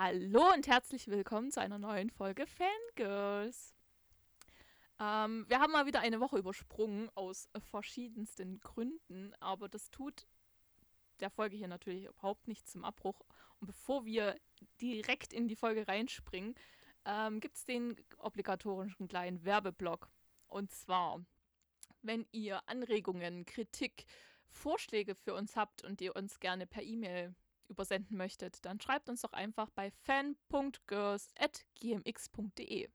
Hallo und herzlich willkommen zu einer neuen Folge Fangirls. Ähm, wir haben mal wieder eine Woche übersprungen aus verschiedensten Gründen, aber das tut der Folge hier natürlich überhaupt nicht zum Abbruch. Und bevor wir direkt in die Folge reinspringen, ähm, gibt es den obligatorischen kleinen Werbeblock. Und zwar, wenn ihr Anregungen, Kritik, Vorschläge für uns habt und ihr uns gerne per E-Mail übersenden möchtet, dann schreibt uns doch einfach bei fan.girls.gmx.de.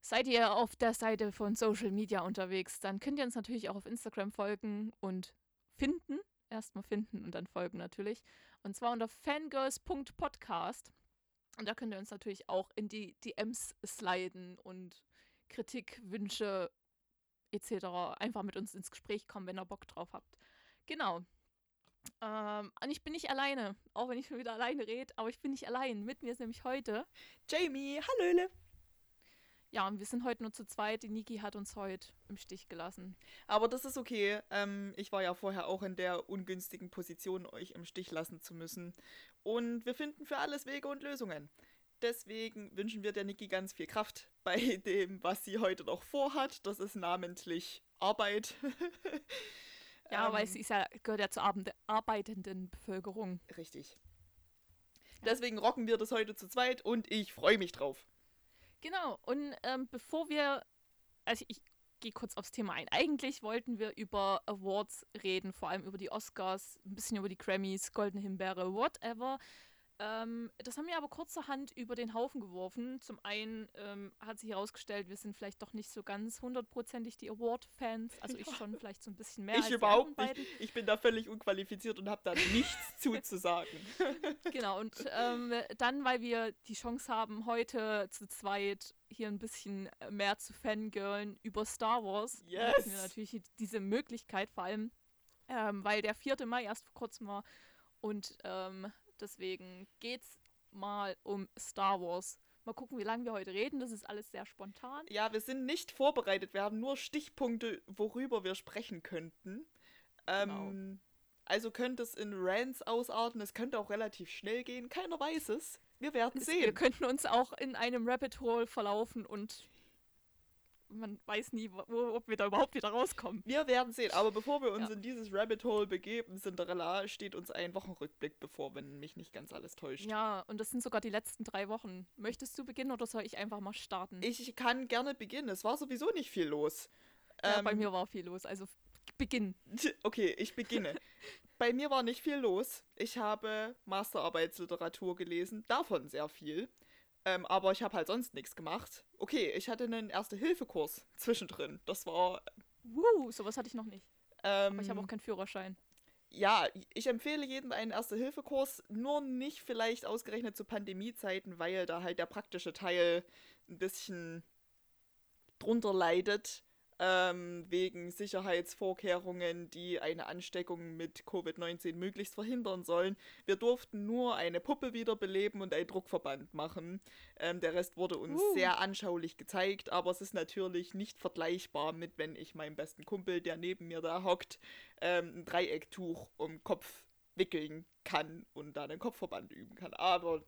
Seid ihr auf der Seite von Social Media unterwegs, dann könnt ihr uns natürlich auch auf Instagram folgen und finden. Erstmal finden und dann folgen natürlich. Und zwar unter fangirls.podcast. Und da könnt ihr uns natürlich auch in die DMs sliden und Kritik, Wünsche etc. einfach mit uns ins Gespräch kommen, wenn ihr Bock drauf habt. Genau. Ähm, und ich bin nicht alleine, auch wenn ich schon wieder alleine rede, aber ich bin nicht allein. Mit mir ist nämlich heute Jamie, hallöle. Ja, und wir sind heute nur zu zweit. Die Niki hat uns heute im Stich gelassen. Aber das ist okay. Ähm, ich war ja vorher auch in der ungünstigen Position, euch im Stich lassen zu müssen. Und wir finden für alles Wege und Lösungen. Deswegen wünschen wir der Niki ganz viel Kraft bei dem, was sie heute noch vorhat. Das ist namentlich Arbeit. ja, ähm, weil sie ist ja, gehört ja zur arbeitenden Bevölkerung. Richtig. Deswegen rocken wir das heute zu zweit und ich freue mich drauf. Genau, und ähm, bevor wir, also ich gehe kurz aufs Thema ein. Eigentlich wollten wir über Awards reden, vor allem über die Oscars, ein bisschen über die Grammys, Goldene Himbeere, whatever. Ähm, das haben wir aber kurzerhand über den Haufen geworfen. Zum einen ähm, hat sich herausgestellt, wir sind vielleicht doch nicht so ganz hundertprozentig die Award-Fans. Also ich schon vielleicht so ein bisschen mehr. Ich überhaupt nicht. Ich bin da völlig unqualifiziert und habe da nichts zuzusagen. genau, und ähm, dann, weil wir die Chance haben, heute zu zweit hier ein bisschen mehr zu fangirlen über Star Wars, yes. haben wir natürlich diese Möglichkeit, vor allem, ähm, weil der 4. Mai erst vor kurzem war und ähm, Deswegen geht's mal um Star Wars. Mal gucken, wie lange wir heute reden. Das ist alles sehr spontan. Ja, wir sind nicht vorbereitet. Wir haben nur Stichpunkte, worüber wir sprechen könnten. Ähm, genau. Also könnte es in Rants ausarten. Es könnte auch relativ schnell gehen. Keiner weiß es. Wir werden sehen. Wir könnten uns auch in einem Rabbit Hole verlaufen und man weiß nie, wo, ob wir da überhaupt wieder rauskommen. Wir werden sehen, aber bevor wir uns ja. in dieses Rabbit Hole begeben, Cinderella, steht uns ein Wochenrückblick bevor, wenn mich nicht ganz alles täuscht. Ja, und das sind sogar die letzten drei Wochen. Möchtest du beginnen oder soll ich einfach mal starten? Ich kann gerne beginnen. Es war sowieso nicht viel los. Ja, ähm, bei mir war viel los, also beginn. Okay, ich beginne. bei mir war nicht viel los. Ich habe Masterarbeitsliteratur gelesen, davon sehr viel. Ähm, aber ich habe halt sonst nichts gemacht. Okay, ich hatte einen Erste-Hilfe-Kurs zwischendrin. Das war. Wuh, sowas hatte ich noch nicht. Ähm, aber ich habe auch keinen Führerschein. Ja, ich empfehle jedem einen Erste-Hilfe-Kurs, nur nicht vielleicht ausgerechnet zu Pandemiezeiten, weil da halt der praktische Teil ein bisschen drunter leidet ähm, wegen Sicherheitsvorkehrungen, die eine Ansteckung mit Covid-19 möglichst verhindern sollen. Wir durften nur eine Puppe wiederbeleben und einen Druckverband machen. Ähm, der Rest wurde uns uh. sehr anschaulich gezeigt, aber es ist natürlich nicht vergleichbar mit, wenn ich meinem besten Kumpel, der neben mir da hockt, ähm, ein Dreiecktuch um den Kopf wickeln kann und da einen Kopfverband üben kann. Aber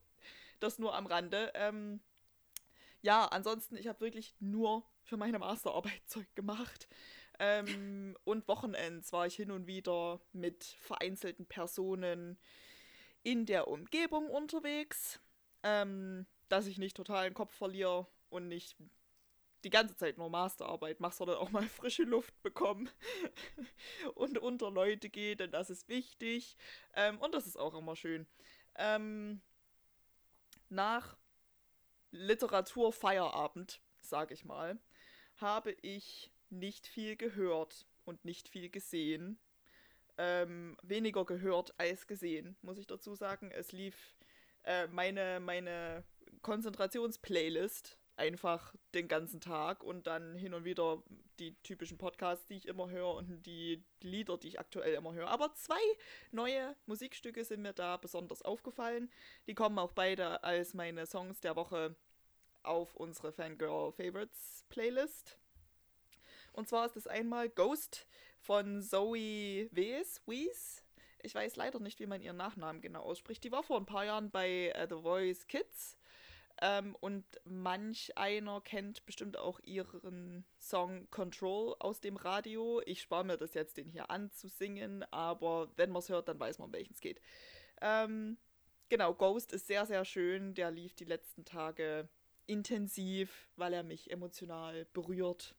das nur am Rande. Ähm, ja, ansonsten, ich habe wirklich nur für meine Masterarbeit Zeug gemacht. Ähm, und Wochenends war ich hin und wieder mit vereinzelten Personen in der Umgebung unterwegs, ähm, dass ich nicht total den Kopf verliere und nicht die ganze Zeit nur Masterarbeit mache, sondern auch mal frische Luft bekomme und unter Leute gehe, denn das ist wichtig. Ähm, und das ist auch immer schön. Ähm, nach Literaturfeierabend, sag ich mal, habe ich nicht viel gehört und nicht viel gesehen. Ähm, weniger gehört als gesehen, muss ich dazu sagen. Es lief äh, meine, meine Konzentrationsplaylist einfach den ganzen Tag und dann hin und wieder die typischen Podcasts, die ich immer höre und die Lieder, die ich aktuell immer höre. Aber zwei neue Musikstücke sind mir da besonders aufgefallen. Die kommen auch beide als meine Songs der Woche auf unsere Fangirl Favorites Playlist. Und zwar ist es einmal Ghost von Zoe Wees, Wees Ich weiß leider nicht, wie man ihren Nachnamen genau ausspricht. Die war vor ein paar Jahren bei uh, The Voice Kids. Ähm, und manch einer kennt bestimmt auch ihren Song Control aus dem Radio. Ich spare mir das jetzt, den hier anzusingen, aber wenn man es hört, dann weiß man, um welchen es geht. Ähm, genau, Ghost ist sehr, sehr schön. Der lief die letzten Tage intensiv, weil er mich emotional berührt.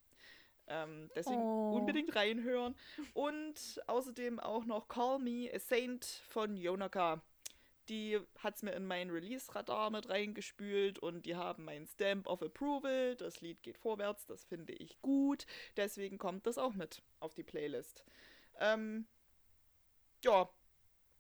Ähm, deswegen oh. unbedingt reinhören. Und außerdem auch noch Call Me a Saint von Yonaka. Die hat es mir in mein Release-Radar mit reingespült und die haben mein Stamp of Approval. Das Lied geht vorwärts, das finde ich gut. Deswegen kommt das auch mit auf die Playlist. Ähm, ja,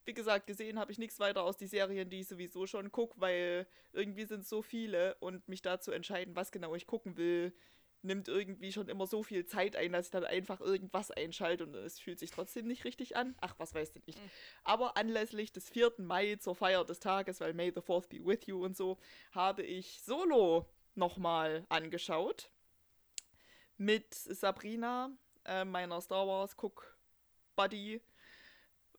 wie gesagt, gesehen habe ich nichts weiter aus die Serien, die ich sowieso schon gucke, weil irgendwie sind so viele und mich dazu entscheiden, was genau ich gucken will, nimmt irgendwie schon immer so viel Zeit ein, dass ich dann einfach irgendwas einschalte und es fühlt sich trotzdem nicht richtig an. Ach, was weiß denn ich. Mhm. Aber anlässlich des 4. Mai zur Feier des Tages, weil May the 4th be with you und so, habe ich Solo nochmal angeschaut. Mit Sabrina, äh, meiner Star Wars Cook Buddy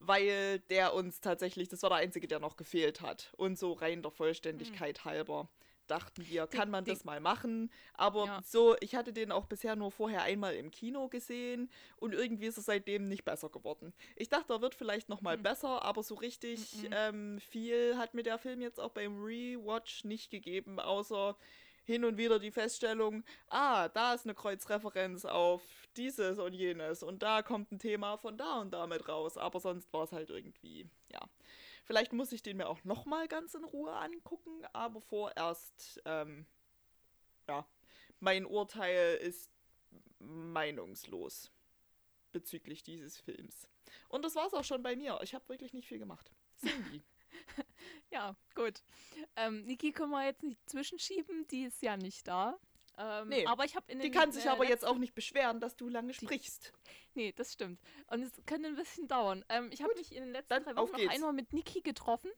weil der uns tatsächlich, das war der einzige, der noch gefehlt hat. Und so rein der Vollständigkeit mhm. halber dachten wir, kann man das mal machen. Aber ja. so, ich hatte den auch bisher nur vorher einmal im Kino gesehen und irgendwie ist es seitdem nicht besser geworden. Ich dachte, er wird vielleicht noch mal mhm. besser, aber so richtig mhm. ähm, viel hat mir der Film jetzt auch beim Rewatch nicht gegeben, außer hin und wieder die Feststellung, ah, da ist eine Kreuzreferenz auf dieses und jenes und da kommt ein Thema von da und damit raus, aber sonst war es halt irgendwie, ja. Vielleicht muss ich den mir auch nochmal ganz in Ruhe angucken, aber vorerst, ähm, ja, mein Urteil ist meinungslos bezüglich dieses Films. Und das war's auch schon bei mir. Ich habe wirklich nicht viel gemacht. Cindy. ja, gut. Ähm, Niki können wir jetzt nicht zwischenschieben, die ist ja nicht da. Ähm, nee, aber ich habe in den, Die kann sich äh, aber jetzt auch nicht beschweren, dass du lange sprichst. Nee, das stimmt. Und es könnte ein bisschen dauern. Ähm, ich habe mich in den letzten drei Wochen noch einmal mit Niki getroffen.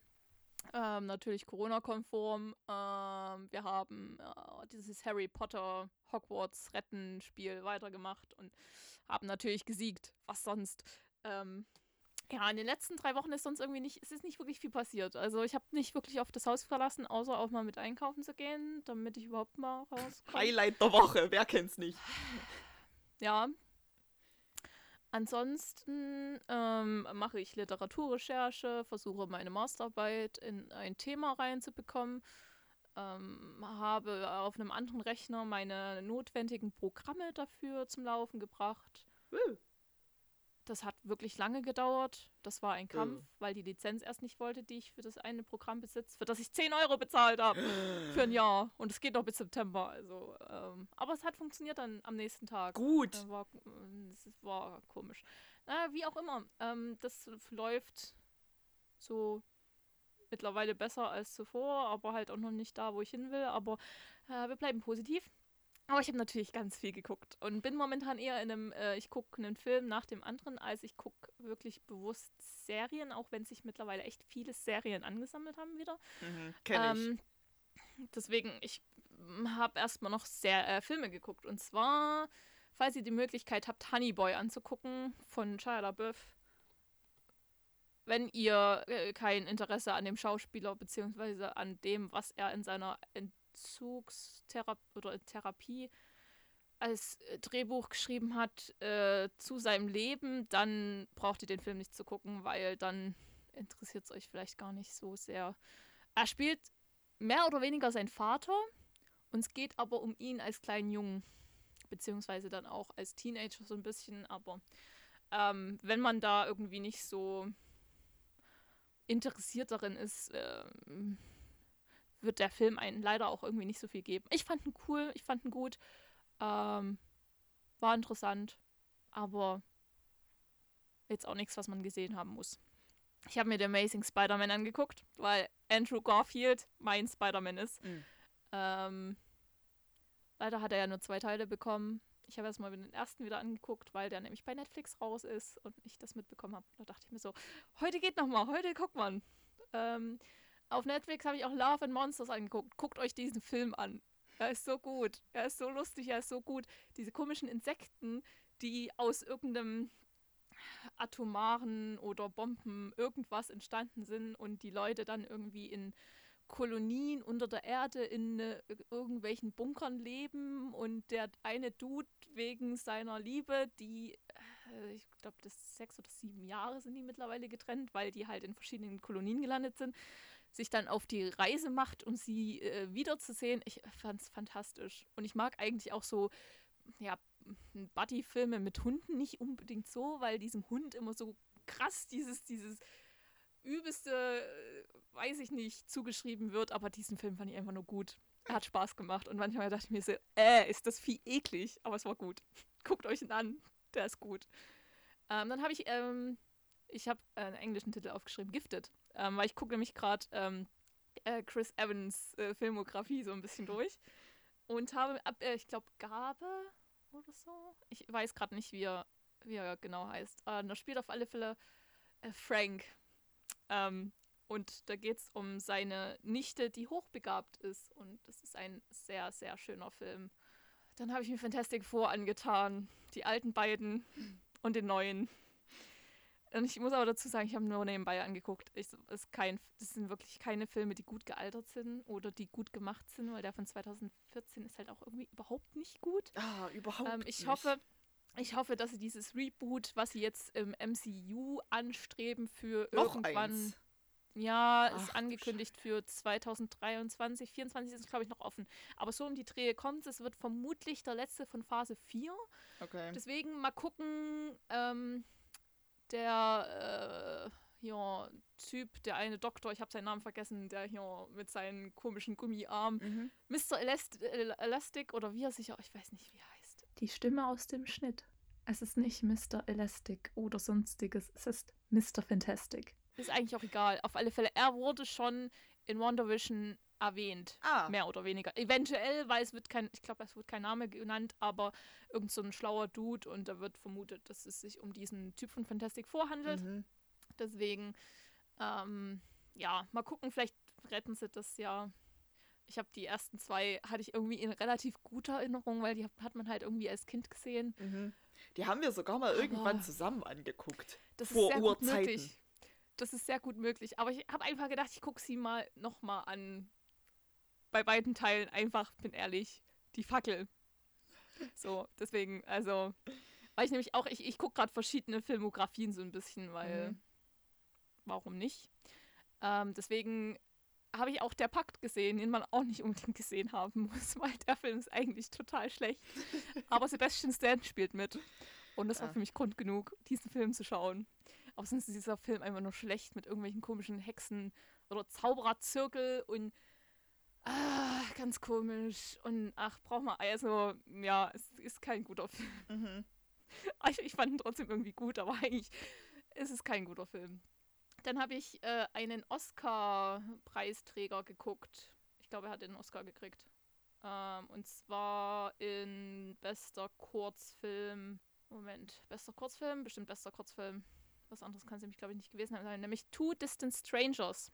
Ähm, natürlich Corona-konform. Ähm, wir haben äh, dieses Harry Potter Hogwarts Retten-Spiel weitergemacht und haben natürlich gesiegt. Was sonst? Ähm, ja, in den letzten drei Wochen ist sonst irgendwie nicht, es ist nicht wirklich viel passiert. Also ich habe nicht wirklich auf das Haus verlassen, außer auch mal mit einkaufen zu gehen, damit ich überhaupt mal rauskomme. Highlight der Woche, wer kennt's nicht? Ja. Ansonsten ähm, mache ich Literaturrecherche, versuche meine Masterarbeit in ein Thema reinzubekommen, ähm, habe auf einem anderen Rechner meine notwendigen Programme dafür zum Laufen gebracht. Uh. Das hat wirklich lange gedauert. Das war ein Kampf, mhm. weil die Lizenz erst nicht wollte, die ich für das eine Programm besitze, für das ich 10 Euro bezahlt habe für ein Jahr. Und es geht noch bis September. Also, ähm, aber es hat funktioniert dann am nächsten Tag. Gut. Äh, war, es war komisch. Naja, wie auch immer. Ähm, das läuft so mittlerweile besser als zuvor, aber halt auch noch nicht da, wo ich hin will. Aber äh, wir bleiben positiv. Aber ich habe natürlich ganz viel geguckt und bin momentan eher in einem, äh, ich gucke einen Film nach dem anderen, als ich gucke wirklich bewusst Serien, auch wenn sich mittlerweile echt viele Serien angesammelt haben wieder. Mhm, Kenn ich. Ähm, deswegen, ich habe erstmal noch sehr, äh, Filme geguckt. Und zwar, falls ihr die Möglichkeit habt, Honey Boy anzugucken von Shia LaBeouf. Wenn ihr äh, kein Interesse an dem Schauspieler beziehungsweise an dem, was er in seiner Entzugstherapie oder Therapie als äh, Drehbuch geschrieben hat äh, zu seinem Leben, dann braucht ihr den Film nicht zu gucken, weil dann interessiert es euch vielleicht gar nicht so sehr. Er spielt mehr oder weniger sein Vater und es geht aber um ihn als kleinen Jungen, beziehungsweise dann auch als Teenager so ein bisschen, aber ähm, wenn man da irgendwie nicht so interessiert darin ist, äh, wird der Film einen leider auch irgendwie nicht so viel geben. Ich fand ihn cool, ich fand ihn gut, ähm, war interessant, aber jetzt auch nichts, was man gesehen haben muss. Ich habe mir The Amazing Spider-Man angeguckt, weil Andrew Garfield mein Spider-Man ist. Mhm. Ähm, leider hat er ja nur zwei Teile bekommen. Ich habe erstmal den ersten wieder angeguckt, weil der nämlich bei Netflix raus ist und ich das mitbekommen habe. Da dachte ich mir so, heute geht noch mal, heute guckt man. Ähm, auf Netflix habe ich auch Love and Monsters angeguckt. Guckt euch diesen Film an. Er ist so gut. Er ist so lustig, er ist so gut. Diese komischen Insekten, die aus irgendeinem atomaren oder Bomben irgendwas entstanden sind und die Leute dann irgendwie in Kolonien unter der Erde in äh, irgendwelchen Bunkern leben und der eine Dude wegen seiner Liebe, die, äh, ich glaube, das sechs oder sieben Jahre sind die mittlerweile getrennt, weil die halt in verschiedenen Kolonien gelandet sind, sich dann auf die Reise macht, um sie äh, wiederzusehen. Ich fand es fantastisch. Und ich mag eigentlich auch so, ja, Buddy-Filme mit Hunden nicht unbedingt so, weil diesem Hund immer so krass dieses, dieses übelste, äh, weiß ich nicht, zugeschrieben wird, aber diesen Film fand ich einfach nur gut. Er hat Spaß gemacht und manchmal dachte ich mir so, äh, ist das Vieh eklig, aber es war gut. Guckt euch ihn an, der ist gut. Ähm, dann habe ich, ähm, ich habe einen englischen Titel aufgeschrieben, Gifted, ähm, weil ich gucke nämlich gerade ähm, äh, Chris Evans äh, Filmografie so ein bisschen durch und habe, ab, äh, ich glaube, Gabe oder so, ich weiß gerade nicht, wie er, wie er genau heißt. Äh, da spielt auf alle Fälle äh, Frank ähm, und da geht es um seine Nichte, die hochbegabt ist. Und das ist ein sehr, sehr schöner Film. Dann habe ich mir Fantastic Four angetan. Die alten beiden und den neuen. Und ich muss aber dazu sagen, ich habe nur nebenbei angeguckt. Ich, ist kein, das sind wirklich keine Filme, die gut gealtert sind oder die gut gemacht sind, weil der von 2014 ist halt auch irgendwie überhaupt nicht gut. Ah, überhaupt ähm, ich nicht. Hoffe, ich hoffe, dass sie dieses Reboot, was sie jetzt im MCU anstreben, für Noch irgendwann. eins. Ja, ist Ach, du angekündigt für 2023. 24 ist, glaube ich, noch offen. Aber so um die Drehe kommt es. Es wird vermutlich der letzte von Phase 4. Okay. Deswegen mal gucken. Ähm, der äh, ja, Typ, der eine Doktor, ich habe seinen Namen vergessen, der hier mit seinen komischen Gummiarmen, Mhm. Mr. Elast El- Elastic oder wie er sich auch, ich weiß nicht, wie er heißt. Die Stimme aus dem Schnitt. Es ist nicht Mr. Elastic oder sonstiges, es ist Mr. Fantastic. Ist eigentlich auch egal. Auf alle Fälle, er wurde schon in Wonder Vision erwähnt. Ah, Mehr oder weniger. Eventuell, weil es wird kein, ich glaube, es wird kein Name genannt, aber irgend so ein schlauer Dude und da wird vermutet, dass es sich um diesen Typ von Fantastic Four handelt. mhm. Deswegen, ähm, ja, mal gucken, vielleicht retten sie das ja. Ich habe die ersten zwei, hatte ich irgendwie in relativ guter Erinnerung, weil die hat man halt irgendwie als Kind gesehen. Mhm. Die haben wir sogar mal irgendwann Aber- zusammen angeguckt. Das Vor ist sehr gut Urzeiten. möglich. Das ist sehr gut möglich. Aber ich habe einfach gedacht, ich gucke sie mal nochmal an. Bei beiden Teilen einfach, bin ehrlich, die Fackel. So, deswegen, also, weil ich nämlich auch, ich, ich gucke gerade verschiedene Filmografien so ein bisschen, weil, Mhm. warum nicht? Ähm, deswegen habe ich auch Der Pakt gesehen, den man auch nicht unbedingt gesehen haben muss, weil der Film ist eigentlich total schlecht. Aber Sebastian Stan spielt mit. Und das war Ah. für mich Grund genug, diesen Film zu schauen. Aber sonst ist dieser Film einfach nur schlecht mit irgendwelchen komischen Hexen oder Zaubererzirkel und ah, ganz komisch. Und ach, braucht man also, ja, es ist kein guter Film. Mhm. Ich, ich fand ihn trotzdem irgendwie gut, aber eigentlich ist es kein guter Film. Dann habe ich äh, einen Oscar-Preisträger geguckt. Ich glaube, er hat den Oscar gekriegt. Ähm, und zwar in bester Kurzfilm. Moment, bester Kurzfilm? Bestimmt bester Kurzfilm. Was anderes kann es nämlich, glaube ich, nicht gewesen sein. Nämlich Two Distant Strangers.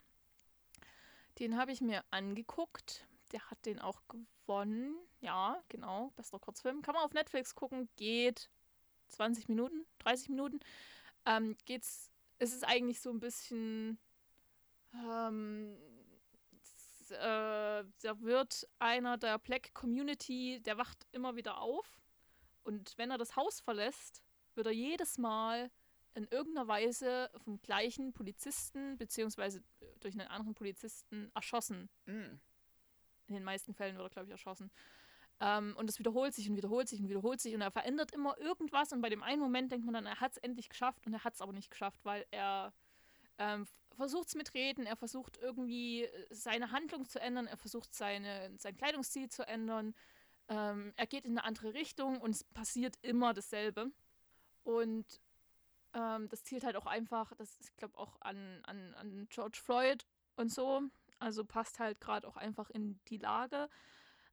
Den habe ich mir angeguckt. Der hat den auch gewonnen. Ja, genau. Bester Kurzfilm. Kann man auf Netflix gucken. Geht 20 Minuten, 30 Minuten. Ähm, geht's. Es ist eigentlich so ein bisschen. Ähm, äh, da wird einer der Black Community, der wacht immer wieder auf. Und wenn er das Haus verlässt, wird er jedes Mal in irgendeiner Weise vom gleichen Polizisten beziehungsweise durch einen anderen Polizisten erschossen. Mhm. In den meisten Fällen wird er, glaube ich, erschossen. Ähm, und es wiederholt sich und wiederholt sich und wiederholt sich und er verändert immer irgendwas und bei dem einen Moment denkt man dann, er hat es endlich geschafft und er hat es aber nicht geschafft, weil er ähm, versucht es mit Reden, er versucht irgendwie äh, seine Handlung zu ändern, er versucht seine, sein Kleidungsstil zu ändern, ähm, er geht in eine andere Richtung und es passiert immer dasselbe. Und ähm, das zielt halt auch einfach, das ist, glaube, auch an, an, an George Floyd und so. Also passt halt gerade auch einfach in die Lage.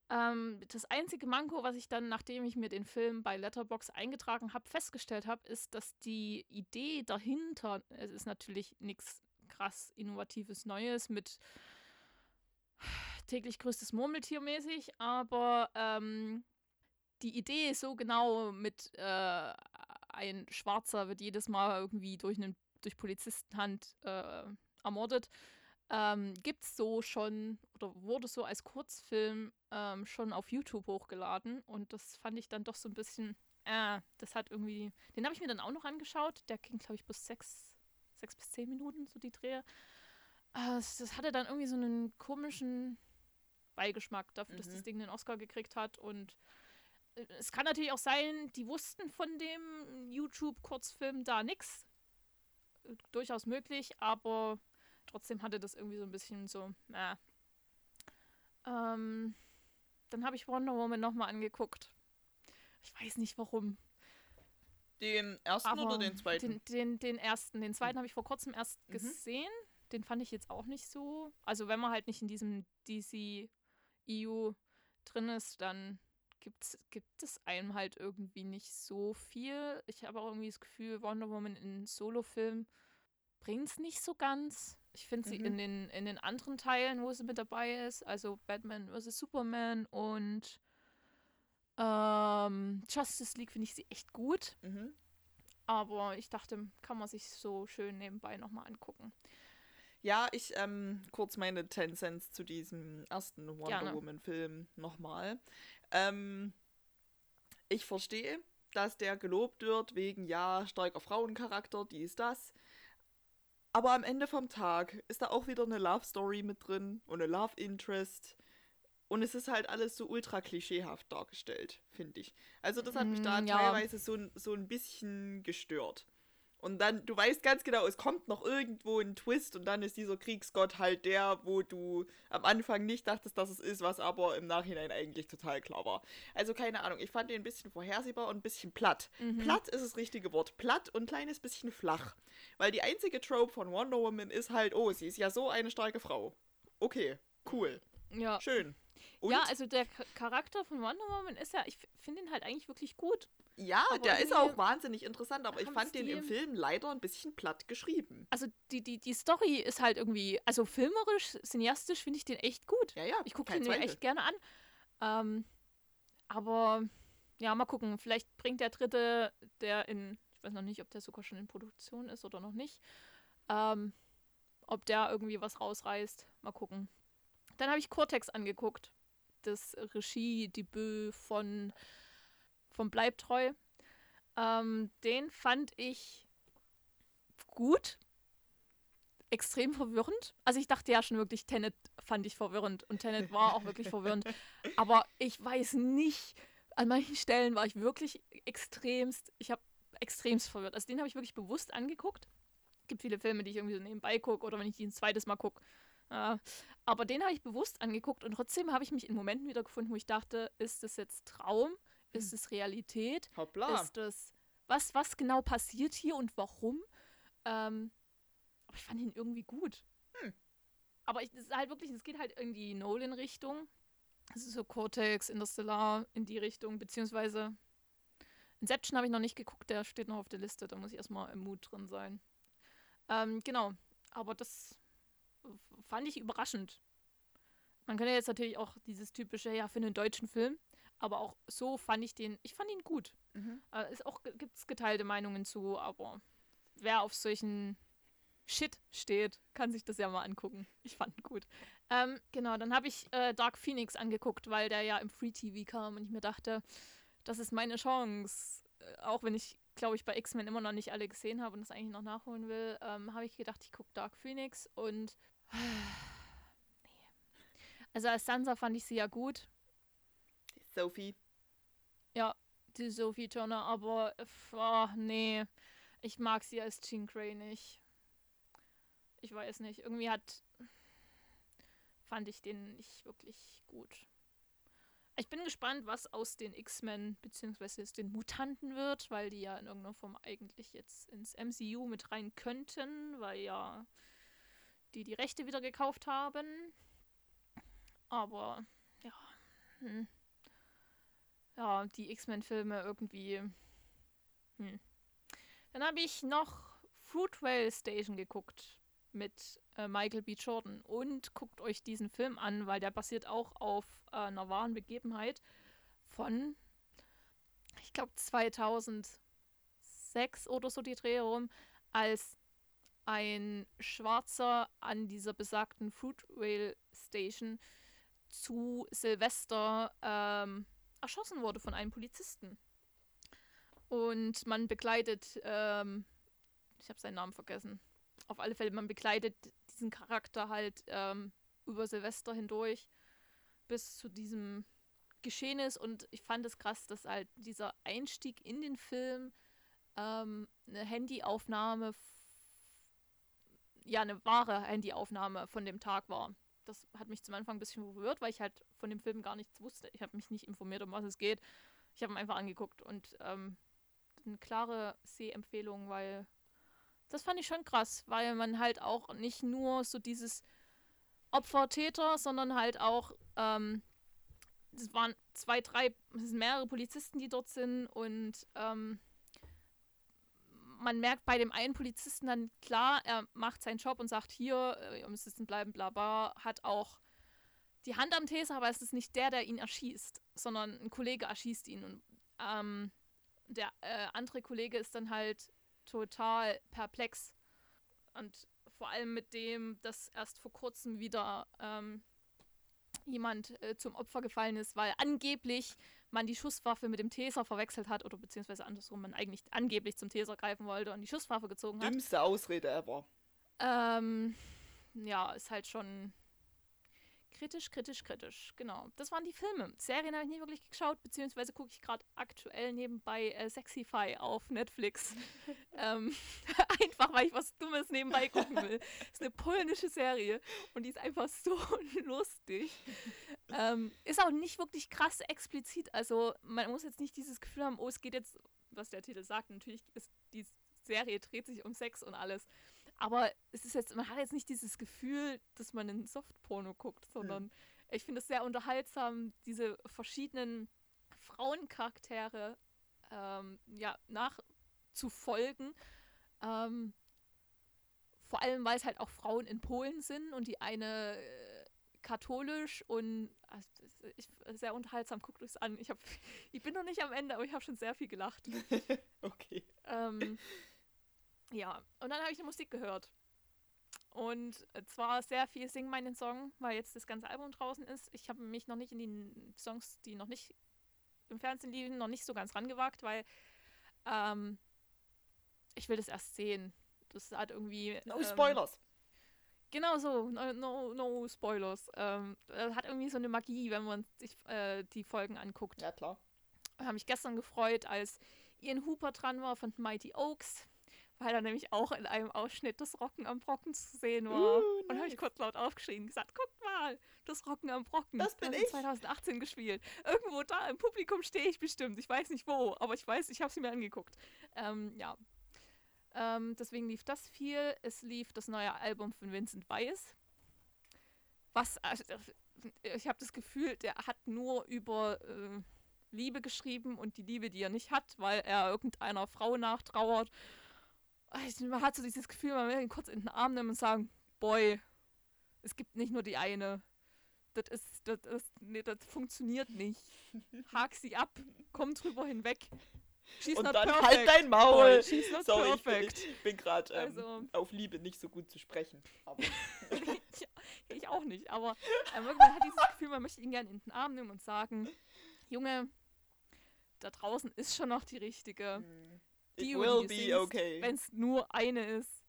Ähm, das einzige Manko, was ich dann, nachdem ich mir den Film bei Letterbox eingetragen habe, festgestellt habe, ist, dass die Idee dahinter, es ist natürlich nichts krass Innovatives Neues mit täglich größtes Murmeltier mäßig, aber ähm, die Idee so genau mit äh, ein Schwarzer wird jedes Mal irgendwie durch, einen, durch Polizistenhand äh, ermordet. Ähm, Gibt es so schon oder wurde so als Kurzfilm ähm, schon auf YouTube hochgeladen und das fand ich dann doch so ein bisschen, äh, das hat irgendwie, den habe ich mir dann auch noch angeschaut, der ging glaube ich bis sechs, sechs bis zehn Minuten, so die Drehe. Äh, das, das, hatte dann irgendwie so einen komischen Beigeschmack dafür, mhm. dass das Ding den Oscar gekriegt hat und es kann natürlich auch sein, die wussten von dem YouTube-Kurzfilm da nichts. Äh, durchaus möglich, aber trotzdem hatte das irgendwie so ein bisschen so, äh. Ähm, dann habe ich Wonder Woman nochmal angeguckt. Ich weiß nicht warum. Den ersten Aber oder den zweiten? Den, den, den ersten. Den zweiten habe ich vor kurzem erst mhm. gesehen. Den fand ich jetzt auch nicht so. Also, wenn man halt nicht in diesem DC EU drin ist, dann gibt's, gibt es einem halt irgendwie nicht so viel. Ich habe auch irgendwie das Gefühl, Wonder Woman in Solo-Film bringt es nicht so ganz. Ich finde sie mhm. in, den, in den anderen Teilen, wo sie mit dabei ist, also Batman vs. Superman und ähm, Justice League, finde ich sie echt gut. Mhm. Aber ich dachte, kann man sich so schön nebenbei nochmal angucken. Ja, ich ähm, kurz meine 10 Cents zu diesem ersten Wonder Woman-Film nochmal. Ähm, ich verstehe, dass der gelobt wird wegen, ja, starker Frauencharakter, dies, das. Aber am Ende vom Tag ist da auch wieder eine Love Story mit drin und eine Love Interest. Und es ist halt alles so ultra klischeehaft dargestellt, finde ich. Also das hat mich da mm, ja. teilweise so, so ein bisschen gestört. Und dann, du weißt ganz genau, es kommt noch irgendwo ein Twist und dann ist dieser Kriegsgott halt der, wo du am Anfang nicht dachtest, dass es ist, was aber im Nachhinein eigentlich total klar war. Also keine Ahnung, ich fand den ein bisschen vorhersehbar und ein bisschen platt. Mhm. Platt ist das richtige Wort. Platt und ein kleines bisschen flach. Weil die einzige Trope von Wonder Woman ist halt, oh, sie ist ja so eine starke Frau. Okay, cool. Ja. Schön. Und? Ja, also der Charakter von Wonder Woman ist ja, ich finde ihn halt eigentlich wirklich gut. Ja, aber der ist auch wahnsinnig interessant, aber ich fand den im Film leider ein bisschen platt geschrieben. Also die, die, die Story ist halt irgendwie, also filmerisch, cineastisch finde ich den echt gut. Ja, ja. Ich gucke den mir echt gerne an. Ähm, aber ja, mal gucken. Vielleicht bringt der dritte, der in, ich weiß noch nicht, ob der sogar schon in Produktion ist oder noch nicht, ähm, ob der irgendwie was rausreißt. Mal gucken. Dann habe ich Cortex angeguckt. Das Regiedebüt von vom Bleibtreu. Ähm, den fand ich gut. Extrem verwirrend. Also ich dachte ja schon wirklich, Tenet fand ich verwirrend und Tenet war auch wirklich verwirrend. Aber ich weiß nicht, an manchen Stellen war ich wirklich extremst, ich habe extremst verwirrt. Also den habe ich wirklich bewusst angeguckt. Es gibt viele Filme, die ich irgendwie so nebenbei gucke oder wenn ich die ein zweites Mal gucke. Äh, aber den habe ich bewusst angeguckt und trotzdem habe ich mich in Momenten wiedergefunden, wo ich dachte, ist das jetzt Traum? Ist es Realität? Hoppla. Ist es. Was, was genau passiert hier und warum? Ähm, aber ich fand ihn irgendwie gut. Hm. Aber es ist halt wirklich, es geht halt in die Nolan-Richtung. Also so Cortex, Interstellar in die Richtung, beziehungsweise Inception habe ich noch nicht geguckt, der steht noch auf der Liste, da muss ich erstmal im Mut drin sein. Ähm, genau, aber das fand ich überraschend. Man könnte jetzt natürlich auch dieses typische, ja, für einen deutschen Film, aber auch so fand ich den, ich fand ihn gut. Mhm. Äh, ist auch, gibt es geteilte Meinungen zu, aber wer auf solchen Shit steht, kann sich das ja mal angucken. Ich fand ihn gut. Ähm, genau, dann habe ich äh, Dark Phoenix angeguckt, weil der ja im Free TV kam und ich mir dachte, das ist meine Chance. Äh, auch wenn ich, glaube ich, bei X-Men immer noch nicht alle gesehen habe und das eigentlich noch nachholen will, ähm, habe ich gedacht, ich gucke Dark Phoenix und. Nee. Also als Sansa fand ich sie ja gut. Sophie. Ja, die Sophie Turner, aber oh, nee, ich mag sie als Jean Grey nicht. Ich weiß nicht, irgendwie hat fand ich den nicht wirklich gut. Ich bin gespannt, was aus den X-Men bzw. den Mutanten wird, weil die ja in irgendeiner Form eigentlich jetzt ins MCU mit rein könnten, weil ja die die Rechte wieder gekauft haben. Aber ja, hm ja, die X-Men-Filme irgendwie. Hm. Dann habe ich noch Fruitvale Station geguckt mit äh, Michael B. Jordan und guckt euch diesen Film an, weil der basiert auch auf äh, einer wahren Begebenheit von, ich glaube, 2006 2006 oder so die Dreh herum, als ein Schwarzer an dieser besagten Fruit Rail Station zu Silvester ähm, erschossen wurde von einem Polizisten. Und man begleitet, ähm, ich habe seinen Namen vergessen. Auf alle Fälle, man begleitet diesen Charakter halt ähm, über Silvester hindurch bis zu diesem Geschehen ist. Und ich fand es krass, dass halt dieser Einstieg in den Film ähm, eine Handyaufnahme, ja, eine wahre Handyaufnahme von dem Tag war. Das hat mich zum Anfang ein bisschen berührt, weil ich halt von dem Film gar nichts wusste. Ich habe mich nicht informiert, um was es geht. Ich habe ihn einfach angeguckt und ähm, eine klare Sehempfehlung, weil das fand ich schon krass, weil man halt auch nicht nur so dieses Opfer-Täter, sondern halt auch, ähm, das waren zwei, drei, es sind mehrere Polizisten, die dort sind und ähm, man merkt bei dem einen Polizisten dann klar, er macht seinen Job und sagt hier, äh, ihr müsst sitzen bleiben, bla bla, hat auch die Hand am Taser, aber es ist nicht der, der ihn erschießt, sondern ein Kollege erschießt ihn. Und ähm, der äh, andere Kollege ist dann halt total perplex. Und vor allem mit dem, dass erst vor kurzem wieder ähm, jemand äh, zum Opfer gefallen ist, weil angeblich man die Schusswaffe mit dem Taser verwechselt hat oder beziehungsweise andersrum man eigentlich angeblich zum Taser greifen wollte und die Schusswaffe gezogen hat. Dümmste Ausrede ever. Ähm, ja, ist halt schon kritisch, kritisch, kritisch. Genau. Das waren die Filme. Serien habe ich nie wirklich geschaut, beziehungsweise gucke ich gerade aktuell nebenbei äh, Sexify auf Netflix. ähm, einfach, weil ich was Dummes nebenbei gucken will. ist eine polnische Serie und die ist einfach so lustig. Ähm, ist auch nicht wirklich krass explizit. Also man muss jetzt nicht dieses Gefühl haben, oh, es geht jetzt, was der Titel sagt, natürlich ist die Serie dreht sich um Sex und alles. Aber es ist jetzt, man hat jetzt nicht dieses Gefühl, dass man einen Softporno guckt, sondern hm. ich finde es sehr unterhaltsam, diese verschiedenen Frauencharaktere ähm, ja, nachzufolgen. Ähm, vor allem, weil es halt auch Frauen in Polen sind und die eine äh, katholisch und also, ich, sehr unterhaltsam, guckt euch an. Ich, hab, ich bin noch nicht am Ende, aber ich habe schon sehr viel gelacht. okay. Ähm, ja, und dann habe ich die Musik gehört. Und zwar sehr viel Sing meinen Song, weil jetzt das ganze Album draußen ist. Ich habe mich noch nicht in die Songs, die noch nicht im Fernsehen liegen, noch nicht so ganz rangewagt, weil ähm, ich will das erst sehen. Das hat irgendwie. No ähm, Spoilers! Genau so, no, no, no Spoilers. Ähm, das hat irgendwie so eine Magie, wenn man sich äh, die Folgen anguckt. Ja, klar. Ich habe mich gestern gefreut, als Ian Hooper dran war von Mighty Oaks weil da nämlich auch in einem Ausschnitt das Rocken am Brocken zu sehen war. Uh, nice. Und habe ich kurz laut aufgeschrien und gesagt, guck mal, das Rocken am Brocken. Das bin das ich. 2018 gespielt. Irgendwo da im Publikum stehe ich bestimmt. Ich weiß nicht wo, aber ich weiß, ich habe sie mir angeguckt. Ähm, ja. Ähm, deswegen lief das viel. Es lief das neue Album von Vincent Weiss. Was, also, ich habe das Gefühl, der hat nur über äh, Liebe geschrieben und die Liebe, die er nicht hat, weil er irgendeiner Frau nachtrauert man hat so dieses Gefühl, man will ihn kurz in den Arm nehmen und sagen, Boy, es gibt nicht nur die eine. Das ist, das ist, nee, das funktioniert nicht. Hak sie ab, komm drüber hinweg. She's und dann halt perfect. halt dein Maul. Not Sorry, perfect. ich bin, bin gerade ähm, also, auf Liebe nicht so gut zu sprechen. ich, ich, auch nicht, aber man hat dieses Gefühl, man möchte ihn gerne in den Arm nehmen und sagen, Junge, da draußen ist schon noch die richtige. Mhm. Die It will be okay. Wenn es nur eine ist.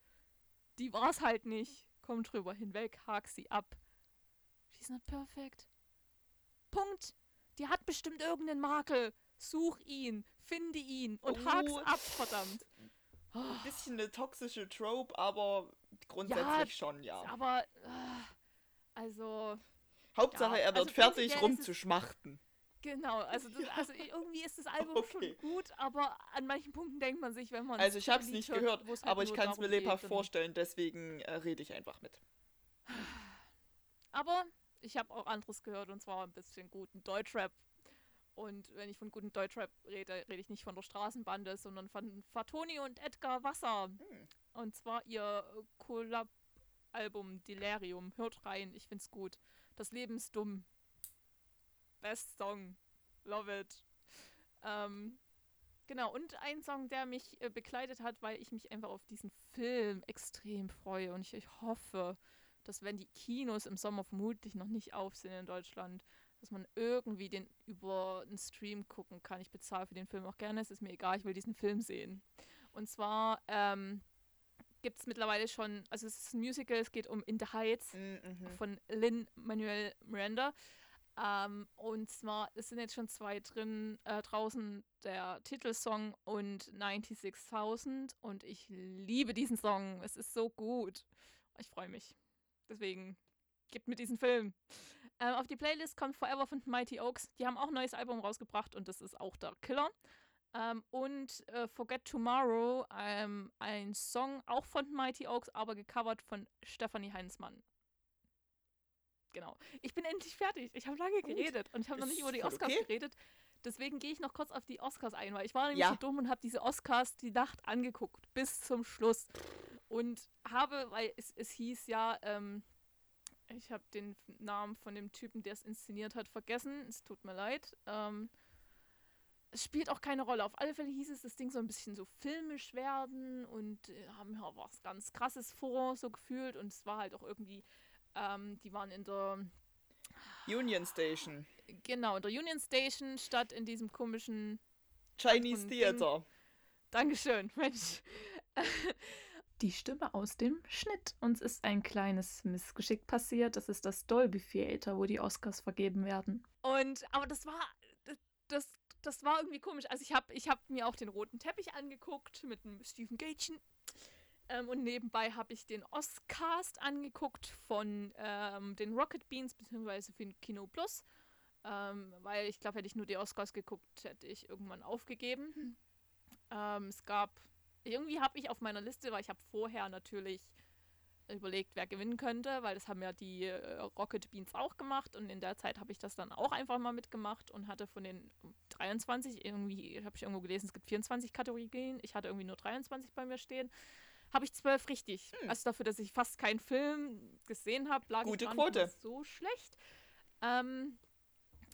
Die war's halt nicht. Komm drüber hinweg, hak sie ab. She's not perfect. Punkt. Die hat bestimmt irgendeinen Makel. Such ihn, finde ihn und oh. hak's ab, verdammt. Ein bisschen eine toxische Trope, aber grundsätzlich ja, schon, ja. Aber, äh, also. Hauptsache, ja. er wird also fertig rumzuschmachten. Genau, also, das, also irgendwie ist das Album okay. schon gut, aber an manchen Punkten denkt man sich, wenn man. Also ich habe es nicht gehört, halt aber ich kann es mir lebhaft vorstellen, deswegen äh, rede ich einfach mit. Aber ich habe auch anderes gehört und zwar ein bisschen guten Deutschrap. Und wenn ich von guten Deutschrap rede, rede ich nicht von der Straßenbande, sondern von Fatoni und Edgar Wasser. Hm. Und zwar ihr Collab-Album Delirium. Hört rein, ich find's gut. Das Leben ist dumm. Best Song. Love it. Ähm, Genau, und ein Song, der mich äh, begleitet hat, weil ich mich einfach auf diesen Film extrem freue. Und ich, ich hoffe, dass wenn die Kinos im Sommer vermutlich noch nicht auf sind in Deutschland, dass man irgendwie den über einen Stream gucken kann. Ich bezahle für den Film auch gerne, es ist mir egal, ich will diesen Film sehen. Und zwar ähm, gibt es mittlerweile schon, also es ist ein Musical, es geht um In the Heights Mhm. von Lin Manuel Miranda. Ähm, und zwar, es sind jetzt schon zwei drin, äh, draußen der Titelsong und 96.000 und ich liebe diesen Song. Es ist so gut. Ich freue mich. Deswegen, gebt mir diesen Film. Ähm, auf die Playlist kommt Forever von Mighty Oaks. Die haben auch ein neues Album rausgebracht und das ist auch der Killer. Ähm, und äh, Forget Tomorrow, ähm, ein Song auch von Mighty Oaks, aber gecovert von Stefanie Heinzmann. Genau. Ich bin endlich fertig. Ich habe lange geredet und ich habe noch nicht über die Oscars okay. geredet. Deswegen gehe ich noch kurz auf die Oscars ein, weil ich war nämlich Ja. so dumm und habe diese Oscars die Nacht angeguckt, bis zum Schluss. Und habe, weil es, es hieß ja, ähm, ich habe den Namen von dem Typen, der es inszeniert hat, vergessen. Es tut mir leid. Ähm, es spielt auch keine Rolle. Auf alle Fälle hieß es, das Ding soll ein bisschen so filmisch werden und äh, haben ja was ganz Krasses vor, so gefühlt. Und es war halt auch irgendwie, ähm, die waren in der, Union Station. genau, in der Union Station statt in diesem komischen Chinese Theater. Dankeschön, Mensch. Die Stimme aus dem Schnitt. Uns ist ein kleines Missgeschick passiert. Das ist das Dolby Theater, wo die Oscars vergeben werden. Und, aber das war, das, das war irgendwie komisch. Also ich habe ich hab mir auch den roten Teppich angeguckt mit dem Stephen Gatchen. Ähm, und nebenbei habe ich den Oscast angeguckt von ähm, den Rocket Beans, beziehungsweise für Kino Plus. Ähm, weil ich glaube, hätte ich nur die Oscars geguckt, hätte ich irgendwann aufgegeben. Ähm, es gab, irgendwie habe ich auf meiner Liste, weil ich habe vorher natürlich überlegt, wer gewinnen könnte, weil das haben ja die äh, Rocket Beans auch gemacht und in der Zeit habe ich das dann auch einfach mal mitgemacht und hatte von den 23, irgendwie, habe ich irgendwo gelesen, es gibt 24 Kategorien, ich hatte irgendwie nur 23 bei mir stehen, habe ich 12 richtig. Hm. Also dafür, dass ich fast keinen Film gesehen habe, lag Gute ich Quote. so schlecht. Ähm,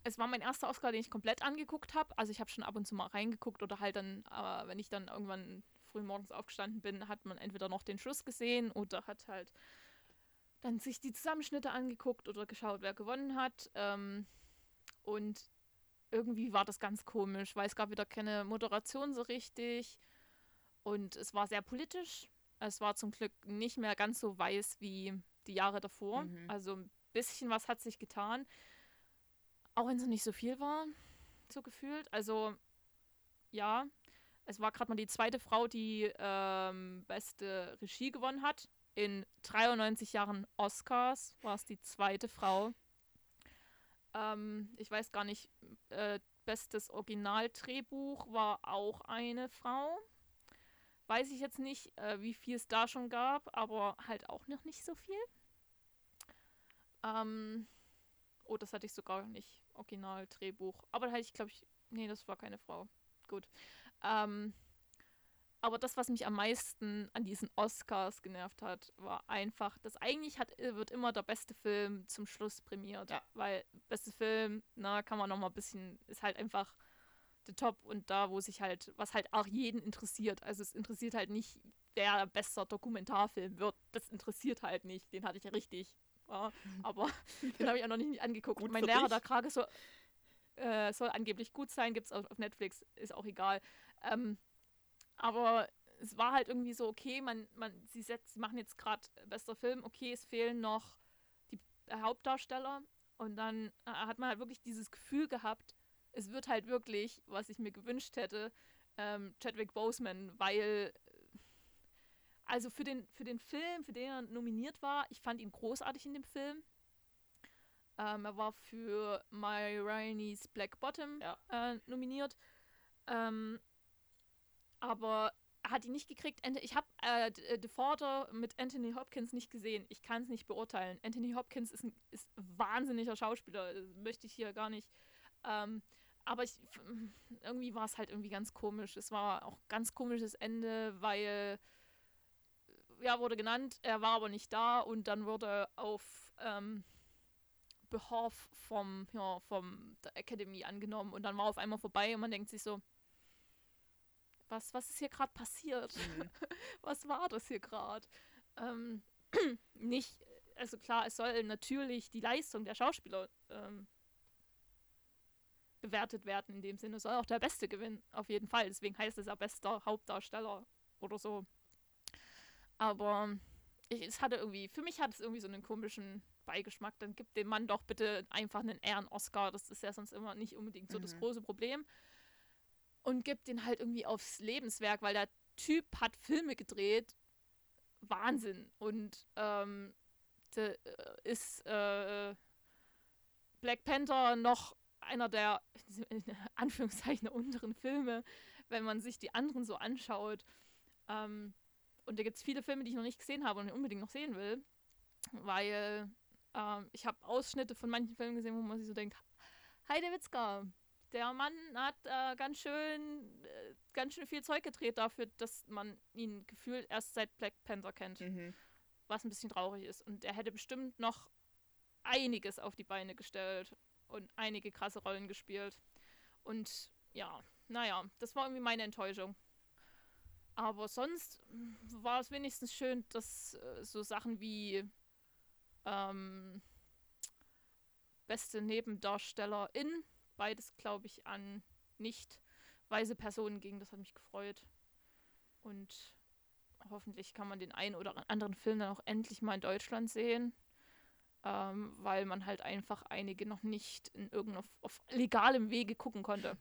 es war mein erster Oscar, den ich komplett angeguckt habe. Also ich habe schon ab und zu mal reingeguckt oder halt dann, aber wenn ich dann irgendwann früh morgens aufgestanden bin, hat man entweder noch den Schluss gesehen oder hat halt dann sich die Zusammenschnitte angeguckt oder geschaut, wer gewonnen hat. Ähm, und irgendwie war das ganz komisch, weil es gab wieder keine Moderation so richtig und es war sehr politisch. Es war zum Glück nicht mehr ganz so weiß wie die Jahre davor. Mhm. Also ein bisschen was hat sich getan. Auch wenn es nicht so viel war, so gefühlt. Also ja, es war gerade mal die zweite Frau, die ähm, beste Regie gewonnen hat. In 93 Jahren Oscars war es die zweite Frau. Ähm, ich weiß gar nicht, äh, bestes Originaldrehbuch war auch eine Frau. Weiß ich jetzt nicht, äh, wie viel es da schon gab, aber halt auch noch nicht so viel. Ähm, oh, das hatte ich sogar nicht. Originaldrehbuch. Aber da hatte ich, glaube ich, nee, das war keine Frau. Gut. Ähm, aber das, was mich am meisten an diesen Oscars genervt hat, war einfach, dass eigentlich hat, wird immer der beste Film zum Schluss prämiert. Ja. Weil beste Film, na, kann man noch mal ein bisschen, ist halt einfach der Top und da, wo sich halt, was halt auch jeden interessiert. Also es interessiert halt nicht, wer bester Dokumentarfilm wird. Das interessiert halt nicht. Den hatte ich ja richtig. Ja, aber den habe ich auch noch nicht angeguckt. Gut mein Lehrer der Krage soll, äh, soll angeblich gut sein, gibt es auf, auf Netflix, ist auch egal. Ähm, aber es war halt irgendwie so, okay, man, man, sie, setzt, sie machen jetzt gerade bester Film, okay, es fehlen noch die äh, Hauptdarsteller. Und dann äh, hat man halt wirklich dieses Gefühl gehabt, es wird halt wirklich, was ich mir gewünscht hätte, ähm, Chadwick Boseman, weil also für den, für den Film, für den er nominiert war, ich fand ihn großartig in dem Film. Ähm, er war für My Rainey's Black Bottom Ja. äh, nominiert. Ähm, aber er hat ihn nicht gekriegt. Ich habe äh, D- äh, mit Anthony Hopkins nicht gesehen. Ich kann es nicht beurteilen. Anthony Hopkins ist ein ist wahnsinniger Schauspieler. Das möchte ich hier gar nicht. Ähm, aber ich, irgendwie war es halt irgendwie ganz komisch. Es war auch ganz komisches Ende, weil ja, wurde genannt, er war aber nicht da und dann wurde auf ähm, Behalf vom, ja, vom der Academy angenommen und dann war auf einmal vorbei und man denkt sich so, was, was ist hier gerade passiert? Mhm. was war das hier gerade? Ähm, nicht, also klar, es soll natürlich die Leistung der Schauspieler ähm, bewertet werden in dem Sinne. Soll auch der Beste gewinnen, auf jeden Fall. Deswegen heißt es ja bester Hauptdarsteller oder so. Aber ich, es hatte irgendwie, für mich hat es irgendwie so einen komischen Beigeschmack. Dann gibt dem Mann doch bitte einfach einen Ehren-Oscar. Das ist ja sonst immer nicht unbedingt so das Mhm. große Problem. Und gibt den halt irgendwie aufs Lebenswerk, weil der Typ hat Filme gedreht. Wahnsinn. Und ähm, de, äh, ist äh, Black Panther noch einer der in Anführungszeichen unteren Filme, wenn man sich die anderen so anschaut. Ähm, und da gibt es viele Filme, die ich noch nicht gesehen habe und unbedingt noch sehen will, weil ähm, ich habe Ausschnitte von manchen Filmen gesehen, wo man sich so denkt, Heide Witzka, der Mann hat äh, ganz schön äh, ganz schön viel Zeug gedreht dafür, dass man ihn gefühlt erst seit Black Panther kennt, Mhm. was ein bisschen traurig ist. Und er hätte bestimmt noch einiges auf die Beine gestellt und einige krasse Rollen gespielt. Und ja, naja, das war irgendwie meine Enttäuschung. Aber sonst war es wenigstens schön, dass äh, so Sachen wie ähm, beste Nebendarstellerin, beides glaube ich an nicht weiße Personen ging, das hat mich gefreut. Und hoffentlich kann man den einen oder anderen Film dann auch endlich mal in Deutschland sehen, ähm, weil man halt einfach einige noch nicht in irgendeinem auf legalem Wege gucken konnte.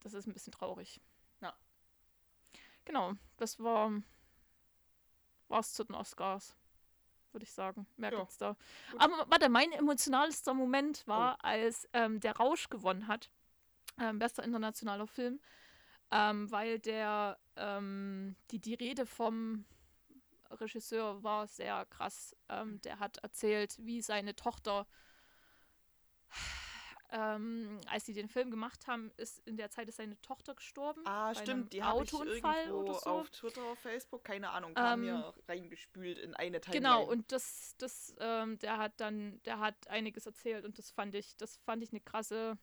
Das ist ein bisschen traurig. Ja. Genau, das war war's zu den Oscars, würde ich sagen. Mehr Ja, da. Aber warte, mein emotionalster Moment war, als ähm, der Rausch gewonnen hat. Ähm, bester internationaler Film. Ähm, weil der ähm, die, die Rede vom Regisseur war sehr krass. Ähm, der hat erzählt, wie seine Tochter ähm, als sie den Film gemacht haben, ist in der Zeit ist seine Tochter gestorben. Ah, stimmt, die Autounfall oder so. auf Twitter, Facebook, keine Ahnung, kam Ähm, mir reingespült in eine Timeline. Genau, und das, das, ähm, der hat dann, der hat einiges erzählt und das fand ich, das fand ich eine krasse,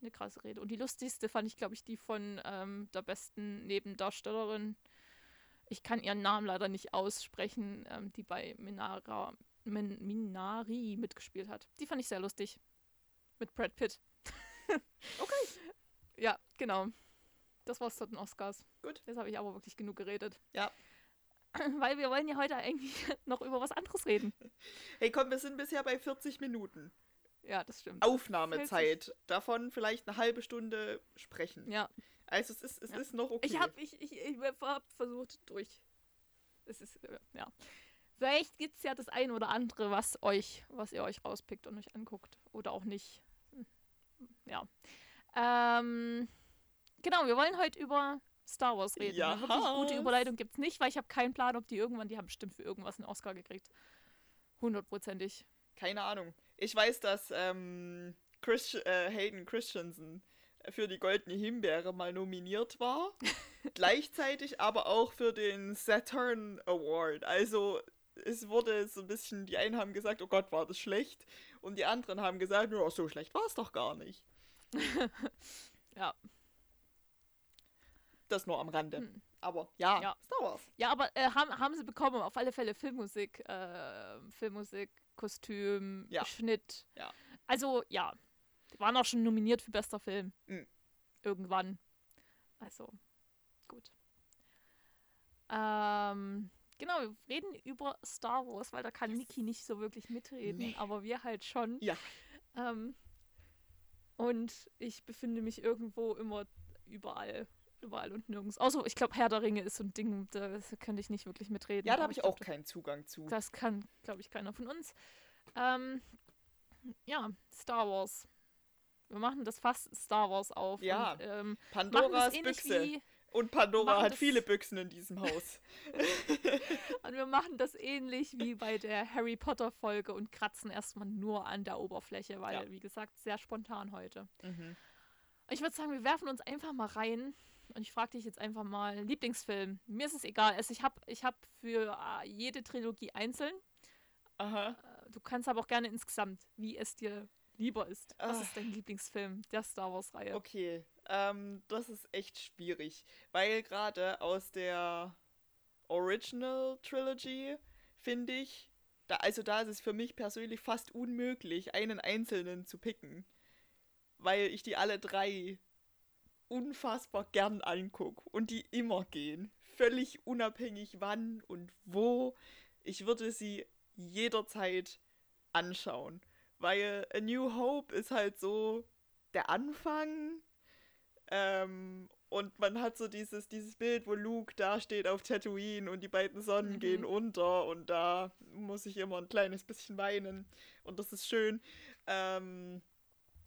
eine krasse Rede. Und die lustigste fand ich, glaube ich, die von ähm, der besten Nebendarstellerin. Ich kann ihren Namen leider nicht aussprechen, ähm, die bei Minara, Min, Minari mitgespielt hat. Die fand ich sehr lustig. Mit Brad Pitt. Okay. Ja, genau. Das war's zu den Oscars. Gut. Jetzt habe ich aber wirklich genug geredet. Ja. Weil wir wollen ja heute eigentlich noch über was anderes reden. Hey, komm, wir sind bisher bei 40 Minuten. Ja, das stimmt. Aufnahmezeit. Davon vielleicht eine halbe Stunde sprechen. Ja, Also es ist, es Ja. ist noch okay. ich habe ich, ich, ich hab versucht durch. Es ist, äh, ja. Vielleicht gibt es ja das ein oder andere, was euch, was ihr euch rauspickt und euch anguckt. Oder auch nicht. Hm. Ja. Ähm, genau, wir wollen heute über Star Wars reden. Ja. Eine wirklich gute Überleitung gibt es nicht, weil ich habe keinen Plan, ob die irgendwann, die haben bestimmt für irgendwas einen Oscar gekriegt. Hundertprozentig. Keine Ahnung. Ich weiß, dass ähm, Chris, äh, Hayden Christensen für die Goldene Himbeere mal nominiert war. Gleichzeitig aber auch für den Saturn Award. Also es wurde so ein bisschen, die einen haben gesagt, oh Gott, war das schlecht. Und die anderen haben gesagt, ja, so schlecht war es doch gar nicht. Ja. Das nur am Rande. Hm. Aber ja, Ja. Star Wars. Ja, aber äh, haben, haben sie bekommen, auf alle Fälle Filmmusik, äh, Filmmusik, Kostüm, Ja. Schnitt. Ja. Also, ja. Waren auch schon nominiert für bester Film. Mhm. Irgendwann. Also, gut. Ähm, genau, wir reden über Star Wars, weil da kann Niki nicht so wirklich mitreden, Nee. aber wir halt schon. Ja. Ähm, und ich befinde mich irgendwo immer überall. Überall und nirgends. Außer, ich glaube, Herr der Ringe ist so ein Ding, da könnte ich nicht wirklich mitreden. Ja, da habe ich glaub, auch keinen Zugang zu. Das kann, glaube ich, keiner von uns. Ähm, ja, Star Wars. Wir machen das fast Star Wars auf. Ja, Und, ähm, Pandoras ähnlich Büchse. wie. Und Pandora hat das- viele Büchsen in diesem Haus. Und wir machen das ähnlich wie bei der Harry Potter Folge und kratzen erstmal nur an der Oberfläche, weil, Ja. wie gesagt, sehr spontan heute. mhm. Ich würde sagen, wir werfen uns einfach mal rein. Und ich frage dich jetzt einfach mal, Lieblingsfilm. Mir ist es egal. Also ich habe ich hab für äh, jede Trilogie einzeln. Aha. Äh, Du kannst aber auch gerne insgesamt, wie es dir lieber ist. Was Ah. ist dein Lieblingsfilm der Star Wars-Reihe? Okay. Ähm, das ist echt schwierig, weil gerade aus der Original Trilogy finde ich, da, also da ist es für mich persönlich fast unmöglich, einen einzelnen zu picken, weil ich die alle drei unfassbar gern angucke und die immer gehen, völlig unabhängig wann und wo. Ich würde sie jederzeit anschauen, weil A New Hope ist halt so der Anfang ähm, und man hat so dieses, dieses Bild, wo Luke da steht auf Tatooine und die beiden Sonnen mhm. gehen unter und da muss ich immer ein kleines bisschen weinen und das ist schön. Ähm,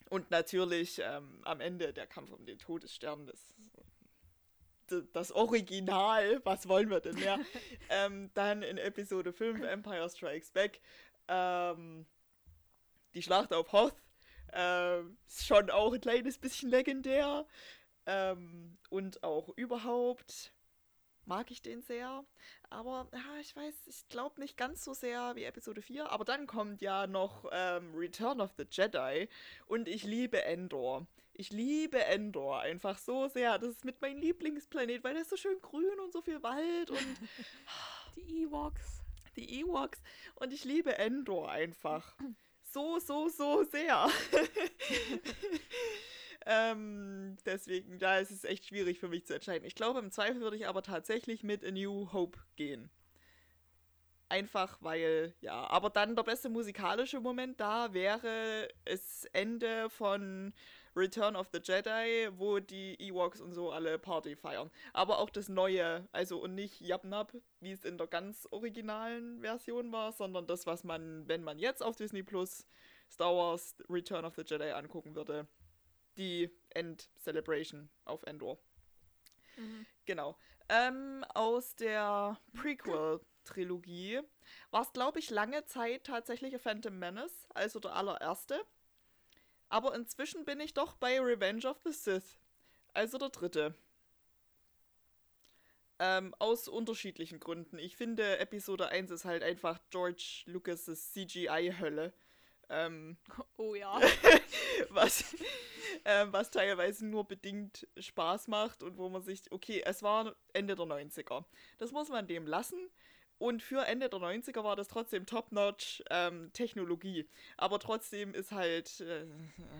und natürlich ähm, am Ende der Kampf um den Todesstern, das, das Original, was wollen wir denn mehr? ähm, dann in Episode 5, Empire Strikes Back, ähm, die Schlacht auf Hoth, äh, ist schon auch ein kleines bisschen legendär. Ähm, und auch überhaupt mag ich den sehr. Aber ja, ich weiß, ich glaube nicht ganz so sehr wie Episode 4. Aber dann kommt ja noch ähm, Return of the Jedi. Und ich liebe Endor. Ich liebe Endor einfach so sehr. Das ist mit meinem Lieblingsplanet, weil der ist so schön grün und so viel Wald und. Die Ewoks. Die Ewoks. Und ich liebe Endor einfach. So, so, so sehr. Ähm, deswegen, da ist es echt schwierig für mich zu entscheiden. Ich glaube, im Zweifel würde ich aber tatsächlich mit A New Hope gehen. Einfach weil, ja, aber dann der beste musikalische Moment da wäre das Ende von Return of the Jedi, wo die Ewoks und so alle Party feiern. Aber auch das Neue, also und nicht Yabnap, wie es in der ganz originalen Version war, sondern das, was man, wenn man jetzt auf Disney Plus Star Wars Return of the Jedi angucken würde, die End-Celebration auf Endor. Mhm. Genau. Ähm, aus der Prequel-Trilogie war es, glaube ich, lange Zeit tatsächlich a Phantom Menace, also der allererste. Aber inzwischen bin ich doch bei Revenge of the Sith, also der dritte. Ähm, aus unterschiedlichen Gründen. Ich finde, Episode 1 ist halt einfach George Lucas' CGI-Hölle. Ähm, oh ja. was, ähm, was teilweise nur bedingt Spaß macht und wo man sich, okay, es war Ende der 90er. Das muss man dem lassen. Und für Ende der 90er war das trotzdem top-notch ähm, Technologie. Aber trotzdem ist halt äh,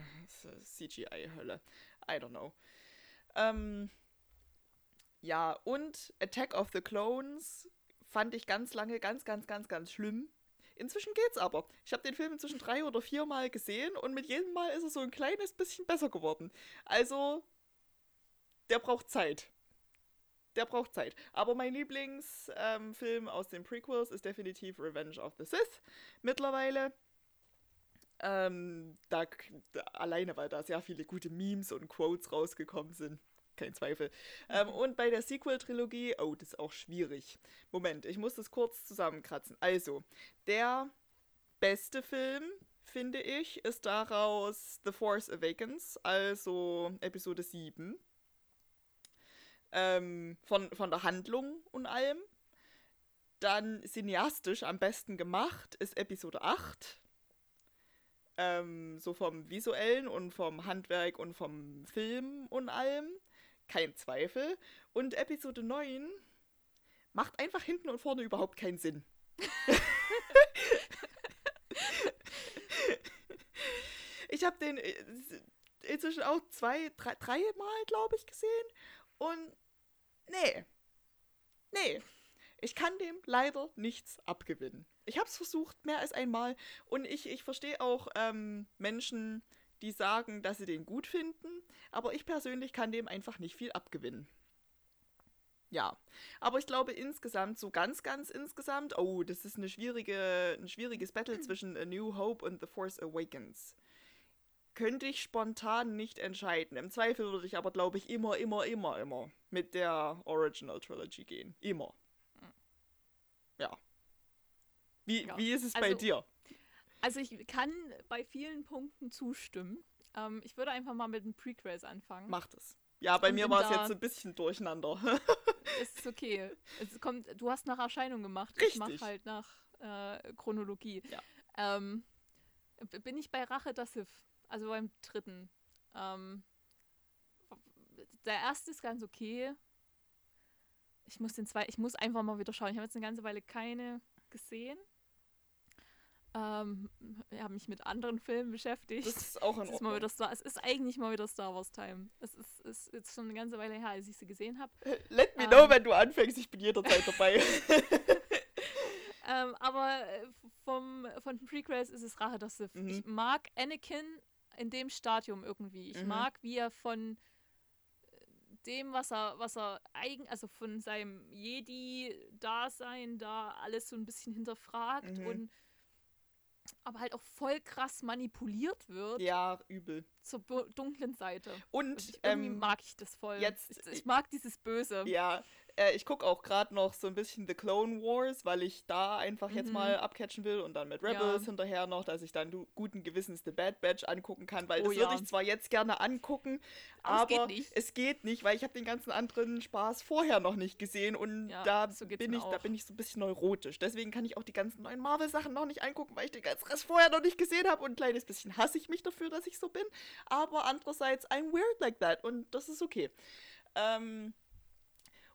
CGI-Hölle. I don't know. Ähm, ja, und Attack of the Clones fand ich ganz lange ganz, ganz, ganz, ganz schlimm. Inzwischen geht's aber. Ich habe den Film inzwischen drei oder vier Mal gesehen und mit jedem Mal ist er so ein kleines bisschen besser geworden. Also, der braucht Zeit. Der braucht Zeit. Aber mein Lieblingsfilm ähm, aus den Prequels ist definitiv Revenge of the Sith mittlerweile. Ähm, da, da, alleine, weil da sehr viele gute Memes und Quotes rausgekommen sind kein Zweifel. Ähm, mhm. und bei der Sequel-Trilogie, oh, das ist auch schwierig. Moment, ich muss das kurz zusammenkratzen. Also, der beste Film, finde ich, ist daraus The Force Awakens, also Episode 7. Ähm, von, von der Handlung und allem. Dann cineastisch am besten gemacht ist Episode 8. Ähm, so vom visuellen und vom Handwerk und vom Film und allem kein Zweifel. Und Episode 9 macht einfach hinten und vorne überhaupt keinen Sinn. ich habe den äh, inzwischen auch zwei, drei, drei Mal, glaube ich, gesehen. Und nee. Nee. Ich kann dem leider nichts abgewinnen. Ich habe es versucht, mehr als einmal. Und ich, ich verstehe auch ähm, Menschen, die sagen, dass sie den gut finden, aber ich persönlich kann dem einfach nicht viel abgewinnen. Ja, aber ich glaube insgesamt, so ganz, ganz insgesamt, oh, das ist eine schwierige, ein schwieriges Battle zwischen A New Hope und The Force Awakens. Könnte ich spontan nicht entscheiden. Im Zweifel würde ich aber, glaube ich, immer, immer, immer, immer mit der Original Trilogy gehen. Immer. Ja. Wie, ja. wie ist es also, bei dir? Also ich kann bei vielen Punkten zustimmen. Ähm, ich würde einfach mal mit den Prequels anfangen. Macht es. Ja, bei Und mir war es jetzt ein bisschen durcheinander. ist okay. Es kommt, du hast nach Erscheinung gemacht. Richtig. Ich mache halt nach äh, Chronologie. Ja. Ähm, bin ich bei Rache der Sith, also beim dritten. Ähm, der erste ist ganz okay. Ich muss den zwei, ich muss einfach mal wieder schauen. Ich habe jetzt eine ganze Weile keine gesehen. Ähm, ich habe mich mit anderen Filmen beschäftigt. Das ist auch in Es ist, mal Ordnung. wieder Star, es ist eigentlich mal wieder Star Wars Time. Es ist, ist jetzt schon eine ganze Weile her, als ich sie gesehen habe. Let me Ähm. know, wenn du anfängst. Ich bin jederzeit dabei. Ähm, aber äh, vom, von den Prequels ist es Rache der Sith. Mhm. Ich mag Anakin in dem Stadium irgendwie. Ich Mhm. mag, wie er von äh, dem, was er, was er eigen, also von seinem Jedi-Dasein da alles so ein bisschen hinterfragt Mhm. und aber halt auch voll krass manipuliert wird ja, übel. zur dunklen Seite. Und Und ich, irgendwie ähm, mag ich das voll. jetzt- ich, ich mag dieses Böse. Ja, äh, ich gucke auch gerade noch so ein bisschen The Clone Wars, weil ich da einfach jetzt Mhm. mal abcatchen will und dann mit Ja. Rebels hinterher noch, dass ich dann du guten Gewissens The Bad Batch angucken kann, weil Oh das ja. würde ich zwar jetzt gerne angucken, Aber es aber geht nicht. es geht nicht, weil ich habe den ganzen anderen Spaß vorher noch nicht gesehen und Ja, da so bin ich da bin ich so ein bisschen neurotisch. Deswegen kann ich auch die ganzen neuen Marvel Sachen noch nicht angucken, weil ich den ganzen Rest vorher noch nicht gesehen habe und ein kleines bisschen hasse ich mich dafür, dass ich so bin, aber andererseits I'm weird like that und das ist okay. Ähm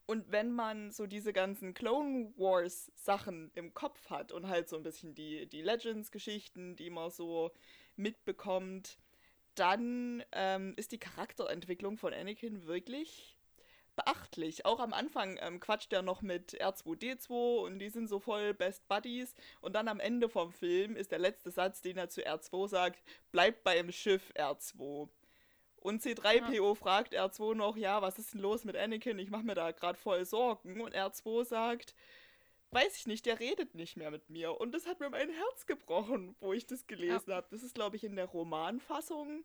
und wenn man so diese ganzen Clone Wars Sachen im Kopf hat und halt so ein bisschen die, die Legends-Geschichten, die man so mitbekommt, dann ähm, ist die Charakterentwicklung von Anakin wirklich beachtlich. Auch am Anfang ähm, quatscht er noch mit R2D2 und die sind so voll Best Buddies. Und dann am Ende vom Film ist der letzte Satz, den er zu R2 sagt, bleibt beim Schiff R2. Und C3PO fragt R2 noch, ja, was ist denn los mit Anakin? Ich mache mir da gerade voll Sorgen. Und R2 sagt, weiß ich nicht, der redet nicht mehr mit mir. Und das hat mir mein Herz gebrochen, wo ich das gelesen habe. Das ist, glaube ich, in der Romanfassung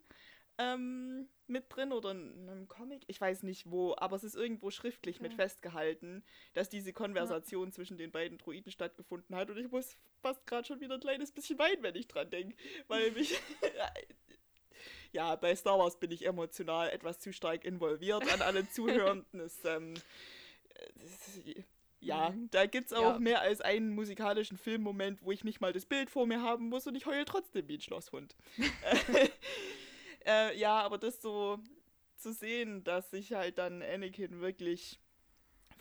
ähm, mit drin oder in einem Comic. Ich weiß nicht wo, aber es ist irgendwo schriftlich mit Okay. festgehalten, dass diese Konversation zwischen den beiden Druiden stattgefunden hat. Und ich muss fast gerade schon wieder ein kleines bisschen weinen, wenn ich dran denke. Weil mich. ja, bei Star Wars bin ich emotional etwas zu stark involviert an alle Zuhörenden. Es, ähm, äh, ja, Mhm. da gibt es auch Ja. mehr als einen musikalischen Filmmoment, wo ich nicht mal das Bild vor mir haben muss und ich heule trotzdem wie ein Schlosshund. äh, ja, aber das so zu sehen, dass sich halt dann Anakin wirklich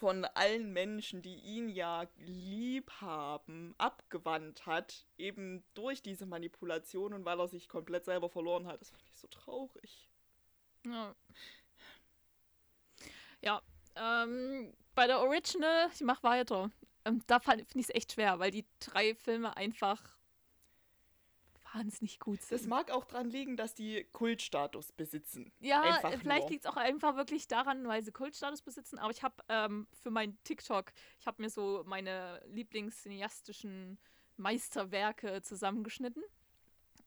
von allen Menschen, die ihn ja lieb haben, abgewandt hat, eben durch diese Manipulation und weil er sich komplett selber verloren hat. Das fand ich so traurig. Ja. Ja, ähm, bei der Original, ich mach weiter. Ähm, da finde ich es echt schwer, weil die drei Filme einfach wahnsinnig gut sind. Das mag auch dran liegen, dass die Kultstatus besitzen. ja, einfach äh, vielleicht liegt es auch einfach wirklich daran, weil sie Kultstatus besitzen. Aber ich habe ähm, für mein TikTok, ich habe mir so meine lieblingscineastischen Meisterwerke zusammengeschnitten.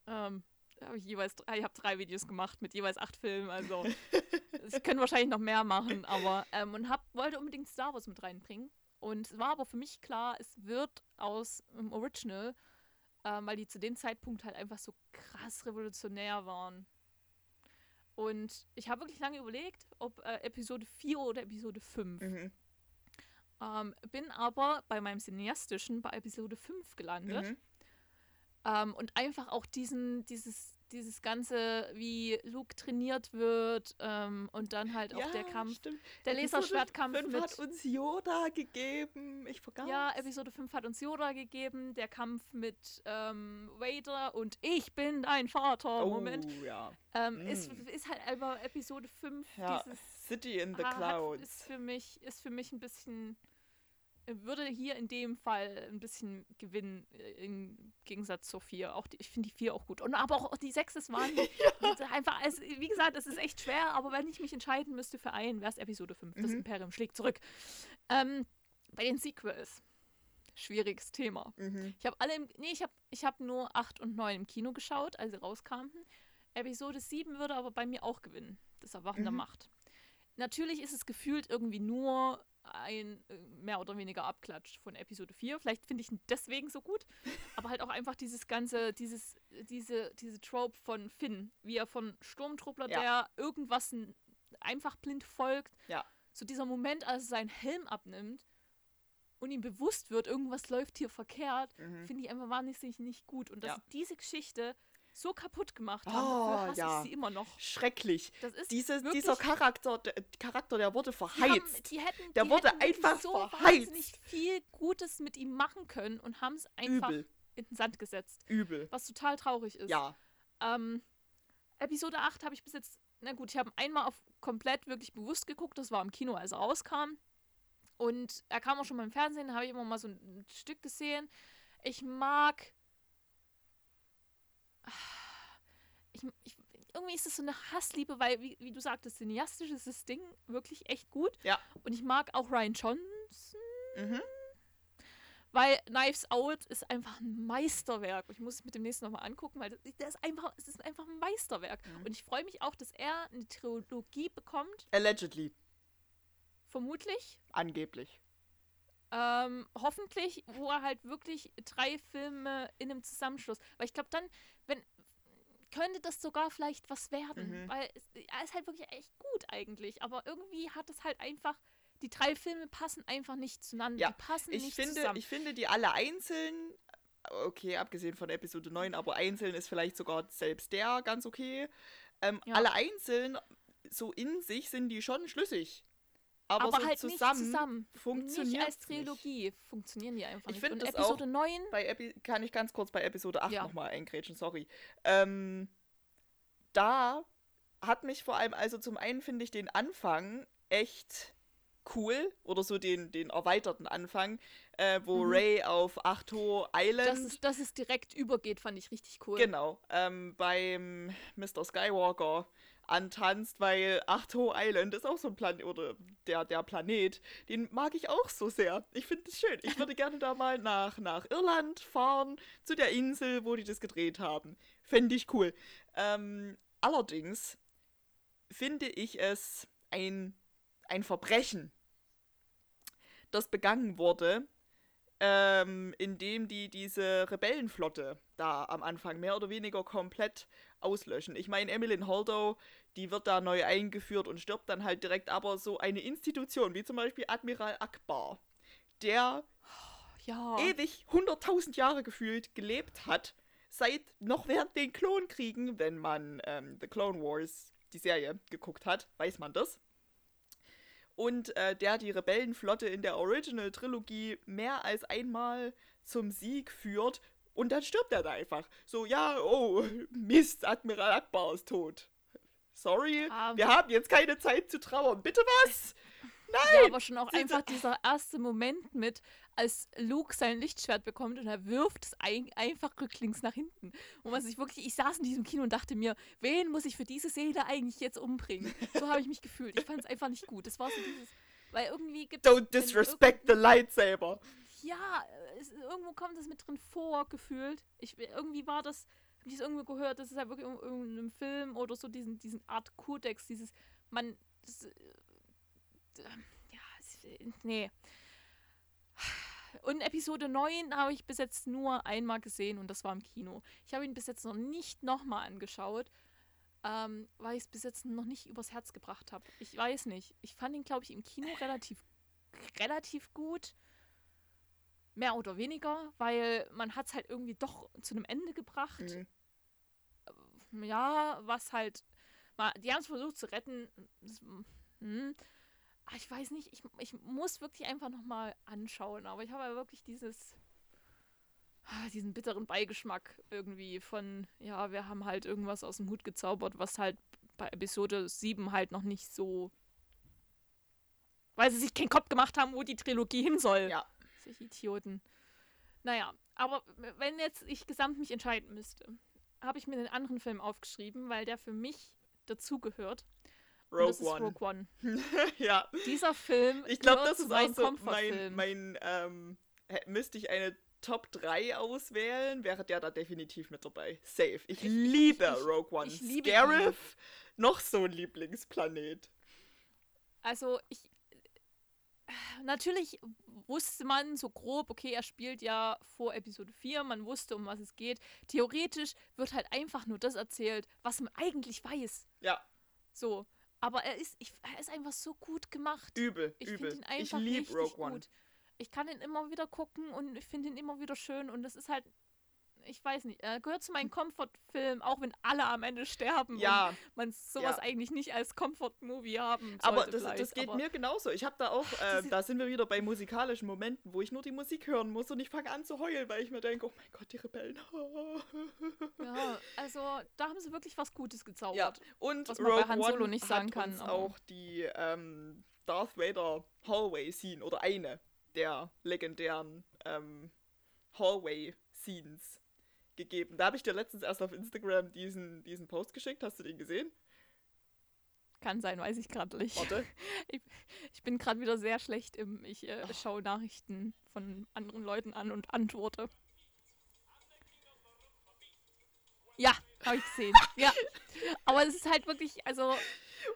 Ähm, da hab ich jeweils, ich habe drei Videos gemacht mit jeweils acht Filmen. Also ich könnte wahrscheinlich noch mehr machen, aber ähm, und hab, wollte unbedingt Star Wars mit reinbringen. Und es war aber für mich klar, es wird aus dem Original, ähm, weil die zu dem Zeitpunkt halt einfach so krass revolutionär waren. Und ich habe wirklich lange überlegt, ob äh, Episode 4 oder Episode 5. Mhm. Ähm, bin aber bei meinem Cineastischen bei Episode 5 gelandet. Mhm. Ähm, und einfach auch diesen, dieses, dieses Ganze, wie Luke trainiert wird ähm, und dann halt auch der Kampf, stimmt. der Episode Laserschwertkampf fünf mit. hat uns Yoda gegeben. Ich vergaß. Ja, Episode 5 hat uns Yoda gegeben, der Kampf mit ähm, Vader und ich bin dein Vater. Oh, Moment. ja. Ähm, ist, Mm. ist halt einfach Episode 5 Ja, dieses City in the Ah, hat- Clouds. ist für mich ist für mich ein bisschen würde hier in dem Fall ein bisschen gewinnen äh, im Gegensatz zur 4. Auch die, ich finde die 4 auch gut. Und aber auch die 6 ist wahnsinnig. Und einfach, es, wie gesagt, es ist echt schwer, aber wenn ich mich entscheiden müsste für einen, wäre es Episode 5. Das Mhm. Imperium schlägt zurück. Ähm, bei den Sequels. Schwieriges Thema. Mhm. Ich habe alle im, nee, ich habe ich hab nur 8 und 9 im Kino geschaut, als sie rauskamen. Episode 7 würde aber bei mir auch gewinnen. Das Erwachen der Mhm. Macht. Natürlich ist es gefühlt irgendwie nur ein äh, mehr oder weniger Abklatsch von Episode 4. Vielleicht finde ich ihn deswegen so gut. Aber halt auch einfach dieses ganze, dieses, diese, diese Trope von Finn, wie er von Sturmtruppler, Ja. der irgendwas einfach blind folgt. Ja. So dieser Moment, als er seinen Helm abnimmt und ihm bewusst wird, irgendwas läuft hier verkehrt, Mhm. finde ich einfach wahnsinnig nicht gut. Und dass Ja. diese Geschichte so kaputt gemacht haben. Oh, hasse ja. ich sie immer noch. Schrecklich. Das ist Diese, dieser Charakter, der, Charakter, der wurde verheizt. Die, haben, die hätten, der die wurde hätten einfach so verheizt. nicht viel Gutes mit ihm machen können und haben es einfach Übel. in den Sand gesetzt. Übel. Was total traurig ist. Ja. Ähm, Episode 8 habe ich bis jetzt, na gut, ich habe einmal auf komplett wirklich bewusst geguckt, das war im Kino, als er rauskam. Und er kam auch schon mal im Fernsehen, da habe ich immer mal so ein Stück gesehen. Ich mag. Ich, ich, irgendwie ist es so eine Hassliebe, weil, wie, wie du sagtest, cineastisch ist das Ding wirklich echt gut. Ja. Und ich mag auch Ryan Johnson. Mhm. Weil Knives Out ist einfach ein Meisterwerk. Ich muss es mit dem nächsten nochmal angucken, weil das, ist einfach, es ist einfach ein Meisterwerk. Mhm. Und ich freue mich auch, dass er eine Trilogie bekommt. Allegedly. Vermutlich. Angeblich. Ähm, hoffentlich, wo er halt wirklich drei Filme in einem Zusammenschluss. Weil ich glaube, dann, wenn könnte das sogar vielleicht was werden. Mhm. Weil es, er ist halt wirklich echt gut eigentlich. Aber irgendwie hat es halt einfach die drei Filme passen einfach nicht zueinander. Ja, die passen ich nicht finde, zusammen. Ich finde die alle einzeln, okay, abgesehen von Episode 9, aber einzeln ist vielleicht sogar selbst der ganz okay. Ähm, ja. Alle einzeln, so in sich sind die schon schlüssig. Aber, aber so halt zusammen, nicht zusammen. Funktioniert nicht als Trilogie nicht. funktionieren die einfach ich nicht. Und Episode auch 9 bei Epi kann ich ganz kurz bei Episode 8 ja. nochmal eingrätschen, sorry. Ähm, da hat mich vor allem, also zum einen finde ich den Anfang echt cool oder so den, den erweiterten Anfang, äh, wo mhm. Ray auf Achto Island. Dass es, dass es direkt übergeht, fand ich richtig cool. Genau. Ähm, beim Mr. Skywalker antanzt, weil Achto Island ist auch so ein Planet, oder der, der Planet, den mag ich auch so sehr. Ich finde es schön. Ich würde gerne da mal nach, nach Irland fahren, zu der Insel, wo die das gedreht haben. Fände ich cool. Ähm, allerdings finde ich es ein, ein Verbrechen, das begangen wurde, ähm, indem die diese Rebellenflotte da am Anfang mehr oder weniger komplett auslöschen. Ich meine, Emmeline Holdo, die wird da neu eingeführt und stirbt dann halt direkt, aber so eine Institution, wie zum Beispiel Admiral Akbar, der ja. ewig 100.000 Jahre gefühlt gelebt hat, seit noch während den Klonkriegen, wenn man ähm, The Clone Wars, die Serie, geguckt hat, weiß man das und äh, der die Rebellenflotte in der Original-Trilogie mehr als einmal zum Sieg führt und dann stirbt er da einfach. So, ja, oh, Mist, Admiral Akbar ist tot. Sorry, um, ähm. wir haben jetzt keine Zeit zu trauern. Bitte was? Nein! Ja, aber schon auch einfach dieser erste Moment mit, als Luke sein Lichtschwert bekommt und er wirft es ein, einfach rücklings nach hinten. Und was ich wirklich, ich saß in diesem Kino und dachte mir, wen muss ich für diese Seele eigentlich jetzt umbringen? So habe ich mich gefühlt. Ich fand es einfach nicht gut. Das war so dieses, weil irgendwie gibt Don't disrespect the lightsaber. Ja, es, irgendwo kommt das mit drin vor, gefühlt. Ich, irgendwie war das, habe ich es irgendwo gehört, das ist halt wirklich in irgendeinem Film oder so diesen, diesen Art Kodex, dieses, man, das, äh, ja, nee. Und Episode 9 habe ich bis jetzt nur einmal gesehen und das war im Kino. Ich habe ihn bis jetzt noch nicht nochmal angeschaut, ähm, weil ich es bis jetzt noch nicht übers Herz gebracht habe. Ich weiß nicht. Ich fand ihn, glaube ich, im Kino relativ, relativ gut. Mehr oder weniger, weil man hat es halt irgendwie doch zu einem Ende gebracht. Mhm. Ja, was halt. Die haben es versucht zu retten. Hm, Ah, ich weiß nicht, ich, ich muss wirklich einfach nochmal anschauen, aber ich habe ja wirklich dieses, ah, diesen bitteren Beigeschmack irgendwie von, ja, wir haben halt irgendwas aus dem Hut gezaubert, was halt bei Episode 7 halt noch nicht so, weil sie sich keinen Kopf gemacht haben, wo die Trilogie hin soll. Ja. Sich Idioten. Naja, aber wenn jetzt ich gesamt mich entscheiden müsste, habe ich mir einen anderen Film aufgeschrieben, weil der für mich dazugehört. Rogue One. Rogue One. ja. Dieser Film. Ich glaube, das ist auch so mein, mein ähm, müsste ich eine Top 3 auswählen, wäre der da definitiv mit dabei. Safe. Ich, ich liebe ich, Rogue One. Ich liebe Scarif, noch so ein Lieblingsplanet. Also, ich. Natürlich wusste man so grob, okay, er spielt ja vor Episode 4, man wusste, um was es geht. Theoretisch wird halt einfach nur das erzählt, was man eigentlich weiß. Ja. So. Aber er ist, ich, er ist einfach so gut gemacht. Übel, ich übel. Ihn einfach ich liebe Rogue One. Gut. Ich kann ihn immer wieder gucken und ich finde ihn immer wieder schön und das ist halt, ich weiß nicht, er gehört zu meinen Comfort-Filmen, auch wenn alle am Ende sterben Ja, man sowas Ja. eigentlich nicht als Comfort-Movie haben sollte aber das, das geht aber mir genauso. Ich habe da auch, äh, da sind wir wieder bei musikalischen Momenten, wo ich nur die Musik hören muss und ich fange an zu heulen, weil ich mir denke, oh mein Gott, die Rebellen. Ja, also da haben sie wirklich was Gutes gezaubert. Ja, und Was man bei Rogue Han Solo One nicht sagen kann, auch die ähm, Darth Vader Hallway Scene oder eine der legendären ähm, Hallway Scenes gegeben. Da habe ich dir letztens erst auf Instagram diesen, diesen Post geschickt. Hast du den gesehen? Kann sein, weiß ich gerade nicht. Warte. Ich bin gerade wieder sehr schlecht im, ich äh, schaue Nachrichten von anderen Leuten an und antworte. Ja, habe ich gesehen. ja. Aber es ist halt wirklich, also,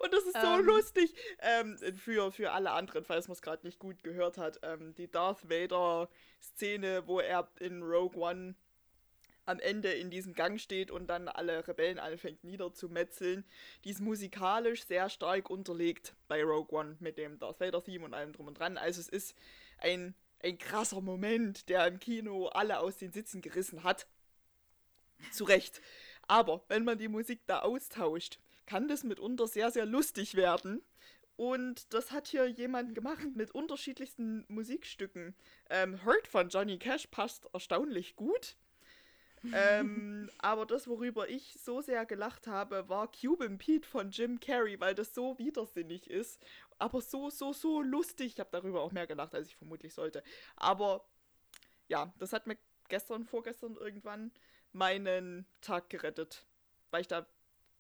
Und das ist so Ähm. lustig. Ähm, für, für alle anderen, falls man es gerade nicht gut gehört hat, ähm, die Darth Vader-Szene, wo er in Rogue One am Ende in diesem Gang steht und dann alle Rebellen anfängt niederzumetzeln, die ist musikalisch sehr stark unterlegt bei Rogue One mit dem Darth Vader-Theme und allem drum und dran. Also es ist ein, ein krasser Moment, der im Kino alle aus den Sitzen gerissen hat. Zu Recht. Aber wenn man die Musik da austauscht, kann das mitunter sehr, sehr lustig werden. Und das hat hier jemand gemacht mit unterschiedlichsten Musikstücken. Ähm, Hurt von Johnny Cash passt erstaunlich gut. Ähm, aber das, worüber ich so sehr gelacht habe, war Cuban Pete von Jim Carrey, weil das so widersinnig ist. Aber so, so, so lustig. Ich habe darüber auch mehr gelacht, als ich vermutlich sollte. Aber ja, das hat mir gestern, vorgestern irgendwann meinen Tag gerettet. Weil ich da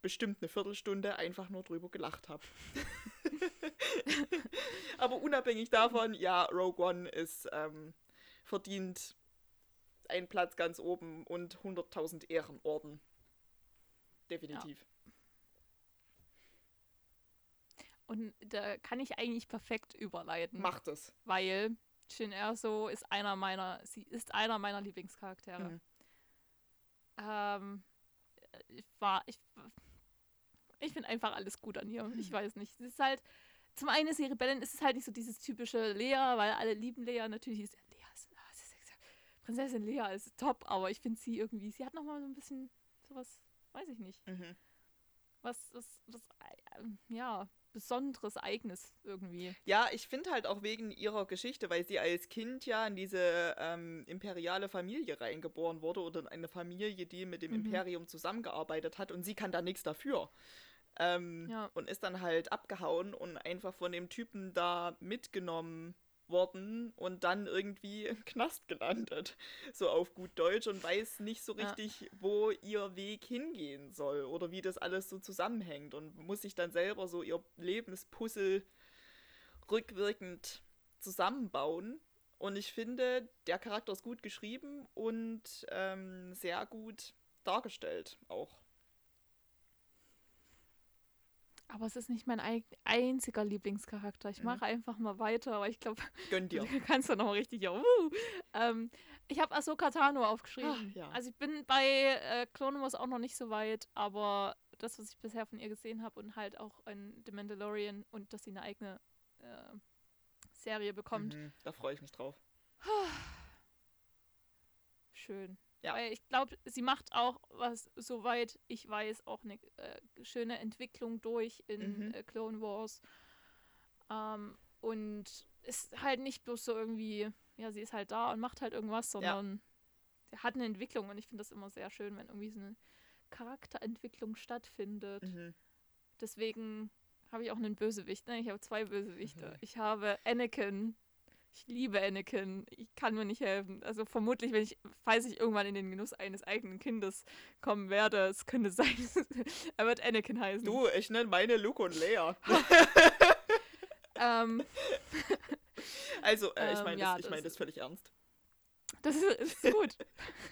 bestimmt eine Viertelstunde einfach nur drüber gelacht habe. Aber unabhängig davon, ja, Rogue One ist ähm, verdient einen Platz ganz oben und 100.000 Ehrenorden. Definitiv. und da kann ich eigentlich perfekt überleiten. Macht es. Weil Shin Erso ist einer meiner, sie ist einer meiner Lieblingscharaktere. Mhm. Ähm, ich war, ich, ich finde einfach alles gut an ihr. Mhm. Ich weiß nicht. Es ist halt, zum einen ist sie Rebellin, es ist halt nicht so dieses typische Lea, weil alle lieben Lea. Natürlich ist Lea, ist, ah, es ist, Prinzessin Lea ist top, aber ich finde sie irgendwie, sie hat nochmal so ein bisschen sowas, weiß ich nicht, Mhm. was, was, was, äh, ja, besonderes, eigenes irgendwie. Ja, ich finde halt auch wegen ihrer Geschichte, weil sie als Kind ja in diese ähm, imperiale Familie reingeboren wurde oder in eine Familie, die mit dem Mhm. Imperium zusammengearbeitet hat und sie kann da nichts dafür. Ähm, Ja. Und ist dann halt abgehauen und einfach von dem Typen da mitgenommen worden und dann irgendwie im Knast gelandet. So auf gut Deutsch und weiß nicht so Ja. richtig, wo ihr Weg hingehen soll oder wie das alles so zusammenhängt und muss sich dann selber so ihr Lebenspuzzle rückwirkend zusammenbauen. Und ich finde, der Charakter ist gut geschrieben und ähm, sehr gut dargestellt auch. Aber es ist nicht mein einziger Lieblingscharakter. Ich Mhm. mache einfach mal weiter, aber ich glaube, Gönn dir. du kannst du noch richtig. Ja, uh. ähm, ich habe Ahsoka Tano aufgeschrieben. Ah, ja. Also ich bin bei äh, Clone Wars auch noch nicht so weit, aber das, was ich bisher von ihr gesehen habe und halt auch in The Mandalorian und dass sie eine eigene äh, Serie bekommt, Mhm, da freue ich mich drauf. schön. Ja. Weil ich glaube, sie macht auch, was soweit ich weiß, auch eine äh, schöne Entwicklung durch in Mhm. äh, Clone Wars. Ähm, und ist halt nicht bloß so irgendwie, ja, sie ist halt da und macht halt irgendwas, sondern sie hat eine Entwicklung und ich finde das immer sehr schön, wenn irgendwie so eine Charakterentwicklung stattfindet. Mhm. Deswegen habe ich auch einen Bösewicht. Ne? Ich habe zwei Bösewichte. Mhm. Ich habe Anakin. Ich liebe Anakin. Ich kann mir nicht helfen. Also vermutlich, wenn ich, falls ich irgendwann in den Genuss eines eigenen Kindes kommen werde, es könnte sein, er wird Anakin heißen. Du, ich nenne meine Luke und Leia. Ähm, Also, äh, ich Ähm, meine ja, das, ich mein das- das völlig ernst. Das ist, ist gut.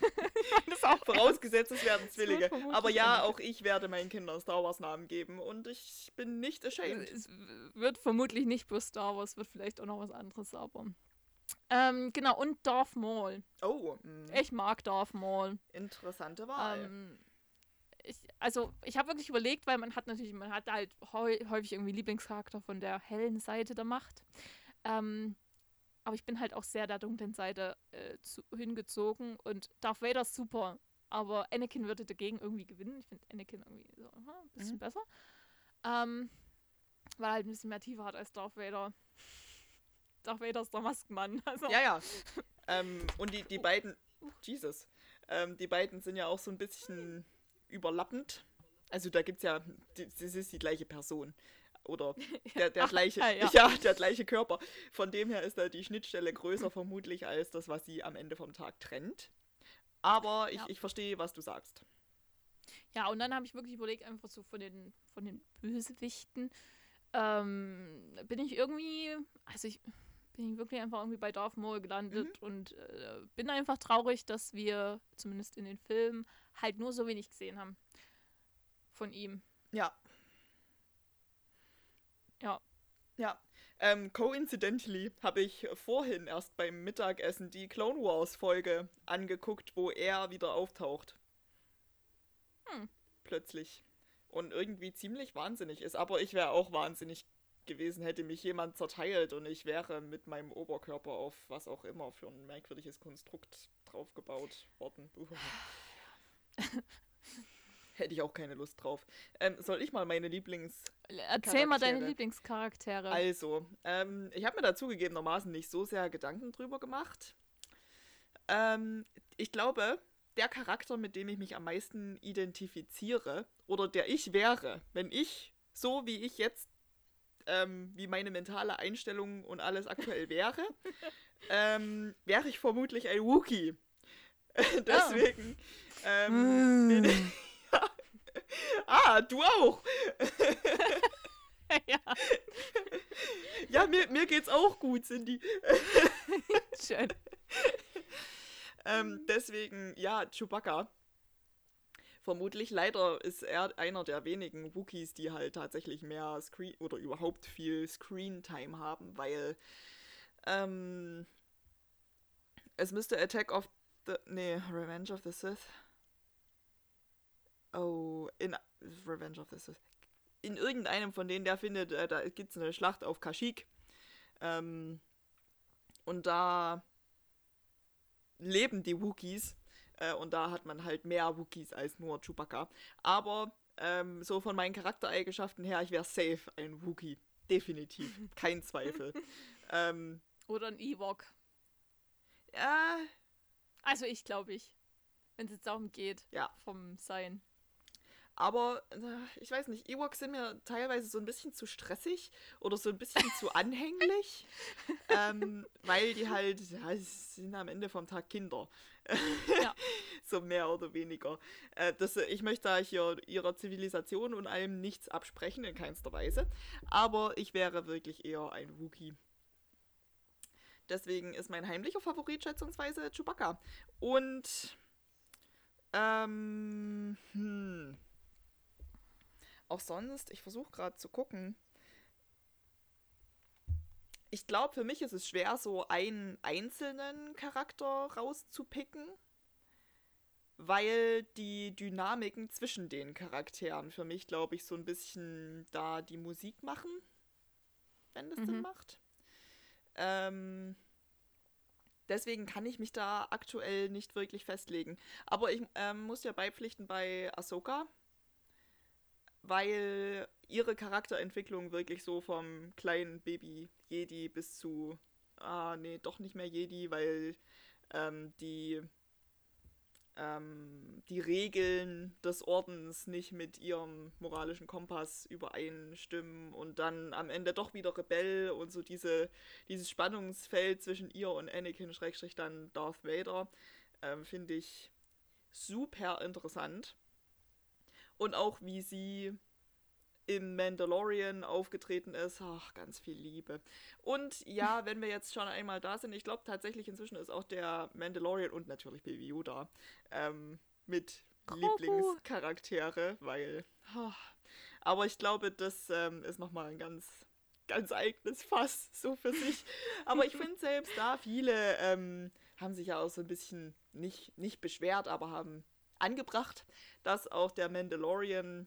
das auch. Vorausgesetzt, es werden Zwillinge. Aber ja, Anakin. auch ich werde meinen Kindern Star Wars Namen geben und ich bin nicht ashamed. Es wird vermutlich nicht bloß Star Wars, wird vielleicht auch noch was anderes, aber. Ähm, genau, und Darth Maul. Oh, mh, Ich mag Darth Maul. interessante Wahl. Ähm, ich, also ich habe wirklich überlegt, weil man hat natürlich, man hat halt häu häufig irgendwie Lieblingscharakter von der hellen Seite der Macht. Ähm, aber ich bin halt auch sehr der dunklen Seite äh, zu, hingezogen und Darth Vader ist super. aber Anakin würde dagegen irgendwie gewinnen. Ich finde Anakin irgendwie so aha, ein bisschen Mhm. besser. Ähm, weil er halt ein bisschen mehr Tiefe hat als Darth Vader. Darth Vader ist der Maskenmann. Also, Ja, ja. ähm, und die, die beiden, Jesus, ähm, die beiden sind ja auch so ein bisschen überlappend. Also da gibt's ja, die- es ist die gleiche Person. Oder der, der Ach, gleiche, ah, ja. ja. der gleiche Körper. Von dem her ist da die Schnittstelle größer vermutlich als das, was sie am Ende vom Tag trennt. Aber ich, Ja. ich verstehe, was du sagst. Ja, und dann habe ich wirklich überlegt, einfach so von den, von den Bösewichten, ähm, bin ich irgendwie, also ich bin ich wirklich einfach irgendwie bei Darth Maul gelandet und äh, bin einfach traurig, dass wir zumindest in den Filmen halt nur so wenig gesehen haben von ihm. Ja. Ja. Ja. Ähm, coincidentally habe ich vorhin erst beim Mittagessen die Clone Wars Folge angeguckt, wo er wieder auftaucht. Hm. Plötzlich. Und irgendwie ziemlich wahnsinnig ist. Aber ich wäre auch wahnsinnig gewesen, hätte mich jemand zerteilt und ich wäre mit meinem Oberkörper auf was auch immer für ein merkwürdiges Konstrukt draufgebaut worden. Hätte ich auch keine Lust drauf. Ähm, soll ich mal meine Lieblings... Erzähl mal deine Charaktere. Lieblingscharaktere. Also, ähm, ich habe mir dazugegebenermaßen nicht so sehr Gedanken drüber gemacht. Ähm, ich glaube, der Charakter, mit dem ich mich am meisten identifiziere, oder der ich wäre, wenn ich so wie ich jetzt, ähm, wie meine mentale Einstellung und alles aktuell wäre, ähm, wäre ich vermutlich ein Wookie. Deswegen ähm, bin ich. ah, du auch. ja, Ja, mir, mir geht's auch gut, Cindy. schön. Ähm, deswegen, ja, Chewbacca. Vermutlich, leider ist er einer der wenigen Wookies, die halt tatsächlich mehr Screen oder überhaupt viel Screen-Time haben, weil ähm, es müsste Attack of the. Nee, Revenge of the Sith. Oh, in Revenge of the Sith. In irgendeinem von denen, der findet, äh, da gibt es eine Schlacht auf Kashyyyk. Ähm, und da leben die Wookies. Äh, und da hat man halt mehr Wookies als nur Chewbacca. Aber ähm, so von meinen Charaktereigenschaften her, ich wäre safe ein Wookie. Definitiv. Kein Zweifel. ähm, Oder ein Ewok. ja, Also ich glaube ich. Wenn es jetzt darum geht, Ja. vom Sein. Aber äh, ich weiß nicht, Ewoks sind mir teilweise so ein bisschen zu stressig oder so ein bisschen zu anhänglich. ähm, weil die halt, ja, sind am Ende vom Tag Kinder. Ja. so mehr oder weniger. Äh, das, ich möchte da hier ihrer Zivilisation und allem nichts absprechen, in keinster Weise. Aber ich wäre wirklich eher ein Wookie. Deswegen ist mein heimlicher Favorit schätzungsweise Chewbacca. Und ähm, hm. Auch sonst, ich versuche gerade zu gucken. Ich glaube, für mich ist es schwer, so einen einzelnen Charakter rauszupicken, weil die Dynamiken zwischen den Charakteren für mich, glaube ich, so ein bisschen da die Musik machen, wenn das Sinn Mhm. macht. Ähm, deswegen kann ich mich da aktuell nicht wirklich festlegen. Aber ich ähm, muss ja beipflichten bei Ahsoka, weil ihre Charakterentwicklung wirklich so vom kleinen Baby Jedi bis zu, ah nee, doch nicht mehr Jedi, weil ähm, die, ähm, die Regeln des Ordens nicht mit ihrem moralischen Kompass übereinstimmen und dann am Ende doch wieder Rebell und so diese, dieses Spannungsfeld zwischen ihr und Anakin Schrägstrich dann Darth Vader ähm, finde ich super interessant. Und auch wie sie im Mandalorian aufgetreten ist. Ach, ganz viel Liebe. Und ja, wenn wir jetzt schon einmal da sind, ich glaube tatsächlich inzwischen ist auch der Mandalorian und natürlich Baby Yoda ähm, mit Grogu. Lieblingscharaktere, weil. ah, aber ich glaube, das ähm, ist nochmal ein ganz, ganz eigenes Fass, so für sich. Aber ich finde selbst da, viele ähm, haben sich ja auch so ein bisschen nicht, nicht beschwert, aber haben angebracht, dass auch der Mandalorian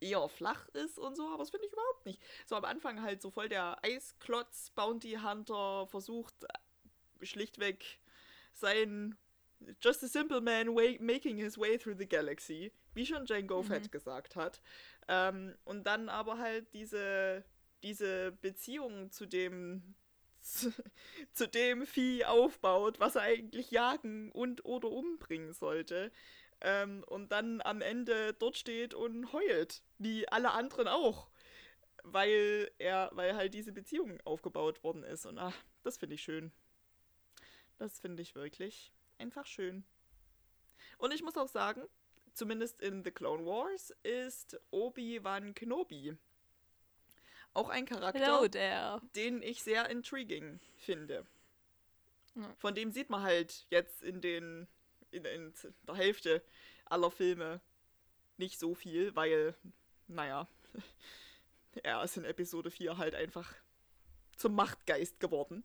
eher flach ist und so, aber das finde ich überhaupt nicht. So am Anfang halt so voll der Eisklotz Bounty Hunter versucht äh, schlichtweg sein just a simple man way, making his way through the galaxy, wie schon Django mhm. Fett gesagt hat. Ähm, und dann aber halt diese, diese Beziehung zu dem zu, zu dem Vieh aufbaut, was er eigentlich jagen und oder umbringen sollte. Ähm, und dann am Ende dort steht und heult, wie alle anderen auch. Weil er, weil halt diese Beziehung aufgebaut worden ist. Und ach, das finde ich schön. Das finde ich wirklich einfach schön. Und ich muss auch sagen, zumindest in The Clone Wars ist Obi-Wan Kenobi auch ein Charakter, den ich sehr intriguing finde. Von dem sieht man halt jetzt in den in, in der Hälfte aller Filme nicht so viel, weil, naja, er ist in Episode 4 halt einfach zum Machtgeist geworden.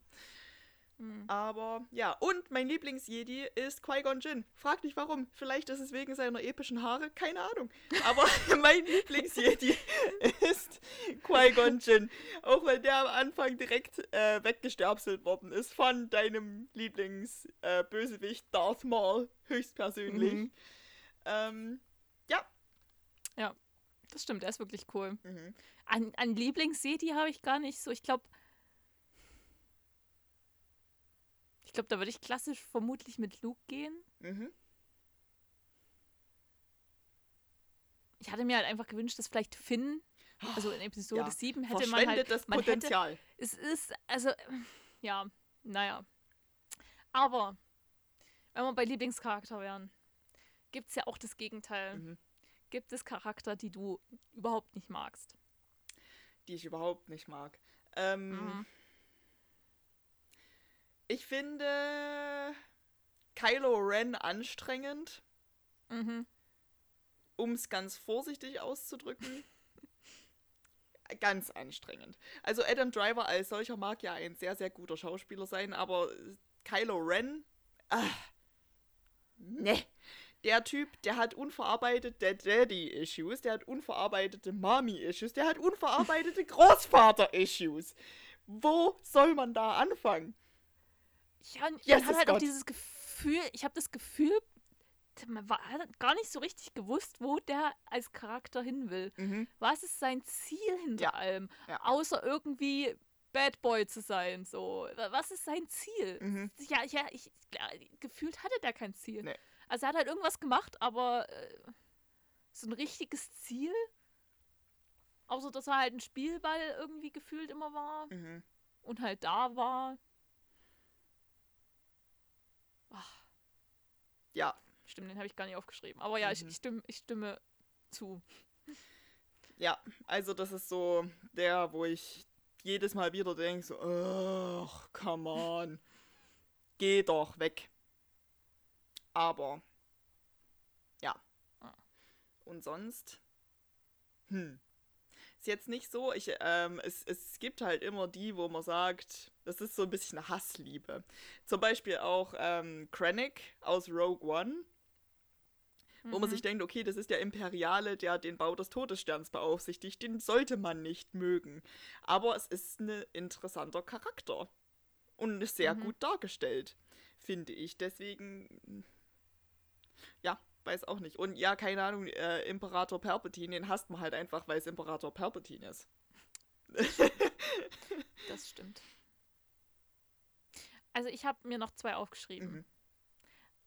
Mhm. Aber ja, und mein Lieblings-Jedi ist Qui-Gon Jinn. Frag nicht warum. Vielleicht ist es wegen seiner epischen Haare, keine Ahnung. Aber mein Lieblings-Jedi ist Qui-Gon Jinn. Auch weil der am Anfang direkt äh, weggesterbselt worden ist von deinem Lieblings-Bösewicht äh, Darth Maul, höchstpersönlich. Mhm. Ähm, ja. Ja, das stimmt, er ist wirklich cool. Mhm. An, an Lieblings-Jedi habe ich gar nicht so. Ich glaube, Ich glaube, da würde ich klassisch vermutlich mit Luke gehen. Mhm. Ich hatte mir halt einfach gewünscht, dass vielleicht Finn, also in Episode ja, 7 hätte man halt. das Potenzial. Hätte, es ist, also, ja, naja. Aber, wenn wir bei Lieblingscharakter wären, gibt es ja auch das Gegenteil. Mhm. Gibt es Charakter, die du überhaupt nicht magst? Die ich überhaupt nicht mag. Ähm. Mhm. Ich finde Kylo Ren anstrengend. Mhm. Um es ganz vorsichtig auszudrücken. ganz anstrengend. Also Adam Driver als solcher mag ja ein sehr, sehr guter Schauspieler sein, aber Kylo Ren, ach, ne. Der Typ, der hat unverarbeitete Daddy-Issues, der hat unverarbeitete Mommy-Issues, der hat unverarbeitete Großvater-Issues. Wo soll man da anfangen? Ja, und yes, man hat halt Gott. auch dieses Gefühl, ich habe das Gefühl, man war, hat gar nicht so richtig gewusst, wo der als Charakter hin will. Mhm. Was ist sein Ziel hinter ja. allem? Ja. Außer irgendwie Bad Boy zu sein. So. Was ist sein Ziel? Mhm. Ja, ja, ich, gefühlt hatte der kein Ziel. Nee. Also er hat halt irgendwas gemacht, aber äh, so ein richtiges Ziel. Außer dass er halt ein Spielball irgendwie gefühlt immer war. Mhm. Und halt da war. Ach. Ja. Stimmt, den habe ich gar nicht aufgeschrieben. Aber ja, mhm. ich, ich, stimme, ich stimme zu. Ja, also das ist so der, wo ich jedes Mal wieder denke, so, ach, come on. Geh doch weg. Aber, ja. Ah. Und sonst, hm, ist jetzt nicht so, ich, ähm, es, es gibt halt immer die, wo man sagt, das ist so ein bisschen Hassliebe. Zum Beispiel auch ähm, Krennic aus Rogue One, wo mhm. man sich denkt, okay, das ist der Imperiale, der den Bau des Todessterns beaufsichtigt, den sollte man nicht mögen. Aber es ist ein interessanter Charakter und sehr mhm. gut dargestellt, finde ich. Deswegen, ja, weiß auch nicht. Und ja, keine Ahnung, äh, Imperator Palpatine, den hasst man halt einfach, weil es Imperator Palpatine ist. das stimmt. Also ich habe mir noch zwei aufgeschrieben. Mhm.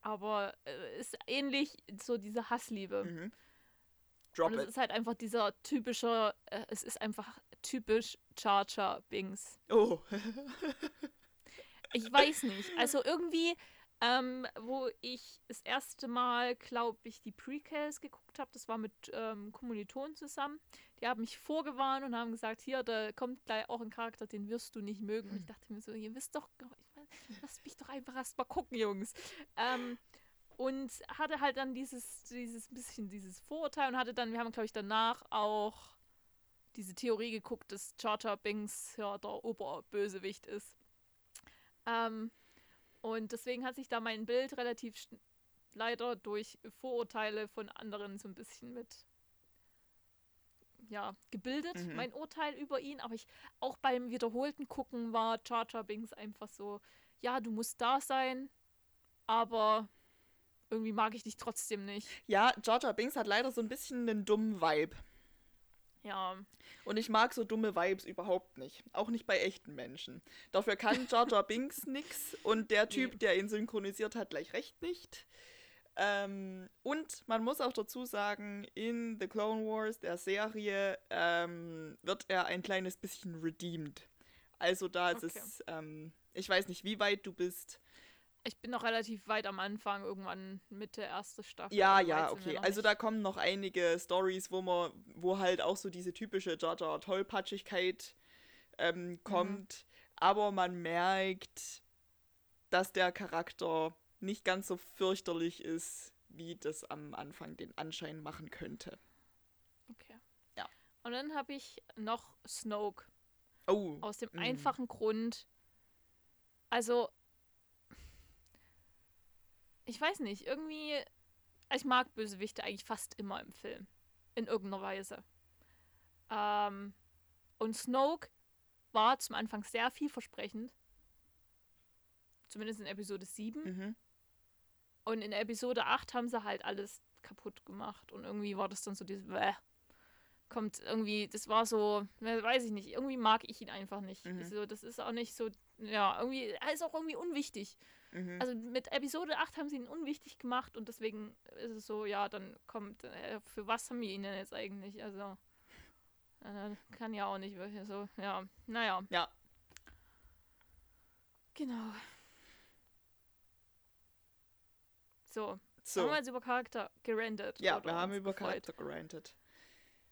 Aber äh, ist ähnlich so diese Hassliebe. Mhm. Drop Und es it. ist halt einfach dieser typische, äh, es ist einfach typisch Charger Bings. Oh. ich weiß nicht. Also irgendwie ähm, wo ich das erste Mal, glaube ich, die Prequels geguckt habe. Das war mit ähm, Kommilitonen zusammen. Die haben mich vorgewarnt und haben gesagt, hier, da kommt gleich auch ein Charakter, den wirst du nicht mögen. Und ich dachte mir so, ihr wisst doch, lasst mich doch einfach erst mal gucken, Jungs. Ähm, und hatte halt dann dieses, dieses bisschen dieses Vorurteil und hatte dann, wir haben, glaube ich, danach auch diese Theorie geguckt, dass Charter Binks ja der Oberbösewicht ist. Ähm, und deswegen hat sich da mein Bild relativ leider durch Vorurteile von anderen so ein bisschen mit ja, gebildet, mhm. mein Urteil über ihn. Aber ich auch beim wiederholten Gucken war Jar Jar Binks einfach so, ja, du musst da sein, aber irgendwie mag ich dich trotzdem nicht. Ja, Jar Jar Binks hat leider so ein bisschen einen dummen Vibe. Ja. Und ich mag so dumme Vibes überhaupt nicht. Auch nicht bei echten Menschen. Dafür kann Jar Jar Binks nix und der Typ, Nee. der ihn synchronisiert hat, gleich recht nicht. Ähm, und man muss auch dazu sagen, in The Clone Wars, der Serie, ähm, wird er ein kleines bisschen redeemed. Also da ist Okay. es, ähm, ich weiß nicht, wie weit du bist. Ich bin noch relativ weit am Anfang, irgendwann Mitte erste Staffel. Ja, ja, okay. Also nicht. da kommen noch einige Stories, wo man, wo halt auch so diese typische Jar Jar Tollpatschigkeit ähm, kommt. Aber man merkt, dass der Charakter nicht ganz so fürchterlich ist, wie das am Anfang den Anschein machen könnte. Okay. Ja. Und dann habe ich noch Snoke. Oh. Aus dem mm. einfachen Grund. Also. Ich weiß nicht, irgendwie. Ich mag Bösewichte eigentlich fast immer im Film. In irgendeiner Weise. Ähm, und Snoke war zum Anfang sehr vielversprechend. Zumindest in Episode 7. Mhm. Und in Episode 8 haben sie halt alles kaputt gemacht. Und irgendwie war das dann so dieses. Bäh. Kommt irgendwie, das war so, ne, weiß ich nicht, irgendwie mag ich ihn einfach nicht. Mhm. So, das ist auch nicht so, ja, irgendwie, er ist auch irgendwie unwichtig. Mhm. Also mit Episode 8 haben sie ihn unwichtig gemacht und deswegen ist es so, ja, dann kommt, äh, für was haben wir ihn denn jetzt eigentlich? Also, äh, kann ja auch nicht wirklich so, ja, naja. Ja. Genau. So, so. haben wir jetzt über Charakter gerendet. Ja, wir haben über gefreut. Charakter gerantet.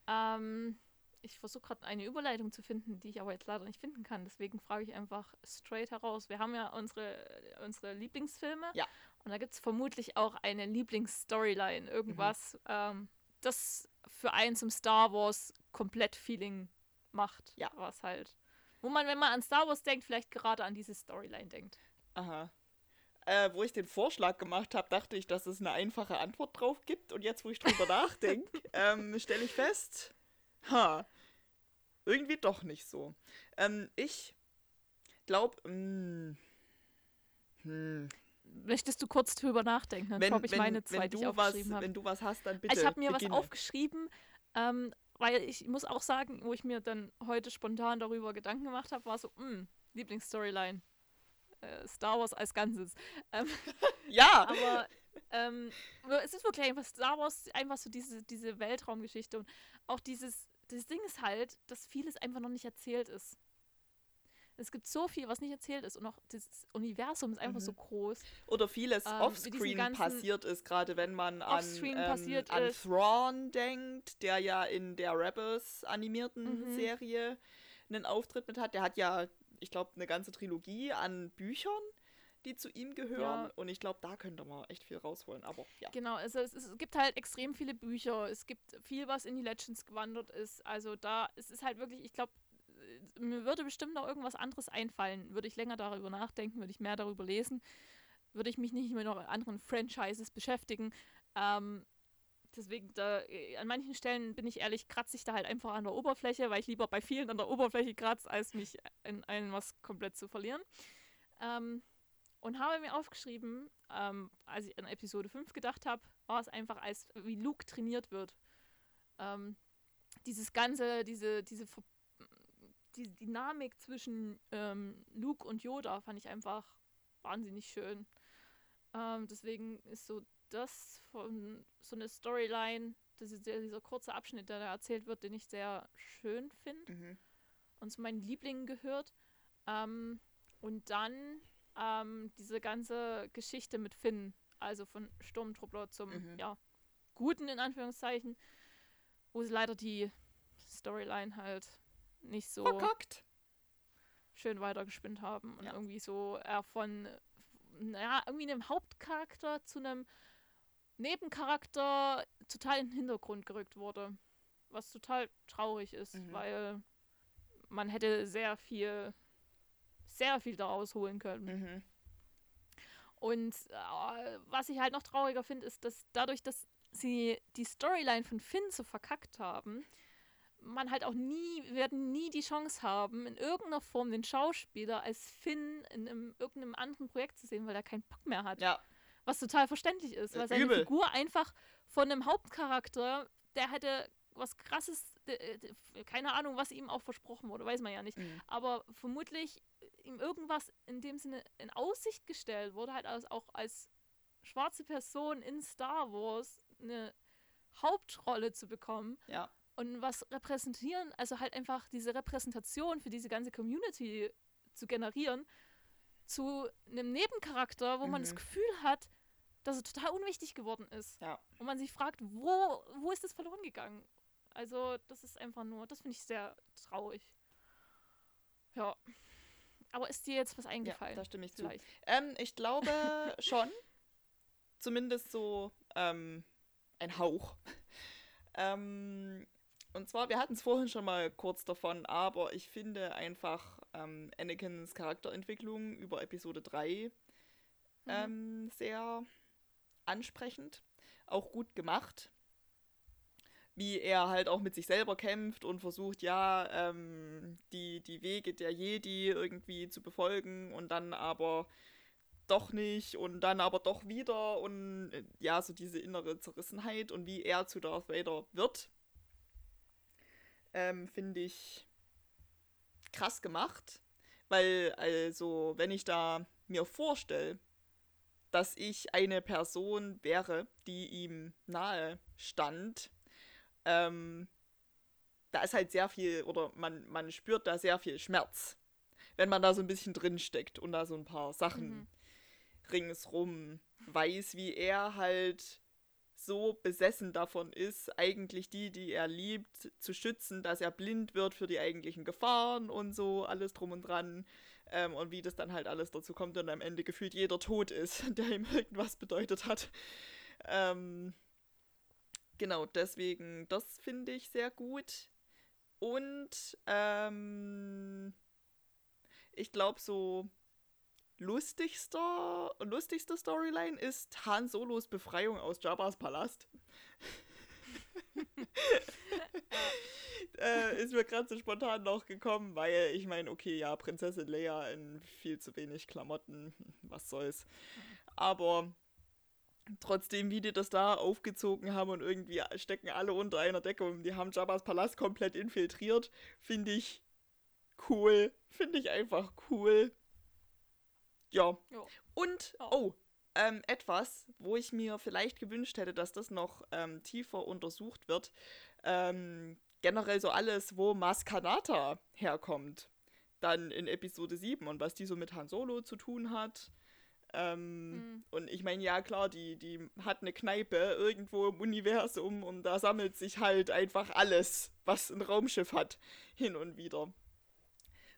Ähm, ich versuche gerade eine Überleitung zu finden, die ich aber jetzt leider nicht finden kann. Deswegen frage ich einfach straight heraus. Wir haben ja unsere, unsere Lieblingsfilme. Ja. Und da gibt es vermutlich auch eine Lieblingsstoryline. Irgendwas, ähm, das für einen zum Star Wars komplett Feeling macht. Ja. Was halt. Wo man, wenn man an Star Wars denkt, vielleicht gerade an diese Storyline denkt. Aha. Äh, wo ich den Vorschlag gemacht habe, dachte ich, dass es eine einfache Antwort drauf gibt. Und jetzt, wo ich drüber nachdenke, ähm, stelle ich fest, ha, irgendwie doch nicht so. Ähm, ich glaube, hm, Möchtest du kurz drüber nachdenken? Dann wenn, ich wenn, meine wenn, zwei, die ich du was, aufgeschrieben habe. wenn du was hast, dann bitte. ich habe mir beginne. was aufgeschrieben, ähm, weil ich muss auch sagen, wo ich mir dann heute spontan darüber Gedanken gemacht habe, war so, mh, Lieblingsstoryline. Äh, Star Wars als Ganzes. Ähm, Ja! aber ähm, es ist wirklich einfach Star Wars, einfach so diese, diese Weltraumgeschichte und auch dieses, das Ding ist halt, dass vieles einfach noch nicht erzählt ist. Es gibt so viel, was nicht erzählt ist und auch das Universum ist einfach Mhm. so groß. Oder vieles ähm, offscreen passiert ist, gerade wenn man an, ähm, an ist. Thrawn denkt, der ja in der Rebels animierten Mhm. Serie einen Auftritt mit hat. Der hat ja, ich glaube, eine ganze Trilogie an Büchern, die zu ihm gehören. Ja. Und ich glaube, da könnte man echt viel rausholen. Aber ja. Genau, also es, es gibt halt extrem viele Bücher, es gibt viel, was in die Legends gewandert ist. Also da, es ist halt wirklich, ich glaube, mir würde bestimmt noch irgendwas anderes einfallen. Würde ich länger darüber nachdenken, würde ich mehr darüber lesen, würde ich mich nicht mit noch anderen Franchises beschäftigen. Ähm, deswegen, da, äh, an manchen Stellen bin ich ehrlich, kratze ich da halt einfach an der Oberfläche, weil ich lieber bei vielen an der Oberfläche kratze, als mich in einem was komplett zu verlieren. Ähm, und habe mir aufgeschrieben, ähm, als ich an Episode 5 gedacht habe, war es einfach, als wie Luke trainiert wird. Ähm, dieses ganze, diese, diese Ver die Dynamik zwischen ähm, Luke und Yoda fand ich einfach wahnsinnig schön. Ähm, deswegen ist so das von so eine Storyline, das ist dieser kurze Abschnitt, der da erzählt wird, den ich sehr schön finde Mhm. und zu meinen Lieblingen gehört. Ähm, und dann ähm, diese ganze Geschichte mit Finn, also von Sturmtruppler zum Mhm. ja, Guten in Anführungszeichen, wo sie leider die Storyline halt nicht so Verkackt. schön weitergespinnt haben und Ja. irgendwie so er von naja, irgendwie einem Hauptcharakter zu einem Nebencharakter total in den Hintergrund gerückt wurde. Was total traurig ist, Mhm. weil man hätte sehr viel, sehr viel daraus holen können. Mhm. Und äh, was ich halt noch trauriger finde, ist, dass dadurch, dass sie die Storyline von Finn so verkackt haben, man halt auch nie, werden nie die Chance haben, in irgendeiner Form den Schauspieler als Finn in einem, irgendeinem anderen Projekt zu sehen, weil er keinen Bock mehr hat. Ja. Was total verständlich ist, weil seine Übel. Figur einfach von einem Hauptcharakter, der hätte was krasses, äh, äh, keine Ahnung, was ihm auch versprochen wurde, weiß man ja nicht. Mhm. Aber vermutlich ihm irgendwas in dem Sinne in Aussicht gestellt wurde, halt als, auch als schwarze Person in Star Wars eine Hauptrolle zu bekommen Ja. und was repräsentieren, also halt einfach diese Repräsentation für diese ganze Community zu generieren, zu einem Nebencharakter, wo man das Mhm. Gefühl hat, dass er total unwichtig geworden ist. Ja. Und man sich fragt, wo, wo ist das verloren gegangen? Also, das ist einfach nur, das finde ich sehr traurig. Ja. Aber ist dir jetzt was Ja, eingefallen? da stimme ich zu. Vielleicht. Ähm, ich glaube schon. Zumindest so ähm, ein Hauch. ähm, und zwar, wir hatten es vorhin schon mal kurz davon, aber ich finde einfach ähm, Anakins Charakterentwicklung über Episode 3 Mhm. ähm, sehr ansprechend. Auch gut gemacht. Wie er halt auch mit sich selber kämpft und versucht, ja, ähm, die, die Wege der Jedi irgendwie zu befolgen und dann aber doch nicht und dann aber doch wieder und äh, ja, so diese innere Zerrissenheit und wie er zu Darth Vader wird, ähm, finde ich krass gemacht, weil also, wenn ich da mir vorstelle, dass ich eine Person wäre, die ihm nahe stand, ähm, da ist halt sehr viel, oder man, man spürt da sehr viel Schmerz, wenn man da so ein bisschen drin steckt und da so ein paar Sachen Mhm. ringsrum weiß, wie er halt so besessen davon ist, eigentlich die, die er liebt, zu schützen, dass er blind wird für die eigentlichen Gefahren und so, alles drum und dran. Ähm, und wie das dann halt alles dazu kommt und am Ende gefühlt jeder tot ist, der ihm irgendwas bedeutet hat. Ähm, genau, deswegen, das finde ich sehr gut. Und ähm, ich glaube, so lustigster, lustigste Storyline ist Han Solos Befreiung aus Jabba's Palast. äh, ist mir gerade so spontan noch gekommen, weil ich meine, okay, ja, Prinzessin Leia in viel zu wenig Klamotten, was soll's. Aber trotzdem, wie die das da aufgezogen haben und irgendwie stecken alle unter einer Decke und die haben Jabba's Palast komplett infiltriert, finde ich cool. Finde ich einfach cool. Ja. Ja. Und, oh, ähm, etwas, wo ich mir vielleicht gewünscht hätte, dass das noch ähm, tiefer untersucht wird. Ähm, generell so alles, wo Maskanata herkommt. Dann in Episode 7 und was die so mit Han Solo zu tun hat. Ähm, Mhm. Und ich meine, ja klar, die, die hat eine Kneipe irgendwo im Universum und da sammelt sich halt einfach alles, was ein Raumschiff hat, hin und wieder.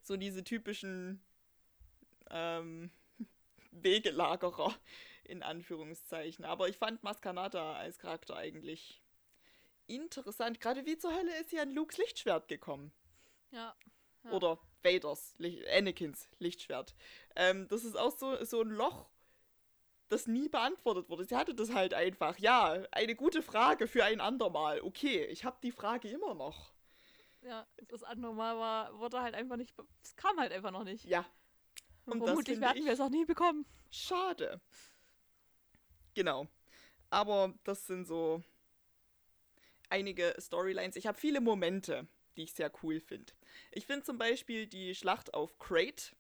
So diese typischen ähm, Wegelagerer in Anführungszeichen. Aber ich fand Maskanata als Charakter eigentlich interessant. Gerade wie zur Hölle ist sie an Lukes Lichtschwert gekommen. Ja. Ja. Oder Vaders, Licht, Anakins Lichtschwert. Ähm, das ist auch so, so ein Loch, das nie beantwortet wurde. Sie hatte das halt einfach. Ja, eine gute Frage für ein andermal. Okay, ich habe die Frage immer noch. Ja, das andere Mal war, wurde halt einfach nicht, es kam halt einfach noch nicht. Ja, Und und vermutlich werden wir es auch nie bekommen. schade. Genau. Aber das sind so einige Storylines. Ich habe viele Momente, die ich sehr cool finde. Ich finde zum Beispiel die Schlacht auf Crate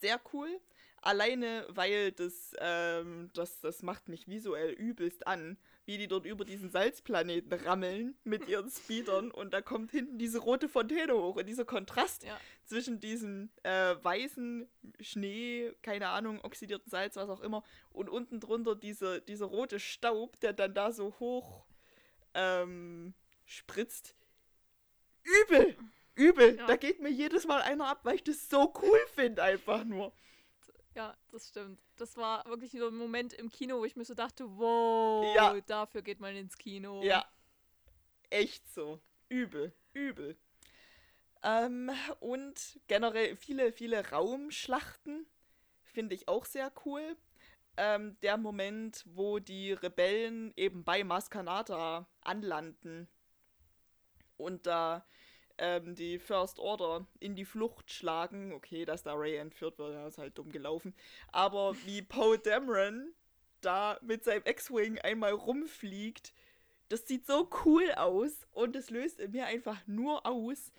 sehr cool. Alleine, weil das, ähm, das, das macht mich visuell übelst an, wie die dort über diesen Salzplaneten rammeln mit ihren Speedern und da kommt hinten diese rote Fontäne hoch und dieser Kontrast Ja. zwischen diesem äh, weißen Schnee, keine Ahnung, oxidierten Salz, was auch immer, und unten drunter diese, dieser rote Staub, der dann da so hoch ähm, spritzt. Übel! Übel! Ja. Da geht mir jedes Mal einer ab, weil ich das so cool finde, einfach nur. Ja, das stimmt. Das war wirklich so ein Moment im Kino, wo ich mir so dachte, wow, Ja. dafür geht man ins Kino. Ja. Echt so. Übel. Übel. Ähm, und generell viele, viele Raumschlachten finde ich auch sehr cool. Ähm, der Moment, wo die Rebellen eben bei Maskanata anlanden und da ähm, die First Order in die Flucht schlagen. Okay, dass da Ray entführt wird, ja, ist halt dumm gelaufen. Aber wie Poe Dameron da mit seinem X-Wing einmal rumfliegt, das sieht so cool aus und es löst in mir einfach nur aus,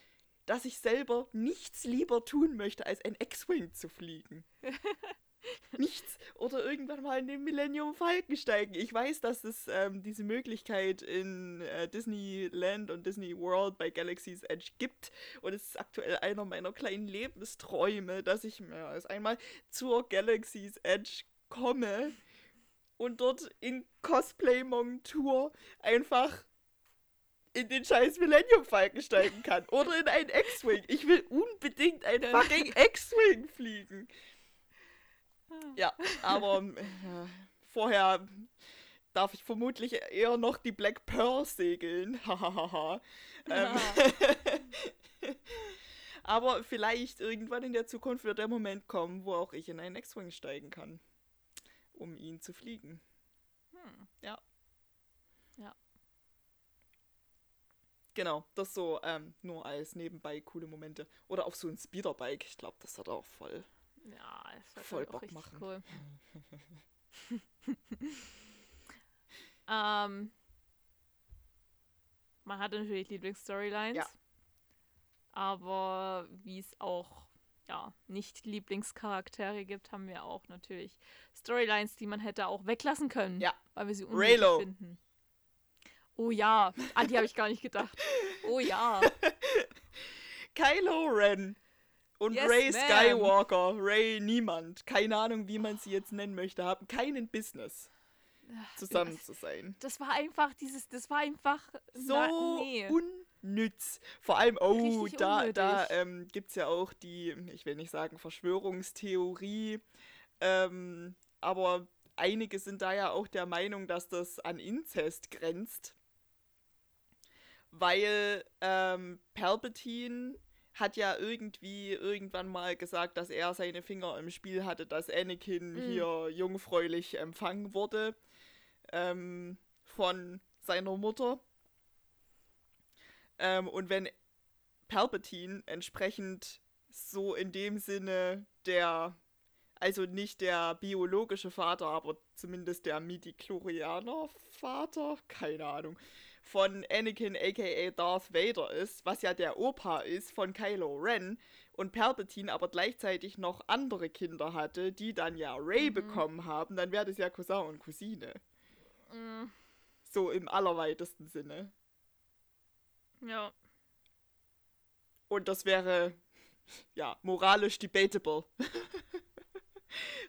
dass ich selber nichts lieber tun möchte, als ein X-Wing zu fliegen. nichts. Oder irgendwann mal in den Millennium Falcon steigen. Ich weiß, dass es ähm, diese Möglichkeit in äh, Disneyland und Disney World bei Galaxy's Edge gibt. Und es ist aktuell einer meiner kleinen Lebensträume, dass ich mehr als einmal zur Galaxy's Edge komme und dort in Cosplay-Montur einfach in den scheiß Millennium Falcon steigen kann. Oder in einen X-Wing. Ich will unbedingt einen fucking X-Wing fliegen. Ja, aber äh, vorher darf ich vermutlich eher noch die Black Pearl segeln. Hahaha. ähm, aber vielleicht irgendwann in der Zukunft wird der Moment kommen, wo auch ich in einen X-Wing steigen kann, um ihn zu fliegen. Hm. Ja. Ja. Genau, das so ähm, nur als nebenbei coole Momente. Oder auf so ein Speederbike. Ich glaube, das hat auch voll Ja, es wird Voll halt auch Bock richtig machen. cool. ähm, man hat natürlich Lieblingsstorylines. Ja. Aber wie es auch ja, nicht Lieblingscharaktere gibt, haben wir auch natürlich Storylines, die man hätte auch weglassen können. Ja. Weil wir sie unnötig finden. Oh ja, an die habe ich gar nicht gedacht. Oh ja. Kylo Ren und Yes, Ray. Skywalker, Ray Niemand, keine Ahnung, wie man sie jetzt nennen möchte, haben keinen Business zusammen zu sein. Das war einfach dieses, das war einfach So na, nee. unnütz. Vor allem, oh, Richtig da, da unnötig. ähm, gibt es ja auch die, ich will nicht sagen Verschwörungstheorie, ähm, aber einige sind da ja auch der Meinung, dass das an Inzest grenzt. Weil ähm, Palpatine hat ja irgendwie irgendwann mal gesagt, dass er seine Finger im Spiel hatte, dass Anakin Mhm. hier jungfräulich empfangen wurde ähm, von seiner Mutter. Ähm, und wenn Palpatine entsprechend so in dem Sinne der, also nicht der biologische Vater, aber zumindest der Midi-Chlorianer Vater, keine Ahnung, von Anakin aka Darth Vader ist, was ja der Opa ist von Kylo Ren und Palpatine aber gleichzeitig noch andere Kinder hatte, die dann ja Ray Mhm. bekommen haben, dann wäre das ja Cousin und Cousine. Mm, So im allerweitesten Sinne. ja. Und das wäre, ja, moralisch debatable.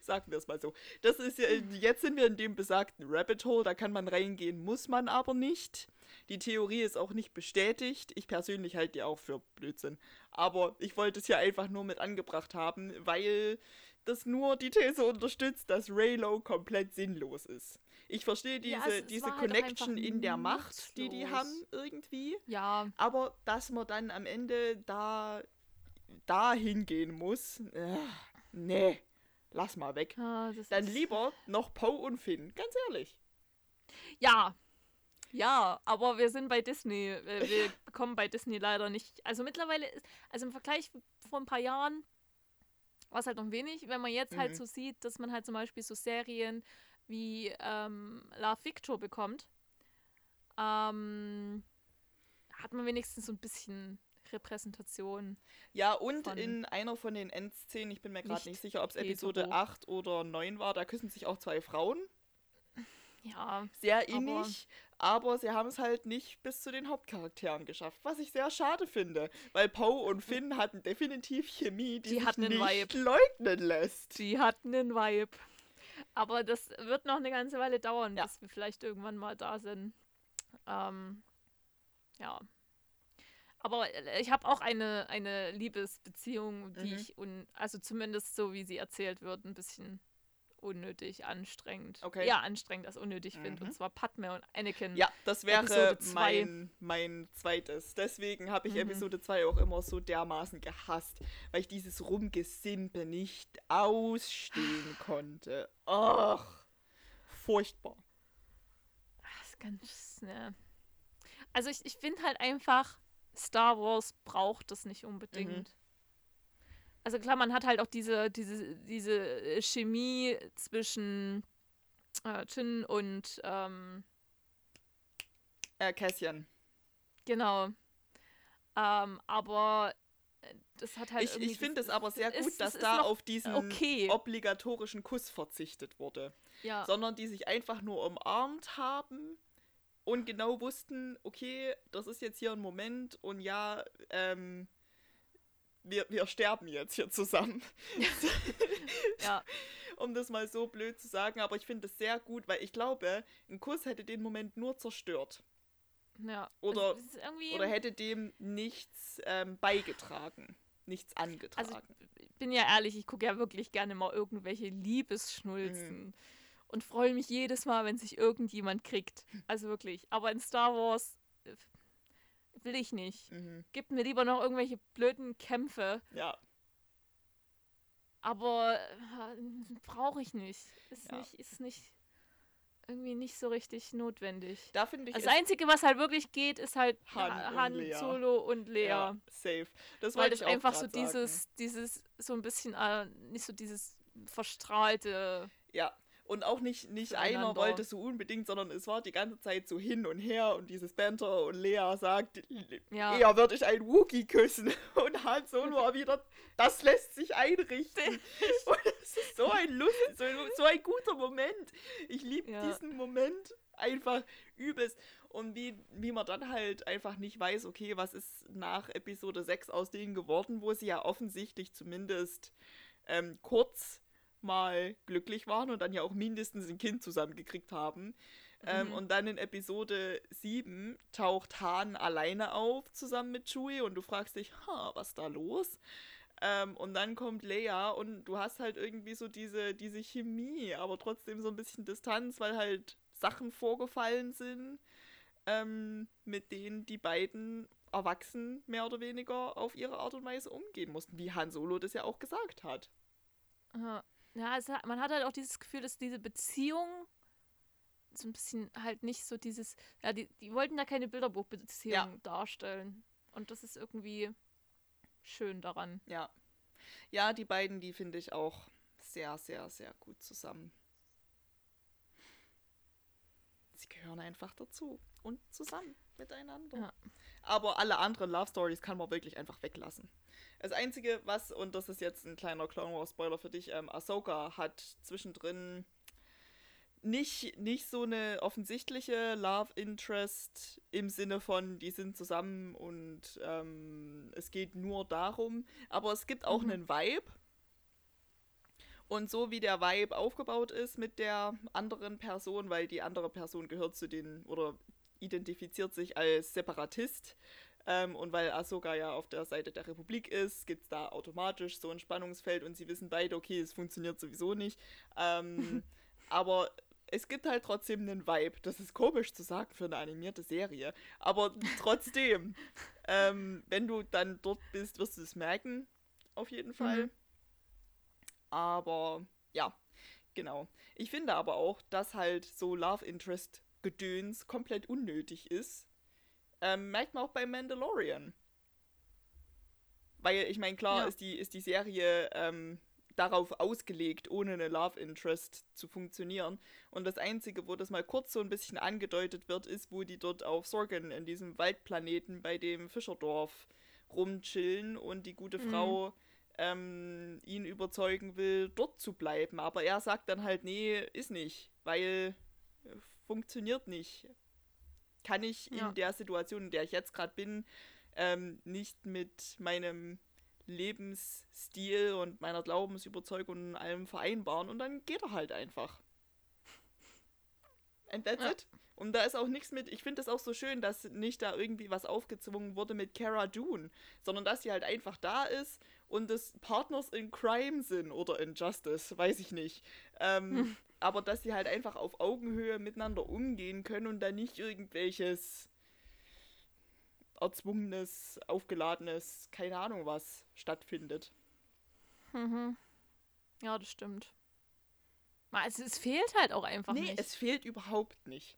Sagen wir es mal so. Das ist ja, jetzt sind wir in dem besagten Rabbit Hole, da kann man reingehen, muss man aber nicht. Die Theorie ist auch nicht bestätigt. Ich persönlich halte die auch für Blödsinn. Aber ich wollte es ja einfach nur mit angebracht haben, weil das nur die These unterstützt, dass Raylo komplett sinnlos ist. Ich verstehe diese, Ja, es- es diese halt Connection einfach in der Macht, die die haben irgendwie. Ja, Aber dass man dann am Ende da, da hingehen muss, äh, nee, lass mal weg. das Dann lieber noch Poe und Finn, ganz ehrlich. Ja. Ja, aber wir sind bei Disney. äh, Wir bekommen bei Disney leider nicht. Also mittlerweile, ist, also im Vergleich vor ein paar Jahren war es halt noch wenig. Wenn man jetzt Mhm. halt so sieht, dass man halt zum Beispiel so Serien wie ähm, Love Victor bekommt, ähm, hat man wenigstens so ein bisschen Repräsentation. Ja, und in einer von den Endszenen, ich bin mir gerade nicht nicht sicher, ob es Episode hetero. 8 oder 9 war, da küssen sich auch zwei Frauen. Ja, Sehr innig, aber, sie haben es halt nicht bis zu den Hauptcharakteren geschafft, was ich sehr schade finde, weil Poe und Finn hatten definitiv Chemie, die, Die sich nicht Vibe. leugnen lässt. die hatten einen Vibe. Aber das wird noch eine ganze Weile dauern, Ja. bis wir vielleicht irgendwann mal da sind. Ähm, ja. Aber äh, ich habe auch eine, eine Liebesbeziehung, die Mhm. ich, un also zumindest so wie sie erzählt wird, ein bisschen unnötig anstrengend. Okay. Ja, anstrengend als unnötig finde. Mhm. Und zwar Padme und Anakin. Ja, das wäre mein, mein zweites. Deswegen habe ich Mhm. Episode 2 auch immer so dermaßen gehasst, weil ich dieses Rumgesimpe nicht ausstehen konnte. Ach, furchtbar. Das ist ganz, ne. Also ich, ich finde halt einfach, Star Wars braucht das nicht unbedingt. Also klar, man hat halt auch diese, diese, diese äh, Chemie zwischen äh, Jin und ähm, Äh, Cassian. genau. Ähm, aber äh, das hat halt Ich, ich finde es aber sehr gut, ist- dass da auf diesen okay. obligatorischen Kuss verzichtet wurde. Ja, Sondern die sich einfach nur umarmt haben und genau wussten, okay, das ist jetzt hier ein Moment und ja, ähm, wir, wir sterben jetzt hier zusammen. ja, um das mal so blöd zu sagen, aber ich finde es sehr gut, weil ich glaube, ein Kuss hätte den Moment nur zerstört. ja. Oder- Es ist irgendwie, Oder hätte dem nichts ähm, beigetragen. Nichts angetragen. Also ich bin ja ehrlich, ich gucke ja wirklich gerne mal irgendwelche Liebesschnulzen Mhm. Und freue mich jedes Mal, wenn sich irgendjemand kriegt. Also wirklich. Aber in Star Wars äh, will ich nicht. mhm. Gib mir lieber noch irgendwelche blöden Kämpfe, Ja, aber äh, brauche ich nicht. Ist Ja. nicht, ist nicht irgendwie nicht so richtig notwendig. da finde ich Das Einzige, was halt wirklich geht, ist halt Han Han, und Han. Solo und Lea. ja, safe. Das Weil ich einfach so grad sagen. dieses, dieses, so ein bisschen, äh, nicht so dieses verstrahlte. Ja. Und auch nicht, nicht einer Füreinander. wollte so unbedingt, sondern es war die ganze Zeit so hin und her und dieses Banter und Lea sagt, Ja. eher würde ich einen Wookie küssen. Und Han Solo war wieder, das lässt sich einrichten. und es ist so ein Lust, so, so ein guter Moment. Ich liebe Ja. diesen Moment einfach übelst. Und wie, wie man dann halt einfach nicht weiß, okay, was ist nach Episode 6 aus denen geworden, wo sie ja offensichtlich zumindest ähm, kurz mal glücklich waren und dann ja auch mindestens ein Kind zusammengekriegt haben. Ähm, Mhm. und dann in Episode 7 taucht Han alleine auf zusammen mit Chewie und du fragst dich, ha, was ist da los? Ähm, und dann kommt Leia und du hast halt irgendwie so diese, diese Chemie, aber trotzdem so ein bisschen Distanz, weil halt Sachen vorgefallen sind, ähm, mit denen die beiden Erwachsenen mehr oder weniger auf ihre Art und Weise umgehen mussten, wie Han Solo das ja auch gesagt hat. Ja, ja es, man hat halt auch dieses Gefühl, dass diese Beziehung so ein bisschen halt nicht so dieses, ja, die, die wollten da keine Bilderbuchbeziehung Ja. darstellen. Und das ist irgendwie schön daran. Ja. Ja, die beiden, die finde ich auch sehr, sehr, sehr gut zusammen. Sie gehören einfach dazu und zusammen miteinander. Ja. Aber alle anderen Love Stories kann man wirklich einfach weglassen. Das Einzige, was, und das ist jetzt ein kleiner Clone Wars Spoiler für dich, ähm, Ahsoka hat zwischendrin nicht, nicht so eine offensichtliche Love Interest im Sinne von, die sind zusammen und ähm, es geht nur darum, aber es gibt auch Mhm. einen Vibe. Und so wie der Vibe aufgebaut ist mit der anderen Person, weil die andere Person gehört zu den oder identifiziert sich als Separatist, ähm, und weil Ahsoka ja auf der Seite der Republik ist, gibt es da automatisch so ein Spannungsfeld und sie wissen beide, okay, es funktioniert sowieso nicht. Ähm, aber es gibt halt trotzdem einen Vibe. Das ist komisch zu sagen für eine animierte Serie. Aber trotzdem, ähm, wenn du dann dort bist, wirst du es merken. Auf jeden Fall. Mhm. Aber ja, genau. Ich finde aber auch, dass halt so Love Interest Gedöns komplett unnötig ist. Ähm, merkt man auch bei Mandalorian. Weil, ich meine, klar Ja. ist, die, ist die Serie ähm, darauf ausgelegt, ohne eine Love Interest zu funktionieren. Und das Einzige, wo das mal kurz so ein bisschen angedeutet wird, ist, wo die dort auf Sorgen in diesem Waldplaneten bei dem Fischerdorf rumchillen und die gute Mhm. Frau ähm, ihn überzeugen will, dort zu bleiben. Aber er sagt dann halt, nee, ist nicht, weil funktioniert nicht. Kann ich Ja. in der Situation, in der ich jetzt gerade bin, ähm, nicht mit meinem Lebensstil und meiner Glaubensüberzeugung und allem vereinbaren und dann geht er halt einfach. And that's Ja. it. Und da ist auch nichts mit, ich finde das auch so schön, dass nicht da irgendwie was aufgezwungen wurde mit Cara Dune, sondern dass sie halt einfach da ist und das Partners in Crime sind oder in Justice, weiß ich nicht. Ähm, Hm. Aber dass sie halt einfach auf Augenhöhe miteinander umgehen können und da nicht irgendwelches erzwungenes, aufgeladenes, keine Ahnung was stattfindet. Mhm. Ja, das stimmt. Also es fehlt halt auch einfach nee, nicht. es fehlt überhaupt nicht.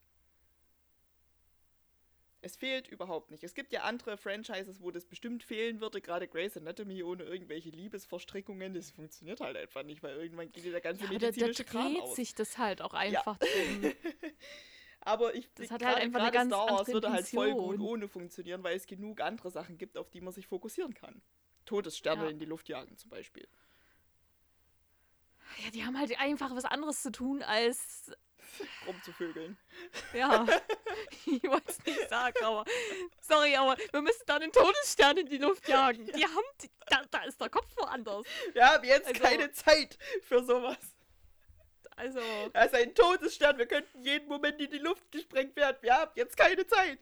Es fehlt überhaupt nicht. Es gibt ja andere Franchises, wo das bestimmt fehlen würde, gerade Grey's Anatomy ohne irgendwelche Liebesverstrickungen. Das funktioniert halt einfach nicht, weil irgendwann geht der ganze Ja, medizinische da, da Kram dreht aus. sich das halt auch einfach drum. Aber ich Das hat gerade- halt einfach eine ganz Star Wars würde halt voll gut ohne funktionieren, weil es genug andere Sachen gibt, auf die man sich fokussieren kann. Todessterne Ja. in die Luft jagen zum Beispiel. Ja, die haben halt einfach was anderes zu tun als. Rumzuvögeln. Ja, ich wollte es nicht sagen, aber. Sorry, aber wir müssen da den Todesstern in die Luft jagen. Die haben. Die, da, da ist der Kopf woanders. Wir haben jetzt Also- keine Zeit für sowas. Also. Da ist ein Todesstern. Wir könnten jeden Moment in die Luft gesprengt werden. Wir haben jetzt keine Zeit.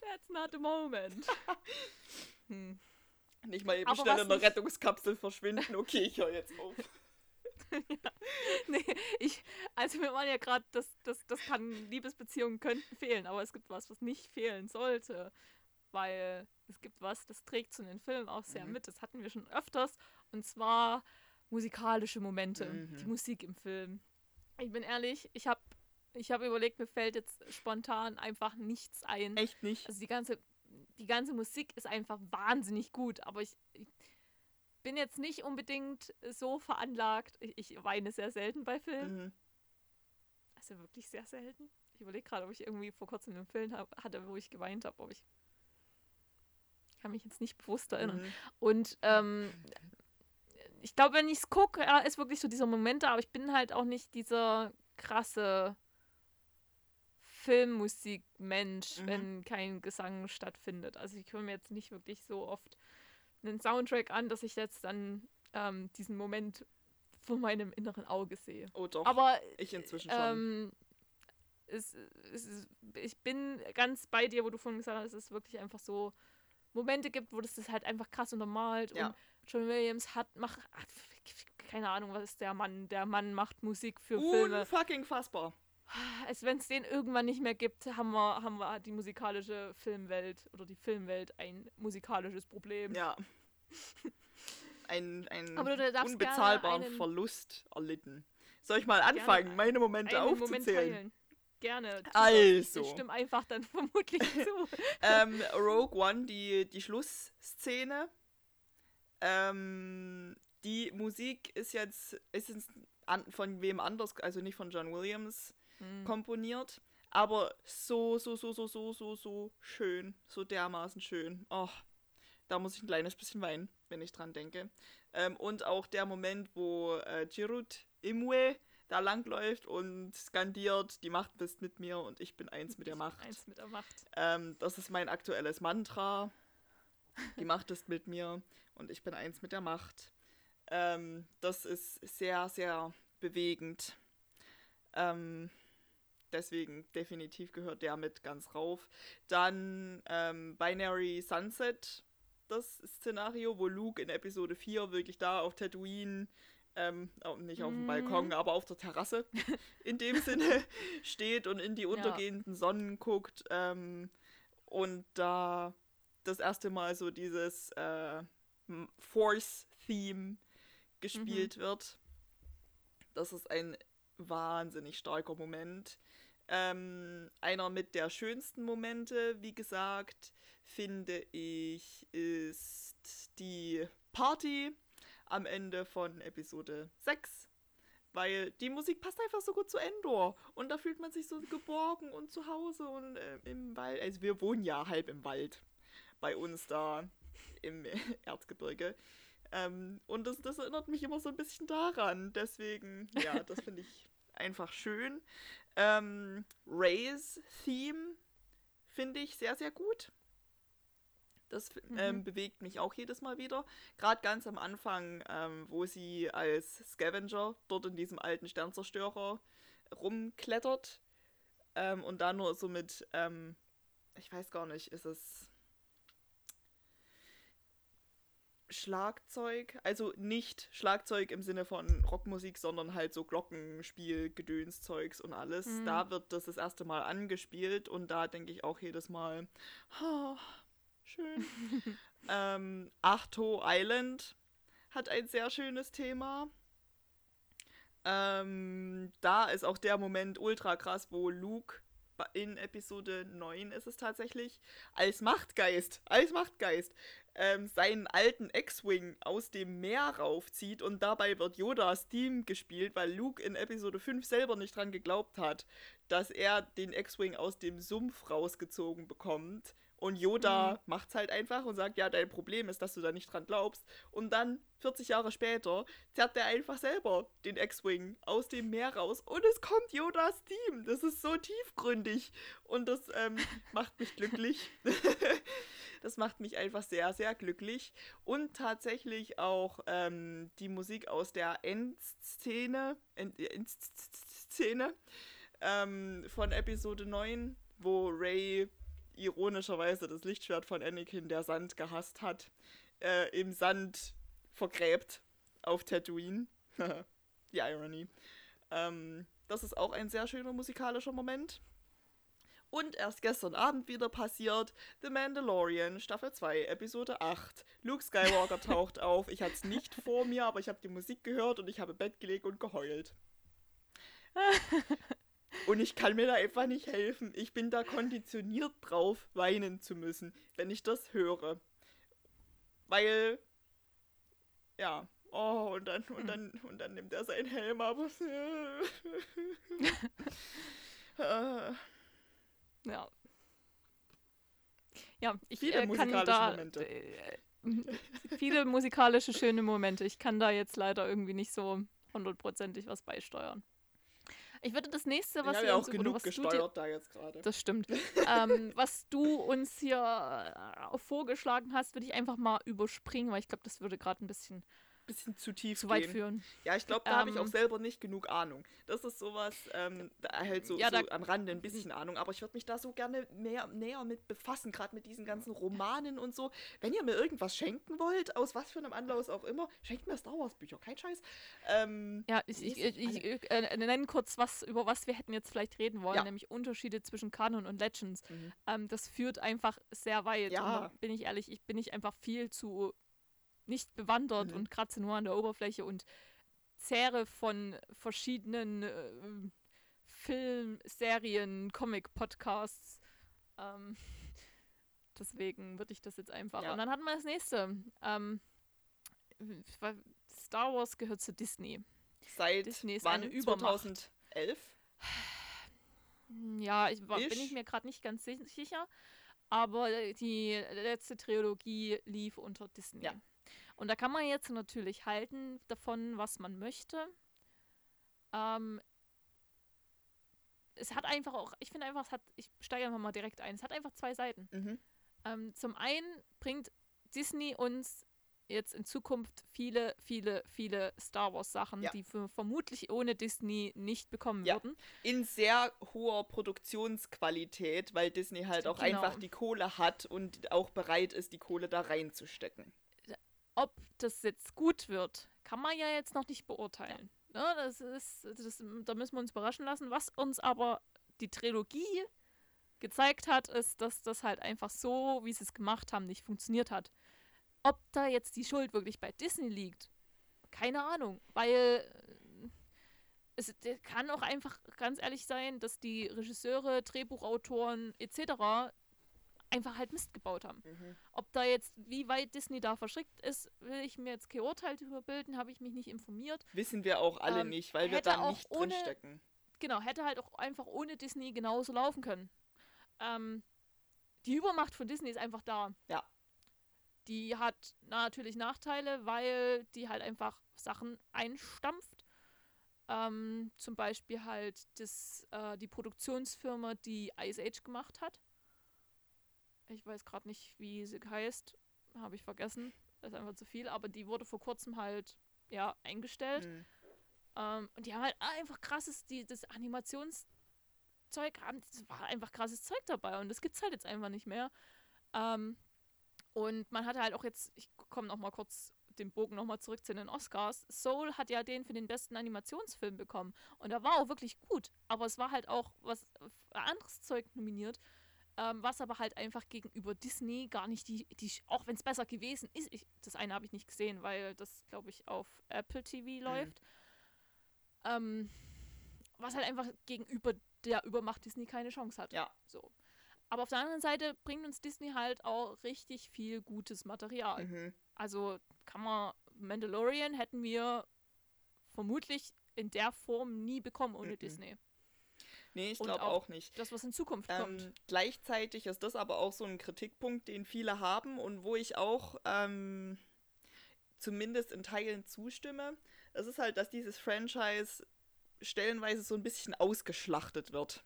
That's not the moment. Hm. Nicht mal eben Aber schnell in der Rettungskapsel verschwinden. Okay, ich höre jetzt auf. Nee, ich, also wir waren ja gerade, das, das, das kann, Liebesbeziehungen könnten fehlen, aber es gibt was, was nicht fehlen sollte. Weil es gibt was, das trägt zu den Filmen auch sehr Mhm. mit. Das hatten wir schon öfters. Und zwar musikalische Momente. Mhm. Die Musik im Film. Ich bin ehrlich, ich habe ich hab überlegt, mir fällt jetzt spontan einfach nichts ein. Echt nicht? Also die ganze, die ganze Musik ist einfach wahnsinnig gut, aber ich, ich bin jetzt nicht unbedingt so veranlagt. Ich, ich weine sehr selten bei Filmen. Mhm. Also wirklich sehr selten. Ich überlege gerade, ob ich irgendwie vor kurzem einen Film hab, hatte, wo ich geweint habe, ich kann mich jetzt nicht bewusst erinnern. Mhm. Und ähm, ich glaube, wenn ich es gucke, ist wirklich so dieser Moment da, aber ich bin halt auch nicht dieser krasse Filmmusik-Mensch, Mhm. wenn kein Gesang stattfindet. Also ich höre mir jetzt nicht wirklich so oft einen Soundtrack an, dass ich jetzt dann ähm, diesen Moment vor meinem inneren Auge sehe. Oh doch. Aber ich inzwischen schon. ähm, es, es ist, ich bin ganz bei dir, wo du vorhin gesagt hast, es wirklich einfach so Momente gibt, wo das das halt einfach krass untermalt. Ja. Und John Williams hat, macht, keine Ahnung, was ist der Mann? Der Mann macht Musik für Filme. Unfucking fassbar. Als wenn es den irgendwann nicht mehr gibt, haben wir, haben wir die musikalische Filmwelt oder die Filmwelt ein musikalisches Problem. Ja. Ein, ein unbezahlbaren einen- Verlust erlitten. Soll ich mal anfangen, meine Momente Moment aufzuzählen? teilen. Gerne. Also. Ich stimme einfach dann vermutlich zu. ähm, Rogue One, die, die Schlussszene. Ähm, die Musik ist jetzt, ist jetzt an, von wem anders, also nicht von John Williams Hm. komponiert, aber so, so, so, so, so, so, so schön, so dermaßen schön. Oh, da muss ich ein kleines bisschen weinen, wenn ich dran denke. Ähm, und auch der Moment, wo äh, Jirut Imwe da langläuft und skandiert, die Macht bist mit mir und ich bin eins mit der Macht. Eins mit der Macht. Ähm, das ist mein aktuelles Mantra. Die Macht ist mit mir und ich bin eins mit der Macht. Ähm, das ist sehr, sehr bewegend. Ähm, deswegen definitiv gehört der mit ganz rauf. Dann ähm, Binary Sunset, das Szenario, wo Luke in Episode 4 wirklich da auf Tatooine, ähm, nicht auf dem Mhm. Balkon, aber auf der Terrasse in dem Sinne steht und in die untergehenden Sonnen guckt ähm, und da das erste Mal so dieses äh, Force-Theme gespielt wird. Das ist ein wahnsinnig starker Moment. Ähm, einer mit der schönsten Momente, wie gesagt, finde ich, ist die Party am Ende von Episode 6. Weil die Musik passt einfach so gut zu Endor. Und da fühlt man sich so geborgen und zu Hause und äh, im Wald. Also wir wohnen ja halb im Wald. Bei uns da im Erzgebirge. Ähm, und das, das erinnert mich immer so ein bisschen daran. Deswegen, ja, das finde ich einfach schön. Ähm, Rays Theme finde ich sehr, sehr gut. Das Mhm. ähm, bewegt mich auch jedes Mal wieder. Gerade ganz am Anfang, ähm, wo sie als Scavenger dort in diesem alten Sternzerstörer rumklettert. Ähm, und da nur so mit, ähm, ich weiß gar nicht, ist es Schlagzeug, also nicht Schlagzeug im Sinne von Rockmusik, sondern halt so Glockenspiel, Gedönszeugs und alles. Mhm. Da wird das das erste Mal angespielt und da denke ich auch jedes Mal, "Ah, schön. ähm, Achto Island hat ein sehr schönes Thema. Ähm, da ist auch der Moment ultra krass, wo Luke in Episode 9 ist es tatsächlich, als Machtgeist, als Machtgeist, ähm, seinen alten X-Wing aus dem Meer raufzieht und dabei wird Yodas Theme gespielt, weil Luke in Episode 5 selber nicht dran geglaubt hat, dass er den X-Wing aus dem Sumpf rausgezogen bekommt. Und Yoda mhm. macht's halt einfach und sagt, ja, dein Problem ist, dass du da nicht dran glaubst. Und dann, 40 Jahre später, zerrt er einfach selber den X-Wing aus dem Meer raus und es kommt Yodas Team. Das ist so tiefgründig und das ähm, macht mich glücklich. das macht mich einfach sehr, sehr glücklich. Und tatsächlich auch ähm, die Musik aus der Endszene, End Endszene ähm, von Episode 9, wo Ray ironischerweise das Lichtschwert von Anakin, der Sand gehasst hat, äh, im Sand vergräbt auf Tatooine. Die Irony. Ähm, das ist auch ein sehr schöner musikalischer Moment. Und erst gestern Abend wieder passiert, The Mandalorian, Staffel 2, Episode 8. Luke Skywalker taucht auf. Ich hatte es nicht vor mir, aber ich habe die Musik gehört und ich habe Bett gelegt und geheult. Und ich kann mir da einfach nicht helfen. Ich bin da konditioniert drauf, weinen zu müssen, wenn ich das höre. Weil, ja, oh, und dann, und dann, und dann nimmt er seinen Helm ab. ja. Ja, ich viele äh, kann da Momente. Äh, viele musikalische schöne Momente. Ich kann da jetzt leider irgendwie nicht so hundertprozentig was beisteuern. Ich würde das nächste, was ich ja auch uns, genug gesteuert da jetzt gerade. Das stimmt. ähm, was du uns hier äh, vorgeschlagen hast, würde ich einfach mal überspringen, weil ich glaube, das würde gerade ein bisschen bisschen zu tief zu weit führen. Ja, ich glaube, da ähm, habe ich auch ähm, selber nicht genug Ahnung. Das ist sowas, ähm, halt so, ja, so am Rande ein bisschen Ahnung, aber ich würde mich da so gerne mehr, näher mit befassen, gerade mit diesen ganzen Romanen und so. Wenn ihr mir irgendwas schenken wollt, aus was für einem Anlass auch immer, schenkt mir Star Wars Bücher, kein Scheiß. Ähm, ja, ich, ich, ich, ich äh, nenne kurz was, über was wir hätten jetzt vielleicht reden wollen, ja. nämlich Unterschiede zwischen Kanon und Legends. Mhm. Ähm, das führt einfach sehr weit. Ja. bin ich ehrlich, ich bin ich einfach viel zu nicht bewandert mhm. und kratze nur an der Oberfläche und zehre von verschiedenen äh, Film, Serien, Comic-Podcasts. Ähm, deswegen würde ich das jetzt einfach. Ja. Und dann hatten wir das nächste. Ähm, Star Wars gehört zu Disney. Seit Disney ist eine Übermacht. 2011? Ja, ich, war, bin ich mir gerade nicht ganz sicher. Aber die letzte Trilogie lief unter Disney. Ja. Und da kann man jetzt natürlich halten davon, was man möchte. Ähm, es hat einfach auch, ich finde einfach, es hat, ich steige einfach mal direkt ein, es hat einfach zwei Seiten. Mhm. Ähm, zum einen bringt Disney uns jetzt in Zukunft viele, viele, viele Star Wars Sachen, ja. die wir vermutlich ohne Disney nicht bekommen ja. würden. In sehr hoher Produktionsqualität, weil Disney halt auch genau. einfach die Kohle hat und auch bereit ist, die Kohle da reinzustecken. Ob das jetzt gut wird, kann man ja jetzt noch nicht beurteilen. Ja. Ne, das ist, das, da müssen wir uns überraschen lassen. Was uns aber die Trilogie gezeigt hat, ist, dass das halt einfach so, wie sie es gemacht haben, nicht funktioniert hat. Ob da jetzt die Schuld wirklich bei Disney liegt, keine Ahnung, weil äh, es kann auch einfach ganz ehrlich sein, dass die Regisseure, Drehbuchautoren etc einfach halt Mist gebaut haben. Mhm. Ob da jetzt, wie weit Disney da verschickt ist, will ich mir jetzt kein Urteil darüber bilden, habe ich mich nicht informiert. Wissen wir auch alle ähm, nicht, weil wir da nicht ohne, drinstecken. Genau, hätte halt auch einfach ohne Disney genauso laufen können. Ähm, die Übermacht von Disney ist einfach da. Ja. Die hat natürlich Nachteile, weil die halt einfach Sachen einstampft. Ähm, zum Beispiel halt das, äh, die Produktionsfirma, die Ice Age gemacht hat. Ich weiß gerade nicht, wie sie heißt. Habe ich vergessen. Ist einfach zu viel. Aber die wurde vor kurzem halt, ja, eingestellt. Mhm. Ähm, und die haben halt einfach krasses, die, das Animationszeug haben, das war einfach krasses Zeug dabei. Und das gibt es halt jetzt einfach nicht mehr. Ähm, und man hatte halt auch jetzt, ich komme noch mal kurz den Bogen nochmal zurück zu den Oscars. Soul hat ja den für den besten Animationsfilm bekommen. Und er war auch wirklich gut. Aber es war halt auch was anderes Zeug nominiert. Ähm, was aber halt einfach gegenüber Disney gar nicht die, die auch wenn es besser gewesen ist, ich, das eine habe ich nicht gesehen, weil das, glaube ich, auf Apple TV mhm. läuft. Mhm. Ähm, was halt einfach gegenüber der Übermacht Disney keine Chance hat. Ja. So. Aber auf der anderen Seite bringt uns Disney halt auch richtig viel gutes Material. Mhm. Also kann man Mandalorian hätten wir vermutlich in der Form nie bekommen ohne Mhm. Disney. Nee, ich glaube auch auch nicht. Das, was in Zukunft kommt. Ähm, gleichzeitig ist das aber auch so ein Kritikpunkt, den viele haben und wo ich auch ähm, zumindest in Teilen zustimme. Es ist halt, dass dieses Franchise stellenweise so ein bisschen ausgeschlachtet wird.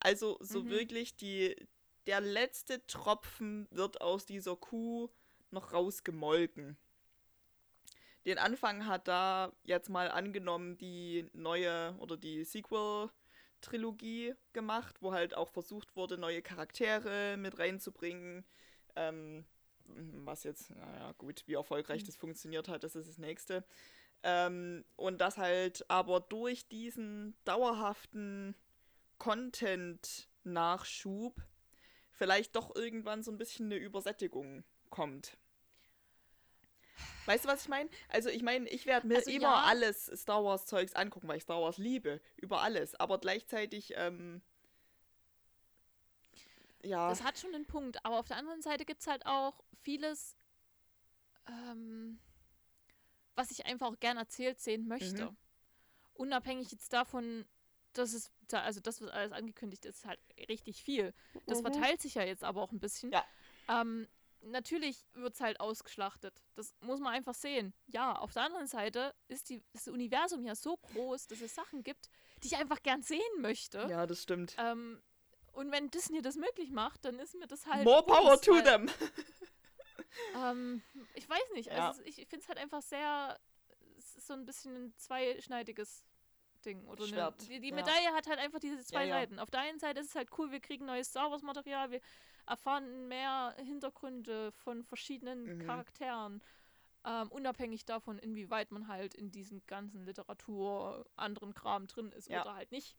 Also so Mhm. wirklich die, der letzte Tropfen wird aus dieser Kuh noch rausgemolken. Den Anfang hat da jetzt mal angenommen die neue oder die Sequel-Trilogie gemacht, wo halt auch versucht wurde, neue Charaktere mit reinzubringen. Ähm, was jetzt, naja, gut, wie erfolgreich Mhm. das funktioniert hat, das ist das nächste. Ähm, und das halt aber durch diesen dauerhaften Content-Nachschub vielleicht doch irgendwann so ein bisschen eine Übersättigung kommt. Weißt du, was ich meine? Also ich meine, ich werde mir Also immer ja. alles Star Wars Zeugs angucken, weil ich Star Wars liebe, über alles. Aber gleichzeitig, ähm, ja, Das hat schon einen Punkt, aber auf der anderen Seite gibt es halt auch vieles, ähm, was ich einfach auch gern erzählt sehen möchte. Mhm. Unabhängig jetzt davon, dass es, da, also das, was alles angekündigt ist, halt richtig viel. Das Mhm. verteilt sich ja jetzt aber auch ein bisschen. Ja. Ähm, natürlich wird es halt ausgeschlachtet. Das muss man einfach sehen. Ja, auf der anderen Seite ist die, das Universum ja so groß, dass es Sachen gibt, die ich einfach gern sehen möchte. ja, das stimmt. Ähm, und wenn Disney das möglich macht, dann ist mir das halt. More power to weil, them. Ähm, ich weiß nicht. Ja. Also ich finde es halt einfach sehr. Es ist so ein bisschen ein zweischneidiges Ding. Oder Eine, die, die ja. Medaille hat halt einfach diese zwei Ja, ja. Seiten. Auf der einen Seite ist es halt cool, wir kriegen neues Star Wars Material, wir erfahren mehr Hintergründe von verschiedenen Mhm. Charakteren. Ähm, unabhängig davon, inwieweit man halt in diesen ganzen Literatur, anderen Kram drin ist Ja. oder halt nicht.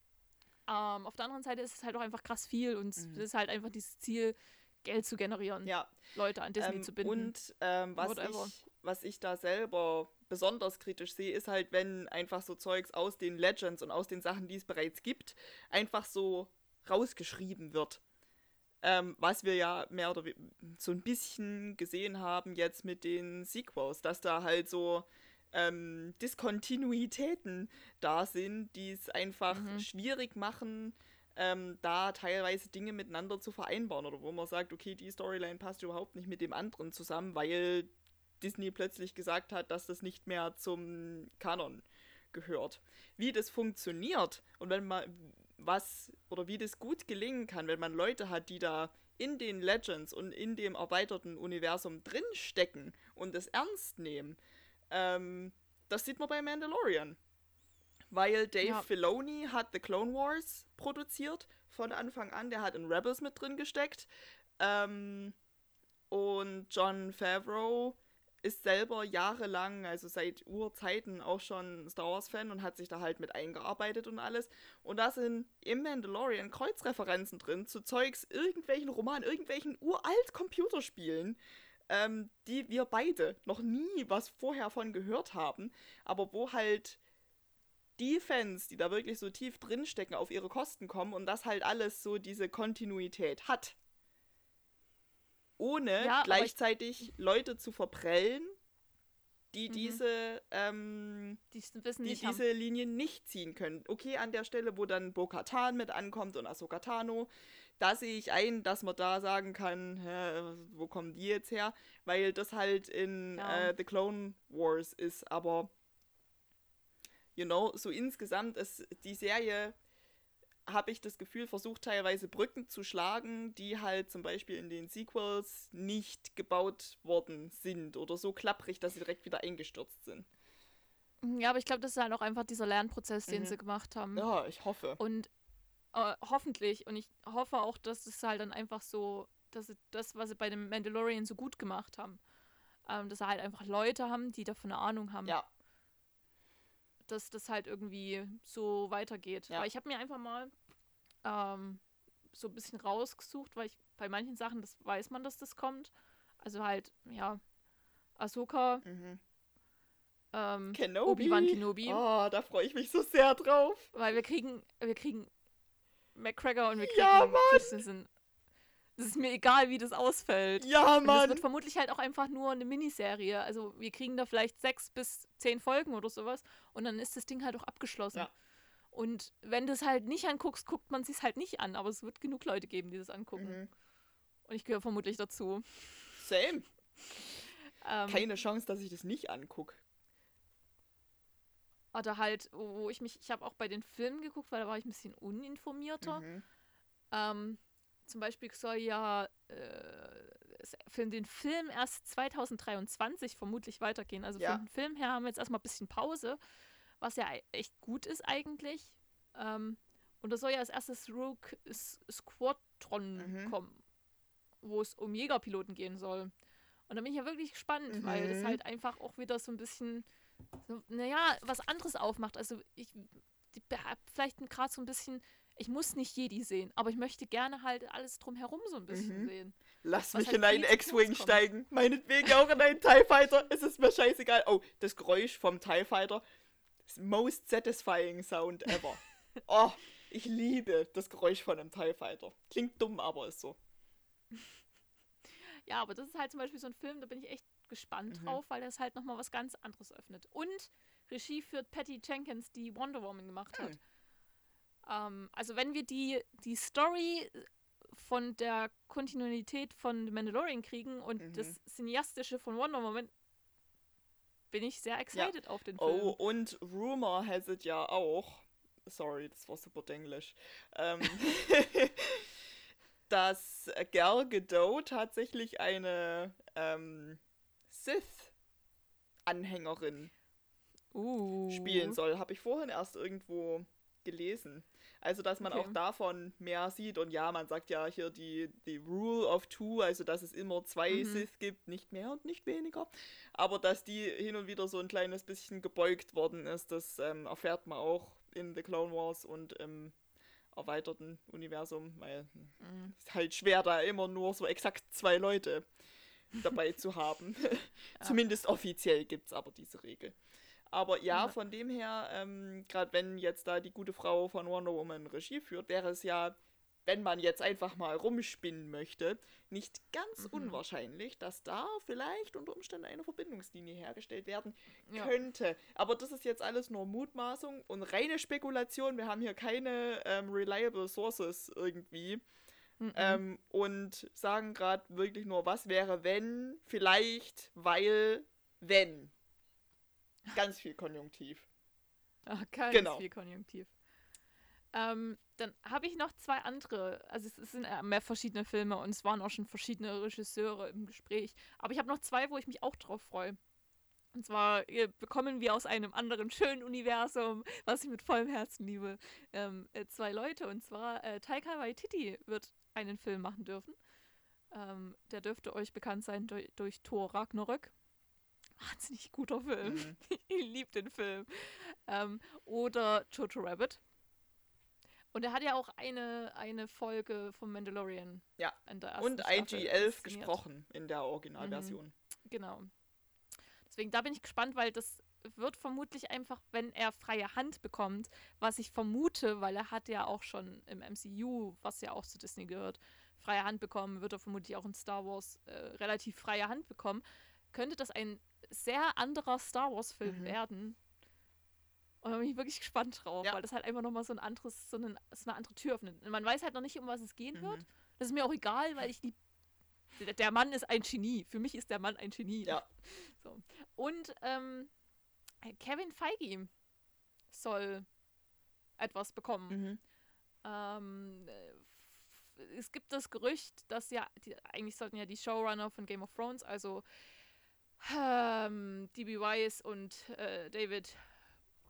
Ähm, auf der anderen Seite ist es halt auch einfach krass viel und es Mhm. ist halt einfach dieses Ziel, Geld zu generieren, Ja, Leute an Disney ähm, zu binden. und ähm, was, Whatever. ich, was ich da selber besonders kritisch sehe, ist halt, wenn einfach so Zeugs aus den Legends und aus den Sachen, die es bereits gibt, einfach so rausgeschrieben wird. Ähm, was wir ja mehr oder so ein bisschen gesehen haben jetzt mit den Sequels, dass da halt so ähm, Diskontinuitäten da sind, die es einfach Mhm. schwierig machen, ähm, da teilweise Dinge miteinander zu vereinbaren oder wo man sagt, okay, die Storyline passt überhaupt nicht mit dem anderen zusammen, weil Disney plötzlich gesagt hat, dass das nicht mehr zum Kanon gehört. Wie das funktioniert und wenn man was oder wie das gut gelingen kann, wenn man Leute hat, die da in den Legends und in dem erweiterten Universum drinstecken und es ernst nehmen, ähm, das sieht man bei Mandalorian. Weil Dave Ja. Filoni hat The Clone Wars produziert von Anfang an. Der hat in Rebels mit drin gesteckt. Ähm, und John Favreau ist selber jahrelang, also seit Urzeiten auch schon Star Wars-Fan und hat sich da halt mit eingearbeitet und alles. Und da sind im Mandalorian Kreuzreferenzen drin zu Zeugs, irgendwelchen Romanen, irgendwelchen uralt Computerspielen, ähm, die wir beide noch nie was vorher von gehört haben, aber wo halt die Fans, die da wirklich so tief drinstecken, auf ihre Kosten kommen und das halt alles so diese Kontinuität hat. Ohne Ja, gleichzeitig Leute zu verprellen, die Mhm. diese, ähm, die die nicht haben. diese Linie nicht ziehen können. Okay, an der Stelle, wo dann Bo-Katan mit ankommt und Ahsoka Tano, da sehe ich ein, dass man da sagen kann, hä, wo kommen die jetzt her? Weil das halt in Ja. äh, The Clone Wars ist, aber you know, so insgesamt ist die Serie, habe ich das Gefühl, versucht teilweise Brücken zu schlagen, die halt zum Beispiel in den Sequels nicht gebaut worden sind oder so klapprig, dass sie direkt wieder eingestürzt sind. Ja, aber ich glaube, das ist halt auch einfach dieser Lernprozess, den Mhm. sie gemacht haben. Ja, ich hoffe. Und äh, hoffentlich, und ich hoffe auch, dass es halt dann einfach so, dass sie das, was sie bei dem Mandalorian so gut gemacht haben, ähm, dass sie halt einfach Leute haben, die davon eine Ahnung haben, Ja. Dass das halt irgendwie so weitergeht. Ja. Weil ich habe mir einfach mal ähm, so ein bisschen rausgesucht, weil ich bei manchen Sachen, das weiß man, dass das kommt. Also halt, ja, Ahsoka, Mhm. ähm, Kenobi. Obi-Wan Kenobi. Oh, da freue ich mich so sehr drauf. Weil wir kriegen, wir kriegen McGregor und wir kriegen Ja, Mann! Christensen. Es ist mir egal, wie das ausfällt. Ja, Und das Mann! wird vermutlich halt auch einfach nur eine Miniserie. Also wir kriegen da vielleicht sechs bis zehn Folgen oder sowas und dann ist das Ding halt auch abgeschlossen. Ja. Und wenn du es halt nicht anguckst, guckt man es halt nicht an. Aber es wird genug Leute geben, die das angucken. Mhm. Und ich gehöre vermutlich dazu. Same. Ähm, Keine Chance, dass ich das nicht angucke. Oder halt, wo ich mich, ich habe auch bei den Filmen geguckt, weil da war ich ein bisschen uninformierter. Mhm. Ähm, zum Beispiel soll ja äh, für den Film erst 2023 vermutlich weitergehen. Also Ja. von dem Film her haben wir jetzt erstmal ein bisschen Pause, was ja ei- echt gut ist eigentlich. Ähm, und da soll ja als erstes Rogue Squadron Mhm. kommen, wo es um Jägerpiloten gehen soll. Und da bin ich ja wirklich gespannt, weil es Mhm. halt einfach auch wieder so ein bisschen, so, naja, was anderes aufmacht. Also ich die, hab vielleicht gerade so ein bisschen, ich muss nicht Jedi sehen, aber ich möchte gerne halt alles drumherum so ein bisschen Mhm. sehen. Lass mich halt in einen X-Wing steigen. Meinetwegen auch in einen TIE Fighter. Es ist mir scheißegal. Oh, das Geräusch vom TIE Fighter. Das most satisfying Sound ever. oh, ich liebe das Geräusch von einem TIE Fighter. Klingt dumm, aber ist so. Ja, aber das ist halt zum Beispiel so ein Film, da bin ich echt gespannt Mhm. drauf, weil das halt nochmal was ganz anderes öffnet. Und Regie führt Patty Jenkins, die Wonder Woman gemacht hat. Hm. Ähm, also wenn wir die, die Story von der Kontinuität von The Mandalorian kriegen und Mhm. das Cineastische von Wonder Woman, bin ich sehr excited auf den Film. Oh, und Rumor has it ja auch. Sorry, das war super denglisch. Ähm, dass Gal Gadot tatsächlich eine ähm, Sith-Anhängerin Uh. spielen soll. Habe ich vorhin erst irgendwo gelesen. Also, dass man Okay. auch davon mehr sieht. Und ja, man sagt ja hier die, die Rule of Two, also dass es immer zwei Mhm. Sith gibt, nicht mehr und nicht weniger. Aber dass die hin und wieder so ein kleines bisschen gebeugt worden ist, das ähm, erfährt man auch in The Clone Wars und im erweiterten Universum, weil Mhm. es ist halt schwer, da immer nur so exakt zwei Leute dabei zu haben. Zumindest offiziell gibt es aber diese Regel. Aber ja, Ja. von dem her, ähm, gerade wenn jetzt da die gute Frau von Wonder Woman Regie führt, wäre es ja, wenn man jetzt einfach mal rumspinnen möchte, nicht ganz Mhm. unwahrscheinlich, dass da vielleicht unter Umständen eine Verbindungslinie hergestellt werden Ja. könnte. Aber das ist jetzt alles nur Mutmaßung und reine Spekulation. Wir haben hier keine ähm, reliable Sources irgendwie. Mhm. Ähm, und sagen gerade wirklich nur, was wäre, wenn, vielleicht, weil, wenn. Ganz viel Konjunktiv. Ah, ganz Genau. viel Konjunktiv. Ähm, dann habe ich noch zwei andere, also es, es sind mehr verschiedene Filme und es waren auch schon verschiedene Regisseure im Gespräch. Aber ich habe noch zwei, wo ich mich auch drauf freue. Und zwar äh, bekommen wir aus einem anderen schönen Universum, was ich mit vollem Herzen liebe, ähm, äh, zwei Leute. Und zwar äh, Taika Waititi wird einen Film machen dürfen. Ähm, der dürfte euch bekannt sein durch, durch Thor Ragnarök. Wahnsinnig guter Film. Mhm. Ich liebe den Film. Ähm, oder Jojo Rabbit. Und er hat ja auch eine, eine Folge vom Mandalorian. Ja. in der ersten Und Staffel IG-11 inszeniert. gesprochen in der Originalversion. Genau. Deswegen, da bin ich gespannt, weil das wird vermutlich einfach, wenn er freie Hand bekommt, was ich vermute, weil er hat ja auch schon im MCU, was ja auch zu Disney gehört, freie Hand bekommen, wird er vermutlich auch in Star Wars äh, relativ freie Hand bekommen, könnte das ein sehr anderer Star Wars-Film Mhm. werden. Und da bin ich wirklich gespannt drauf, Ja. weil das halt einfach nochmal so ein anderes, so, einen, so eine andere Tür öffnet. Und man weiß halt noch nicht, um was es gehen wird. Mhm. Das ist mir auch egal, weil ich lieb. Der- Mann ist ein Genie. Für mich ist der Mann ein Genie. Ja. So. Und ähm, Kevin Feige soll etwas bekommen. Mhm. Ähm, äh, es gibt das Gerücht, dass ja, die, eigentlich sollten ja die Showrunner von Game of Thrones, also ähm, D.B. Weiss und äh, David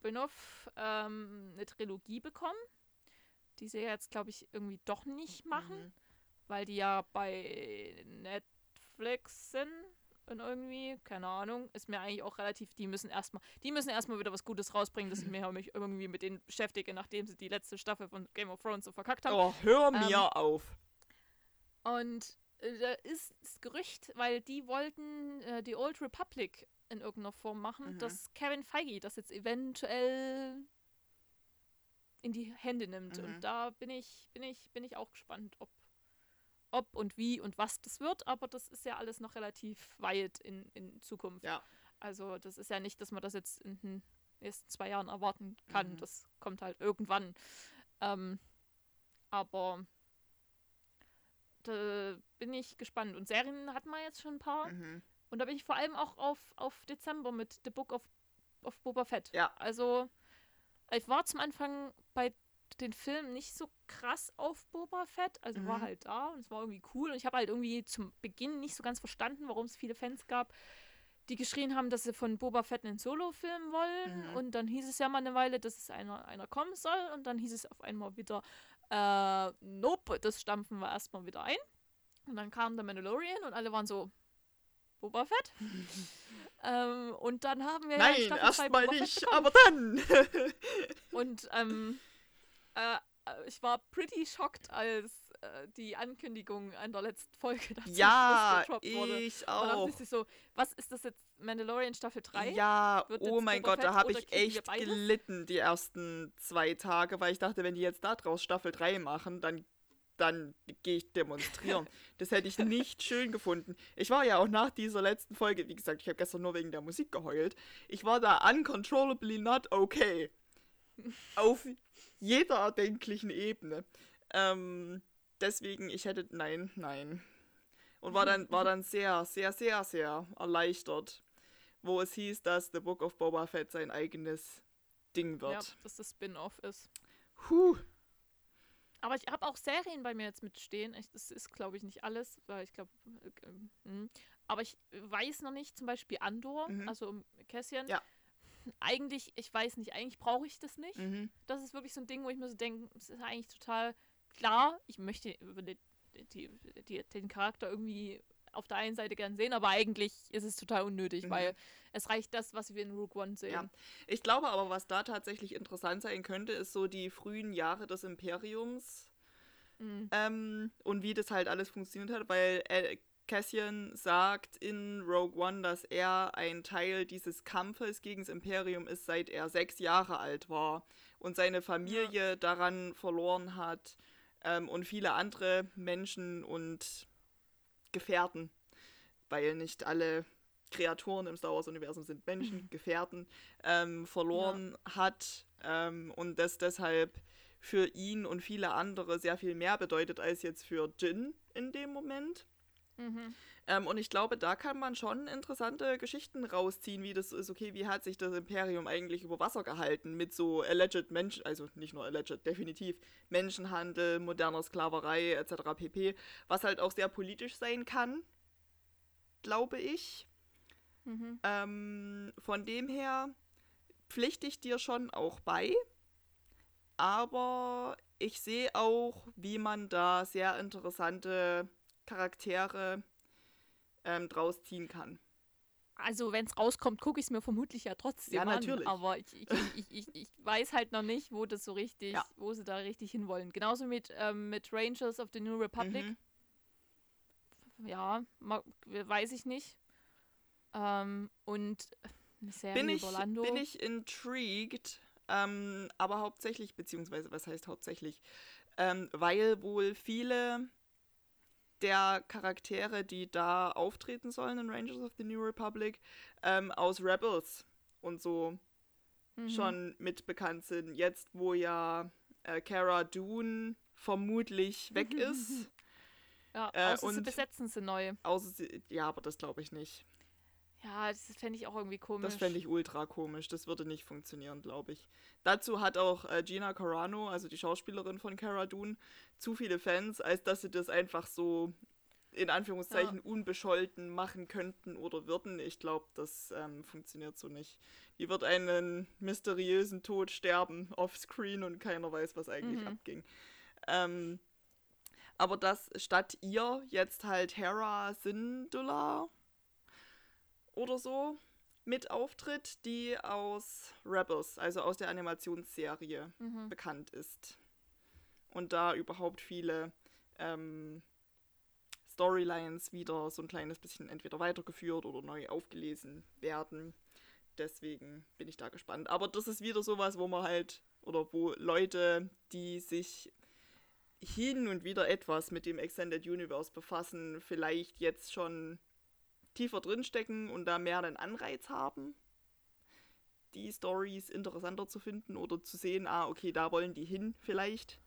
Benioff, ähm, eine Trilogie bekommen, die sie jetzt, glaube ich, irgendwie doch nicht machen Mhm. weil die ja bei Netflix sind und irgendwie, keine Ahnung, ist mir eigentlich auch relativ, die müssen erstmal, die müssen erstmal wieder was Gutes rausbringen, dass ich mir mich irgendwie mit denen beschäftige, nachdem sie die letzte Staffel von Game of Thrones so verkackt haben. Oh, hör Ähm, mir auf. Und da ist das Gerücht, weil die wollten äh, die Old Republic in irgendeiner Form machen, Mhm. dass Kevin Feige das jetzt eventuell in die Hände nimmt. Mhm. Und da bin ich, bin ich, bin ich auch gespannt, ob, ob und wie und was das wird. Aber das ist ja alles noch relativ weit in, in Zukunft. Ja. Also das ist ja nicht, dass man das jetzt in den nächsten zwei Jahren erwarten kann. Mhm. Das kommt halt irgendwann. Ähm, aber da bin ich gespannt. Und Serien hatten wir jetzt schon ein paar. Mhm. Und da bin ich vor allem auch auf, auf Dezember mit The Book of, of Boba Fett. Ja. Also, ich war zum Anfang bei den Filmen nicht so krass auf Boba Fett. Also war Mhm. halt da und es war irgendwie cool. Und ich habe halt irgendwie zum Beginn nicht so ganz verstanden, warum es viele Fans gab, die geschrien haben, dass sie von Boba Fett einen Solo-Film wollen. Mhm. Und dann hieß es ja mal eine Weile, dass es einer, einer kommen soll. Und dann hieß es auf einmal wieder, äh, nope, das stampfen wir erstmal wieder ein. Und dann kam der Mandalorian und alle waren so, Boba Fett? ähm, und dann haben wir Nein, erstmal nicht, bekommen. aber dann. Und ähm, äh, äh, ich war pretty shocked, als äh, die Ankündigung an der letzten Folge dazu ja, gedroppt wurde. ich Und dann auch. ich so, was ist das jetzt? Mandalorian Staffel 3? Ja, oh mein Gott, da habe ich echt gelitten die ersten zwei Tage, weil ich dachte, wenn die jetzt da draus Staffel 3 machen, dann, dann gehe ich demonstrieren. das hätte ich nicht schön gefunden. Ich war ja auch nach dieser letzten Folge, wie gesagt, ich habe gestern nur wegen der Musik geheult. Ich war da uncontrollably not okay. Auf jeder erdenklichen Ebene. Ähm, deswegen, ich hätte, nein, nein. Und war dann, war dann sehr, sehr, sehr, sehr erleichtert, wo es hieß, dass The Book of Boba Fett sein eigenes Ding Ja, wird. dass das Spin-off ist. Puh. Aber ich habe auch Serien bei mir jetzt mitstehen. Ich, das ist, glaube ich, nicht alles, weil ich glaube. Äh, ähm, aber ich weiß noch nicht, zum Beispiel Andor, Mhm. also um Cassian. Ja. Eigentlich, ich weiß nicht, eigentlich brauche ich das nicht. Mhm. Das ist wirklich so ein Ding, wo ich mir so denke, es ist eigentlich total klar. Ich möchte die, die, die, den Charakter irgendwie auf der einen Seite gern sehen, aber eigentlich ist es total unnötig, Mhm. weil es reicht das, was wir in Rogue One sehen. Ja. Ich glaube aber, was da tatsächlich interessant sein könnte, ist so die frühen Jahre des Imperiums Mhm. ähm, und wie das halt alles funktioniert hat, weil äh, Cassian sagt in Rogue One, dass er ein Teil dieses Kampfes gegen das Imperium ist, seit er sechs Jahre alt war und seine Familie daran verloren hat ähm, und viele andere Menschen und Gefährten, weil nicht alle Kreaturen im Star Wars-Universum sind Menschen, Gefährten, ähm, verloren hat ähm, und das deshalb für ihn und viele andere sehr viel mehr bedeutet als jetzt für Jin in dem Moment. Mhm. Ähm, und ich glaube, da kann man schon interessante Geschichten rausziehen, wie das ist, okay, wie hat sich das Imperium eigentlich über Wasser gehalten mit so alleged Menschen, also nicht nur alleged, definitiv Menschenhandel, moderner Sklaverei etc. pp, was halt auch sehr politisch sein kann, glaube ich. Mhm. Ähm, von dem her pflichte ich dir schon auch bei, aber ich sehe auch, wie man da sehr interessante Charaktere ähm, draus ziehen kann. Also, wenn es rauskommt, gucke ich es mir vermutlich ja trotzdem Ja, an. natürlich. Aber ich, ich, ich, ich, ich weiß halt noch nicht, wo das so richtig, Ja. wo sie da richtig hinwollen. Genauso mit, ähm, mit Rangers of the New Republic. Mhm. Ja, weiß ich nicht. Ähm, und eine Serie Bin, ich, über Lando. bin ich intrigued, ähm, aber hauptsächlich, beziehungsweise was heißt hauptsächlich, ähm, weil wohl viele der Charaktere, die da auftreten sollen in Rangers of the New Republic, ähm, aus Rebels und so Mhm. schon mit bekannt sind. Jetzt, wo ja äh, Cara Dune vermutlich weg ist. Ja, äh, außer sie und- besetzen sie neu. Außer sie, ja, aber das glaube ich nicht. Ja, das fände ich auch irgendwie komisch. Das fände ich ultra komisch. Das würde nicht funktionieren, glaube ich. Dazu hat auch äh, Gina Carano, also die Schauspielerin von Cara Dune, zu viele Fans, als dass sie das einfach so in Anführungszeichen unbescholten machen könnten oder würden. Ich glaube, das ähm, funktioniert so nicht. Die wird einen mysteriösen Tod sterben offscreen und keiner weiß, was eigentlich Mhm. abging. Ähm, aber dass statt ihr jetzt halt Hera Syndulla oder so mit auftritt, die aus Rebels, also aus der Animationsserie, Mhm. bekannt ist. Und da überhaupt viele ähm, Storylines wieder so ein kleines bisschen entweder weitergeführt oder neu aufgelesen werden. deswegen bin ich da gespannt. Aber das ist wieder sowas, wo man halt, oder wo Leute, die sich hin und wieder etwas mit dem Extended Universe befassen, vielleicht jetzt schon tiefer drinstecken und da mehr einen Anreiz haben, die Stories interessanter zu finden oder zu sehen, ah, okay, da wollen die hin vielleicht.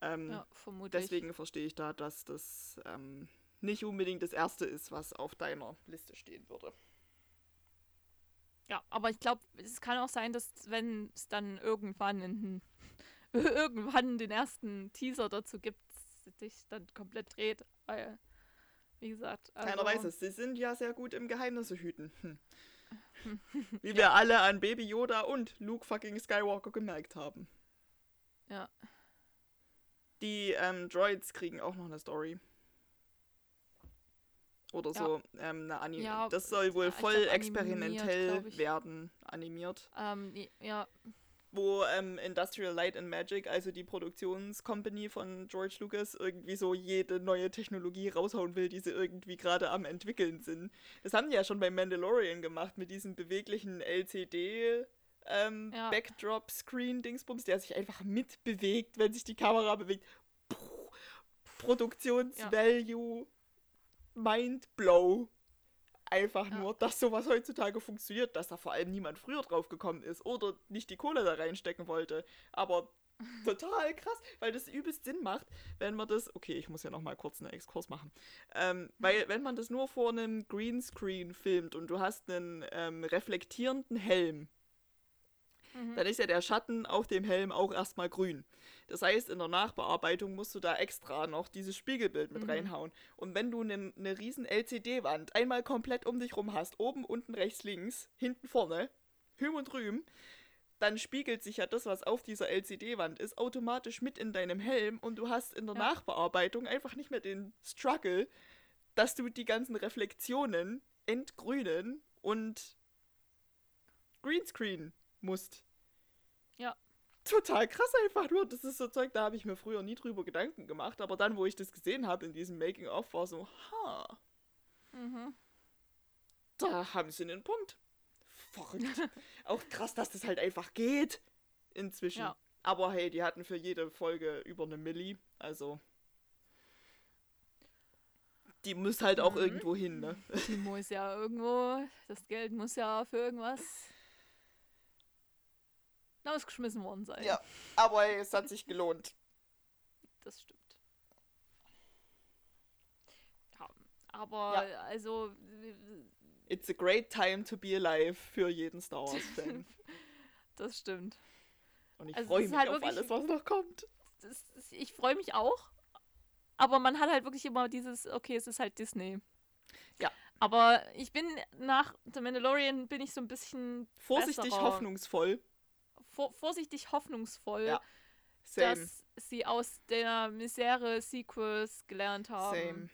Ähm, ja, vermutlich. Deswegen verstehe ich da, dass das ähm, nicht unbedingt das Erste ist, was auf deiner Liste stehen würde. Ja, aber ich glaube, es kann auch sein, dass wenn es dann irgendwann in, irgendwann den ersten Teaser dazu gibt, sich dann komplett dreht, weil, wie gesagt. Also Keiner weiß es. Sie sind ja sehr gut im Geheimnisse hüten. Hm. Wie wir ja. alle an Baby Yoda und Luke fucking Skywalker gemerkt haben. Ja. Die ähm, Droids kriegen auch noch eine Story. Oder ja. so ähm, eine Anime. Ja, das soll wohl voll glaub, experimentell werden, animiert. Ähm, ja. Wo ähm, Industrial Light and Magic, also die Produktionscompany von George Lucas, irgendwie so jede neue Technologie raushauen will, die sie irgendwie gerade am entwickeln sind. Das haben die ja schon bei Mandalorian gemacht mit diesem beweglichen LCD ähm, ja. Backdrop-Screen-Dingsbums, der sich einfach mitbewegt, wenn sich die Kamera bewegt. Produktionsvalue, ja. Mindblow. Einfach ja. nur, dass sowas heutzutage funktioniert, dass da vor allem niemand früher drauf gekommen ist oder nicht die Kohle da reinstecken wollte. Aber total krass, weil das übelst Sinn macht, wenn man das, okay, ich muss ja noch mal kurz einen Exkurs machen, ähm, weil wenn man das nur vor einem Greenscreen filmt und du hast einen ähm, reflektierenden Helm, mhm. dann ist ja der Schatten auf dem Helm auch erstmal grün. Das heißt, in der Nachbearbeitung musst du da extra noch dieses Spiegelbild mit mhm. reinhauen. Und wenn du eine ne riesen LCD-Wand einmal komplett um dich rum hast, oben, unten, rechts, links, hinten, vorne, Hüm und Rühm, dann spiegelt sich ja das, was auf dieser LCD-Wand ist, automatisch mit in deinem Helm und du hast in der ja. Nachbearbeitung einfach nicht mehr den Struggle, dass du die ganzen Reflexionen entgrünen und Greenscreen musst. Ja. Total krass einfach nur. Das ist so Zeug, da habe ich mir früher nie drüber Gedanken gemacht. Aber dann, wo ich das gesehen habe in diesem Making-of, war so, ha. Mhm. Da haben sie einen Punkt. Verrückt. Auch krass, dass das halt einfach geht. Inzwischen. Ja. Aber hey, die hatten für jede Folge über eine Milli. Also. Die muss halt auch mhm. irgendwo hin, ne? Die muss ja irgendwo. Das Geld muss ja für irgendwas rausgeschmissen worden sein. Ja, aber es hat sich gelohnt. Das stimmt. Ja, aber ja. also. It's a great time to be alive für jeden Star Wars-Fan. das stimmt. Und ich also freue mich halt auf alles, was noch kommt. Das, das, ich freue mich auch. Aber man hat halt wirklich immer dieses, okay, es ist halt Disney. Ja. Aber ich bin nach The Mandalorian bin ich so ein bisschen vorsichtig besserer. hoffnungsvoll vor, vorsichtig hoffnungsvoll, ja. dass sie aus der Misere Sequels gelernt haben. Same.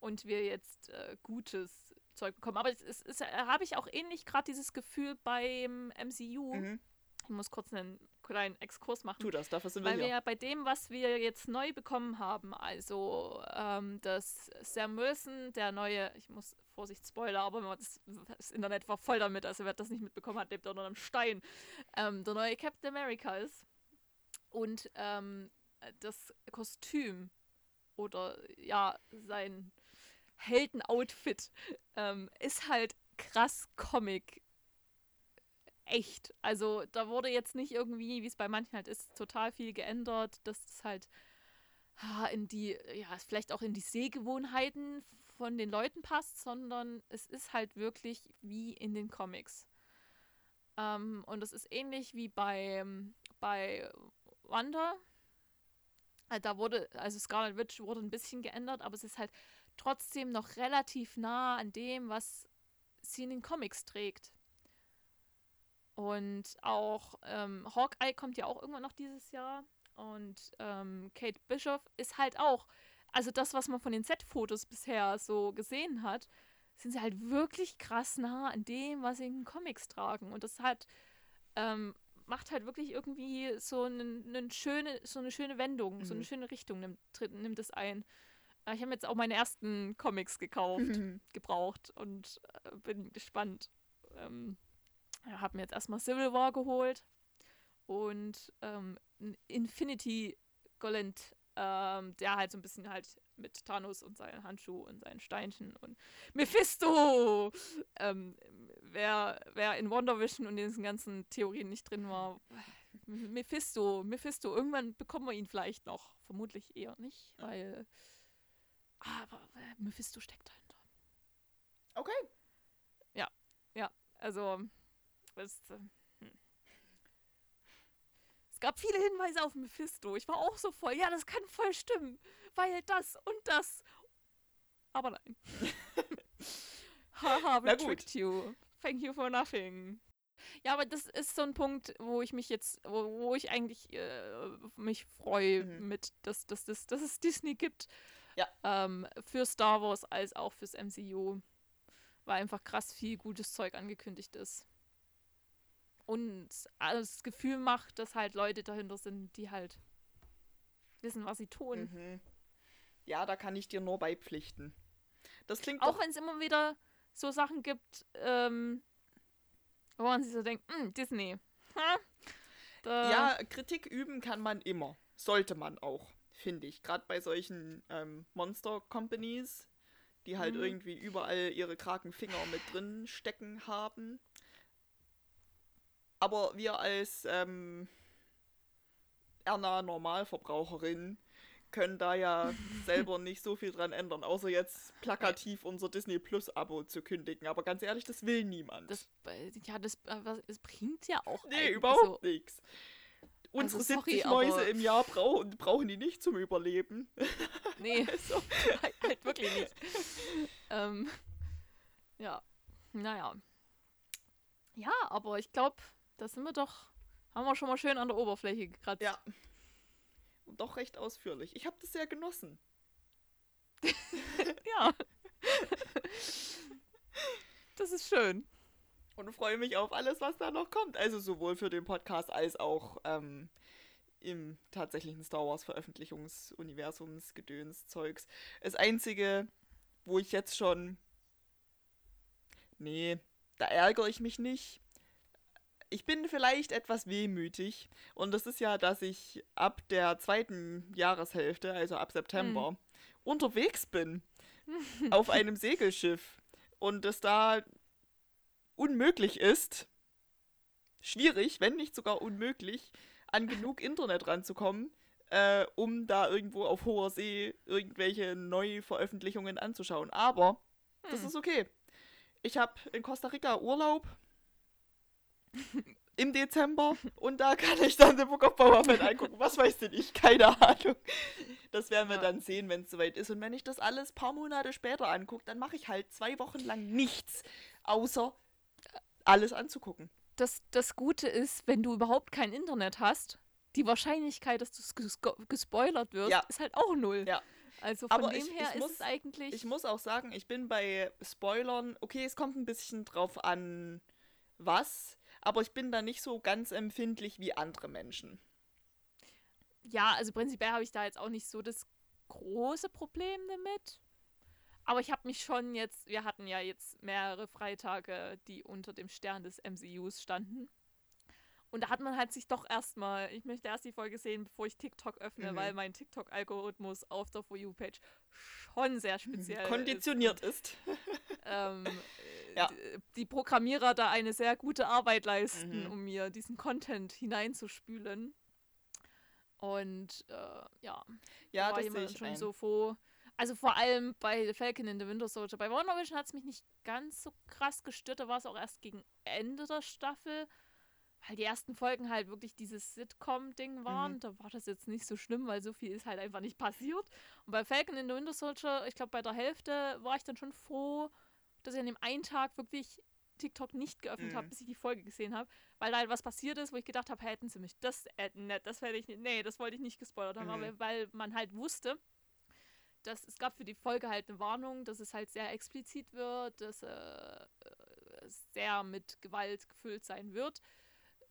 Und wir jetzt äh, gutes Zeug bekommen. Aber es, es, es habe ich auch ähnlich gerade dieses Gefühl beim MCU. Mhm. Ich muss kurz einen kleinen Exkurs machen. Tu das, dafür sind wir Weil wir ja bei dem, was wir jetzt neu bekommen haben, also ähm, dass Sam Wilson, der neue, ich muss Vorsicht, Spoiler, aber das, das, Internet war voll damit, also wer das nicht mitbekommen hat, lebt unter einem Stein, ähm, der neue Captain America ist. Und ähm, das Kostüm oder ja, sein Heldenoutfit ähm, ist halt krass Comic echt. Also da wurde jetzt nicht irgendwie, wie es bei manchen halt ist, total viel geändert, dass es halt in die, ja, vielleicht auch in die Sehgewohnheiten von den Leuten passt, sondern es ist halt wirklich wie in den Comics. Ähm, und es ist ähnlich wie bei, bei Wonder. Äh, da wurde, also Scarlet Witch wurde ein bisschen geändert, aber es ist halt trotzdem noch relativ nah an dem, was sie in den Comics trägt. Und auch ähm, Hawkeye kommt ja auch irgendwann noch dieses Jahr. Und ähm, Kate Bishop ist halt auch also das, was man von den Set-Fotos bisher so gesehen hat, sind sie halt wirklich krass nah an dem, was sie in den Comics tragen. Und das hat, ähm, macht halt wirklich irgendwie so, einen, einen schöne, so eine schöne Wendung, mhm. so eine mhm. schöne Richtung nimmt, nimmt es ein. Äh, ich habe jetzt auch meine ersten Comics gekauft, mhm. gebraucht und äh, bin gespannt, ähm, habe mir jetzt erstmal Civil War geholt und ähm, Infinity Golent, ähm, der halt so ein bisschen halt mit Thanos und seinen Handschuh und seinen Steinchen und Mephisto! Ähm, wer, wer in Wonder Vision und in diesen ganzen Theorien nicht drin war, Mephisto, Mephisto, irgendwann bekommen wir ihn vielleicht noch. Vermutlich eher nicht, weil. Aber Mephisto steckt dahinter. Okay. Ja, ja, also. Es, äh, hm. es gab viele Hinweise auf Mephisto. Ich war auch so voll, ja, das kann voll stimmen, weil das und das. Aber nein. Haha, we tricked you. Thank you for nothing. Ja, aber das ist so ein Punkt, wo ich mich jetzt, wo, wo ich eigentlich äh, mich freue, mhm. mit, dass, dass, dass, dass es Disney gibt. Ja. Ähm, für Star Wars als auch fürs MCU. Weil einfach krass viel gutes Zeug angekündigt ist. Und das Gefühl macht, dass halt Leute dahinter sind, die halt wissen, was sie tun. Mhm. Ja, da kann ich dir nur beipflichten. Das klingt auch wenn es immer wieder so Sachen gibt, ähm, wo man sich so denkt, hm, Disney. ja, Kritik üben kann man immer. Sollte man auch, finde ich. Gerade bei solchen ähm, Monster-Companies, die halt mhm. irgendwie überall ihre Krakenfinger mit drin stecken haben. Aber wir als ähm, Erna Normalverbraucherin können da ja selber nicht so viel dran ändern, außer jetzt plakativ unser Disney Plus Abo zu kündigen. Aber ganz ehrlich, das will niemand. Das, äh, ja, das, äh, das bringt ja auch. Nee, überhaupt also, nichts. Unsere also, sorry, 70 Mäuse im Jahr brauchen, brauchen die nicht zum Überleben. Nee, also. halt, halt wirklich nicht. ähm, ja, naja. Ja, aber ich glaube, da sind wir doch, haben wir schon mal schön an der Oberfläche gekratzt. Ja doch recht ausführlich. Ich habe das sehr genossen. ja. das ist schön. Und freue mich auf alles, was da noch kommt. Also sowohl für den Podcast als auch ähm, im tatsächlichen Star Wars Veröffentlichungsuniversums Gedönszeugs. Das einzige, wo ich jetzt schon nee, da ärgere ich mich nicht ich bin vielleicht etwas wehmütig. Und das ist ja, dass ich ab der zweiten Jahreshälfte, also ab September, mhm. unterwegs bin. auf einem Segelschiff. Und es da unmöglich ist, schwierig, wenn nicht sogar unmöglich, an genug Internet ranzukommen, äh, um da irgendwo auf hoher See irgendwelche Neuveröffentlichungen anzuschauen. Aber das hm. ist okay. Ich habe in Costa Rica Urlaub im Dezember und da kann ich dann The Book of Boba Fett angucken. Was weiß denn ich? Keine Ahnung. Das werden wir ja. dann sehen, wenn es soweit ist. Und wenn ich das alles ein paar Monate später angucke, dann mache ich halt zwei Wochen lang nichts, außer alles anzugucken. Das, das Gute ist, wenn du überhaupt kein Internet hast, die Wahrscheinlichkeit, dass du gespoilert wirst, ja. ist halt auch null. Ja. Also von Aber dem ich, her ich ist muss, es eigentlich. Ich muss auch sagen, ich bin bei Spoilern, okay, es kommt ein bisschen drauf an, was aber ich bin da nicht so ganz empfindlich wie andere Menschen. Ja, also prinzipiell habe ich da jetzt auch nicht so das große Problem damit. Aber ich habe mich schon jetzt, wir hatten ja jetzt mehrere Freitage, die unter dem Stern des MCUs standen. Und da hat man halt sich doch erstmal, ich möchte erst die Folge sehen, bevor ich TikTok öffne, mhm. weil mein TikTok-Algorithmus auf der For You-Page schon sehr speziell konditioniert ist. ist. ähm, ja. die Programmierer da eine sehr gute Arbeit leisten, mhm. um mir diesen Content hineinzuspülen. Und äh, ja, ja da war ich schon ein. so froh. Also vor allem bei Falcon in the Winter Soldier. Bei Wonder Vision hat es mich nicht ganz so krass gestört. Da war es auch erst gegen Ende der Staffel weil die ersten Folgen halt wirklich dieses Sitcom-Ding waren. Mhm. Da war das jetzt nicht so schlimm, weil so viel ist halt einfach nicht passiert. Und bei Falcon in the Winter Soldier, ich glaube, bei der Hälfte war ich dann schon froh, dass ich an dem einen Tag wirklich TikTok nicht geöffnet mhm. habe, bis ich die Folge gesehen habe, weil da halt was passiert ist, wo ich gedacht habe, hätten sie mich das adden, äh, das werde ich nicht, nee, das wollte ich nicht gespoilert haben, mhm. aber weil man halt wusste, dass es gab für die Folge halt eine Warnung, dass es halt sehr explizit wird, dass äh, äh sehr mit Gewalt gefüllt sein wird.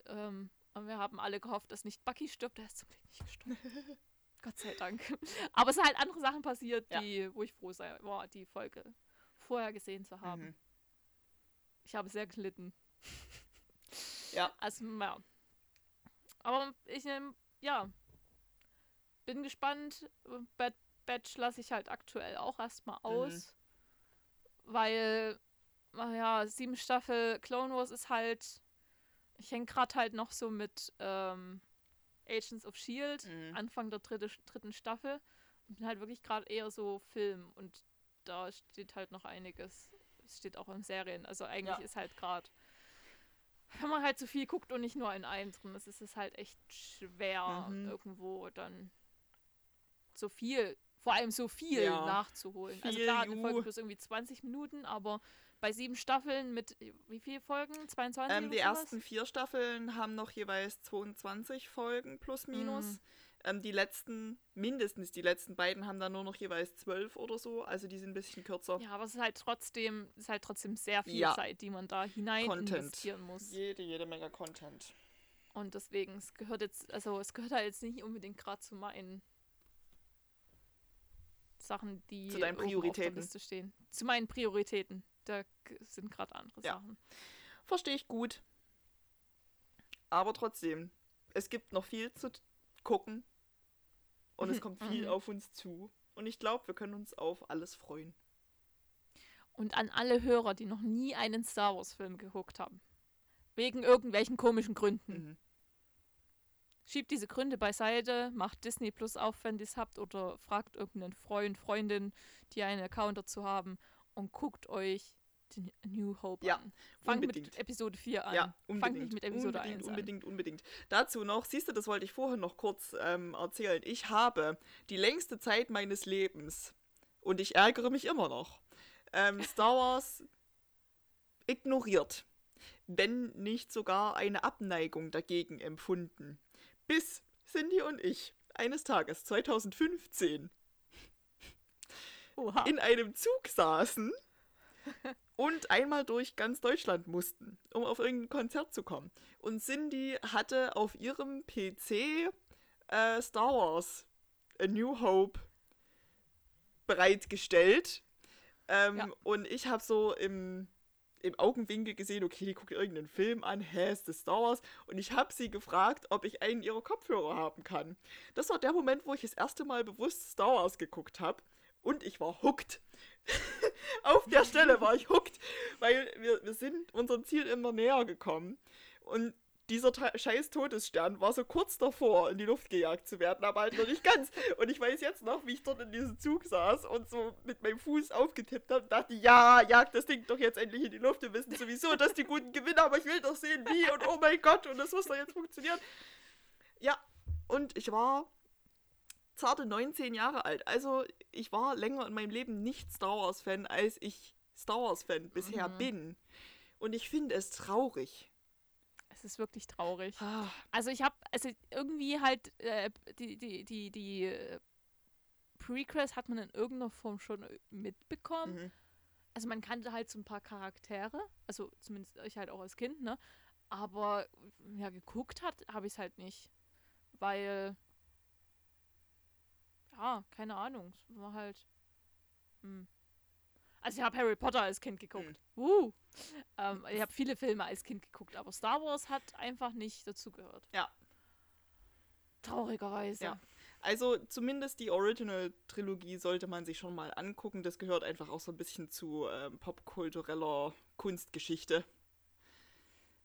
Ähm, und wir haben alle gehofft, dass nicht Bucky stirbt. Er ist zum Glück nicht gestorben. Gott sei Dank. Aber es sind halt andere Sachen passiert, die, ja. wo ich froh sei, war, die Folge vorher gesehen zu haben. Mhm. Ich habe sehr gelitten. Ja. Also, ja. Aber ich, ähm, ja, bin gespannt. Bad Batch lasse ich halt aktuell auch erstmal aus. Weil, naja, sieben Staffel Clone Wars ist halt. Ich hänge gerade halt noch so mit ähm, Agents of Shield, Mhm. Anfang der dritte, dritten Staffel. Und bin halt wirklich gerade eher so Film. Und da steht halt noch einiges. Es steht auch in Serien. Also eigentlich Ja. ist halt gerade. Wenn man halt so viel guckt und nicht nur in einem drin ist, ist es halt echt schwer, Mhm. irgendwo dann so viel, vor allem so viel Ja. nachzuholen. also Viel, klar, eine Folge plus irgendwie 20 Minuten, aber bei sieben Staffeln mit wie viele Folgen? 22? Ähm, die sowas? ersten vier Staffeln haben noch jeweils 22 Folgen plus minus. Mhm. Ähm, die letzten, mindestens die letzten beiden, haben dann nur noch jeweils zwölf oder so. Also die sind ein bisschen kürzer. Ja, aber es ist halt trotzdem, es ist halt trotzdem sehr viel Ja. Zeit, die man da hinein Content. investieren muss. Jede, jede Menge Content. Und deswegen, es gehört jetzt, also es gehört halt jetzt nicht unbedingt gerade zu meinen Sachen, die Zu deinen oben auf der Prioritäten. Liste stehen. Zu meinen Prioritäten. Da sind gerade andere Ja. Sachen. Verstehe ich gut. Aber trotzdem, es gibt noch viel zu gucken. Und es kommt viel mhm. auf uns zu. Und ich glaube, wir können uns auf alles freuen. Und an alle Hörer, die noch nie einen Star Wars-Film geguckt haben. Wegen irgendwelchen komischen Gründen. Mhm. Schiebt diese Gründe beiseite, macht Disney Plus auf, wenn ihr es habt, oder fragt irgendeinen Freund, Freundin, die einen Account dazu haben und guckt euch den New Hope Ja, an. Fangt unbedingt. mit Episode 4 an. Ja, unbedingt. nicht mit Episode unbedingt, 1 an. unbedingt, unbedingt. Dazu noch, siehst du, das wollte ich vorhin noch kurz ähm, erzählen. Ich habe die längste Zeit meines Lebens, und ich ärgere mich immer noch, ähm, Star Wars ignoriert. Wenn nicht sogar eine Abneigung dagegen empfunden. Bis Cindy und ich eines Tages 2015 Oha. in einem Zug saßen und einmal durch ganz Deutschland mussten, um auf irgendein Konzert zu kommen. Und Cindy hatte auf ihrem PC äh, Star Wars A New Hope bereitgestellt. Ähm, Ja. Und ich habe so im, im Augenwinkel gesehen, okay, die guckt irgendeinen Film an, hä, ist das Star Wars? Und ich habe sie gefragt, ob ich einen ihrer Kopfhörer haben kann. Das war der Moment, wo ich das erste Mal bewusst Star Wars geguckt habe. Und ich war hooked. Auf der Stelle war ich hooked, weil wir, wir sind unserem Ziel immer näher gekommen. Und dieser scheiß Todesstern war so kurz davor, in die Luft gejagt zu werden, aber halt noch nicht ganz. Und ich weiß jetzt noch, wie ich dort in diesem Zug saß und so mit meinem Fuß aufgetippt habe und dachte, ja, jagt das Ding doch jetzt endlich in die Luft. Wir wissen sowieso, dass die Guten gewinnen, aber ich will doch sehen, wie und oh mein Gott, und das muss doch jetzt funktionieren. Ja, und ich war zarte 19 Jahre alt. Also ich war länger in meinem Leben nicht Star Wars-Fan, als ich Star Wars-Fan bisher Mhm. bin. Und ich finde es traurig. Es ist wirklich traurig. Ah, Also ich habe, also irgendwie halt äh, die, die, die, die äh, Prequels hat man in irgendeiner Form schon äh, mitbekommen. mhm. Also man kannte halt so ein paar Charaktere, also zumindest ich halt auch als Kind, ne? Aber ja, geguckt hat, habe ich es halt nicht. Weil, ja, keine Ahnung, es war halt. Hm. Also ich habe Harry Potter als Kind geguckt. Uh. Ähm, ich habe viele Filme als Kind geguckt, aber Star Wars hat einfach nicht dazugehört. Ja. Traurigerweise. Ja. Also zumindest die Original-Trilogie sollte man sich schon mal angucken. Das gehört einfach auch so ein bisschen zu ähm, popkultureller Kunstgeschichte.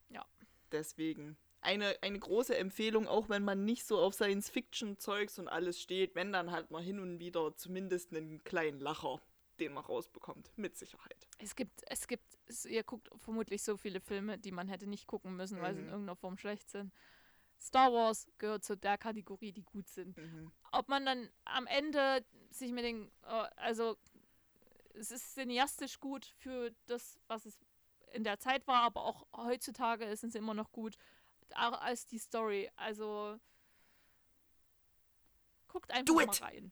Ja. Deswegen eine, eine große Empfehlung, auch wenn man nicht so auf Science-Fiction-Zeugs und alles steht, wenn dann halt mal hin und wieder zumindest einen kleinen Lacher, den man rausbekommt. Mit Sicherheit. Es gibt, es gibt, ihr guckt vermutlich so viele Filme, die man hätte nicht gucken müssen, weil sie in Mhm. irgendeiner Form schlecht sind. Star Wars gehört zu der Kategorie, die gut sind. Mhm. Ob man dann am Ende sich mit den, äh, also es ist cineastisch gut für das, was es in der Zeit war, aber auch heutzutage sind sie immer noch gut auch als die Story. Also guckt einfach Do mal it! rein.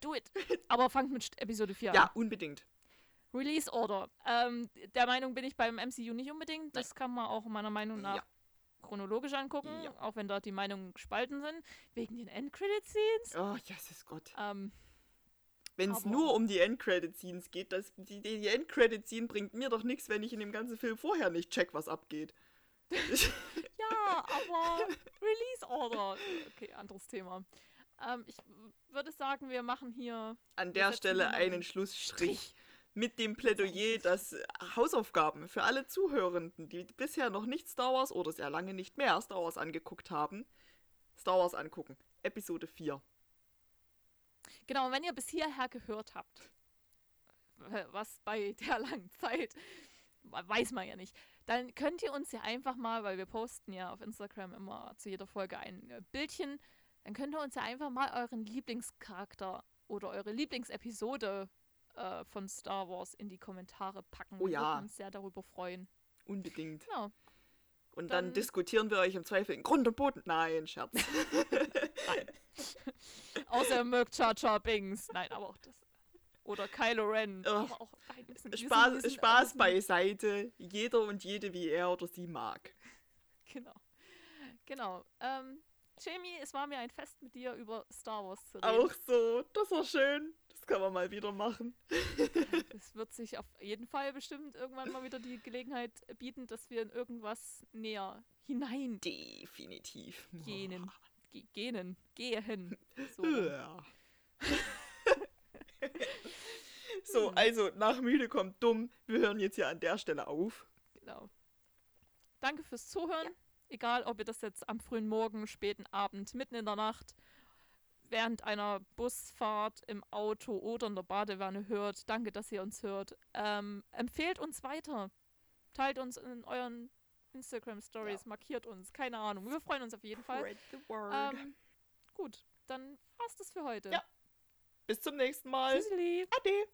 Do it. Aber fangt mit Episode 4 Ja, an. unbedingt. Release Order. Ähm, der Meinung bin ich beim MCU nicht unbedingt. Das kann man auch meiner Meinung nach Ja. chronologisch angucken, Ja. auch wenn dort die Meinungen gespalten sind. Wegen den Endcredit-Scenes. Oh, Jesus Gott. Ähm, Wenn es nur um die Endcredit-Scenes geht, das, die, die Endcredit-Scene bringt mir doch nichts, wenn ich in dem ganzen Film vorher nicht check, was abgeht. ja, aber Release Order. Okay, anderes Thema. Ähm, ich würde sagen, wir machen hier. An der Stelle einen Schlussstrich. Strich. Mit dem Plädoyer, dass Hausaufgaben für alle Zuhörenden, die bisher noch nicht Star Wars oder sehr lange nicht mehr Star Wars angeguckt haben, Star Wars angucken. Episode 4. Genau, wenn ihr bis hierher gehört habt, was bei der langen Zeit, weiß man ja nicht, dann könnt ihr uns ja einfach mal, weil wir posten ja auf Instagram immer zu jeder Folge ein äh, Bildchen, dann könnt ihr uns ja einfach mal euren Lieblingscharakter oder eure Lieblingsepisode äh, von Star Wars in die Kommentare packen. Oh ja. Wir würden uns sehr darüber freuen. Unbedingt. Genau. Und dann, dann, diskutieren wir euch im Zweifel in Grund und Boden. Nein, Scherz. Nein. Außer Merc Char Char Bings. Nein, aber auch das. Oder Kylo Ren. Auch, nein, müssen, Spaß, müssen, Spaß beiseite. Jeder und jede, wie er oder sie mag. Genau. Genau. Ähm, Jamie, es war mir ein Fest mit dir über Star Wars zu reden. Auch so. Das war schön. Das kann man mal wieder machen. Es wird sich auf jeden Fall bestimmt irgendwann mal wieder die Gelegenheit bieten, dass wir in irgendwas näher hinein. Definitiv. Genen. Ge genen. Gehen. So. Ja. so, hm. also nach müde kommt dumm. Wir hören jetzt hier an der Stelle auf. Genau. Danke fürs Zuhören. Ja. Egal, ob ihr das jetzt am frühen Morgen, späten Abend, mitten in der Nacht, während einer Busfahrt im Auto oder in der Badewanne hört. Danke, dass ihr uns hört. Ähm, empfehlt uns weiter. Teilt uns in euren Instagram Stories, ja. markiert uns. Keine Ahnung. Wir freuen uns auf jeden Fall. Spread the word. Ähm, gut, dann war's das für heute. Ja. Bis zum nächsten Mal. Tschüssi. Ade.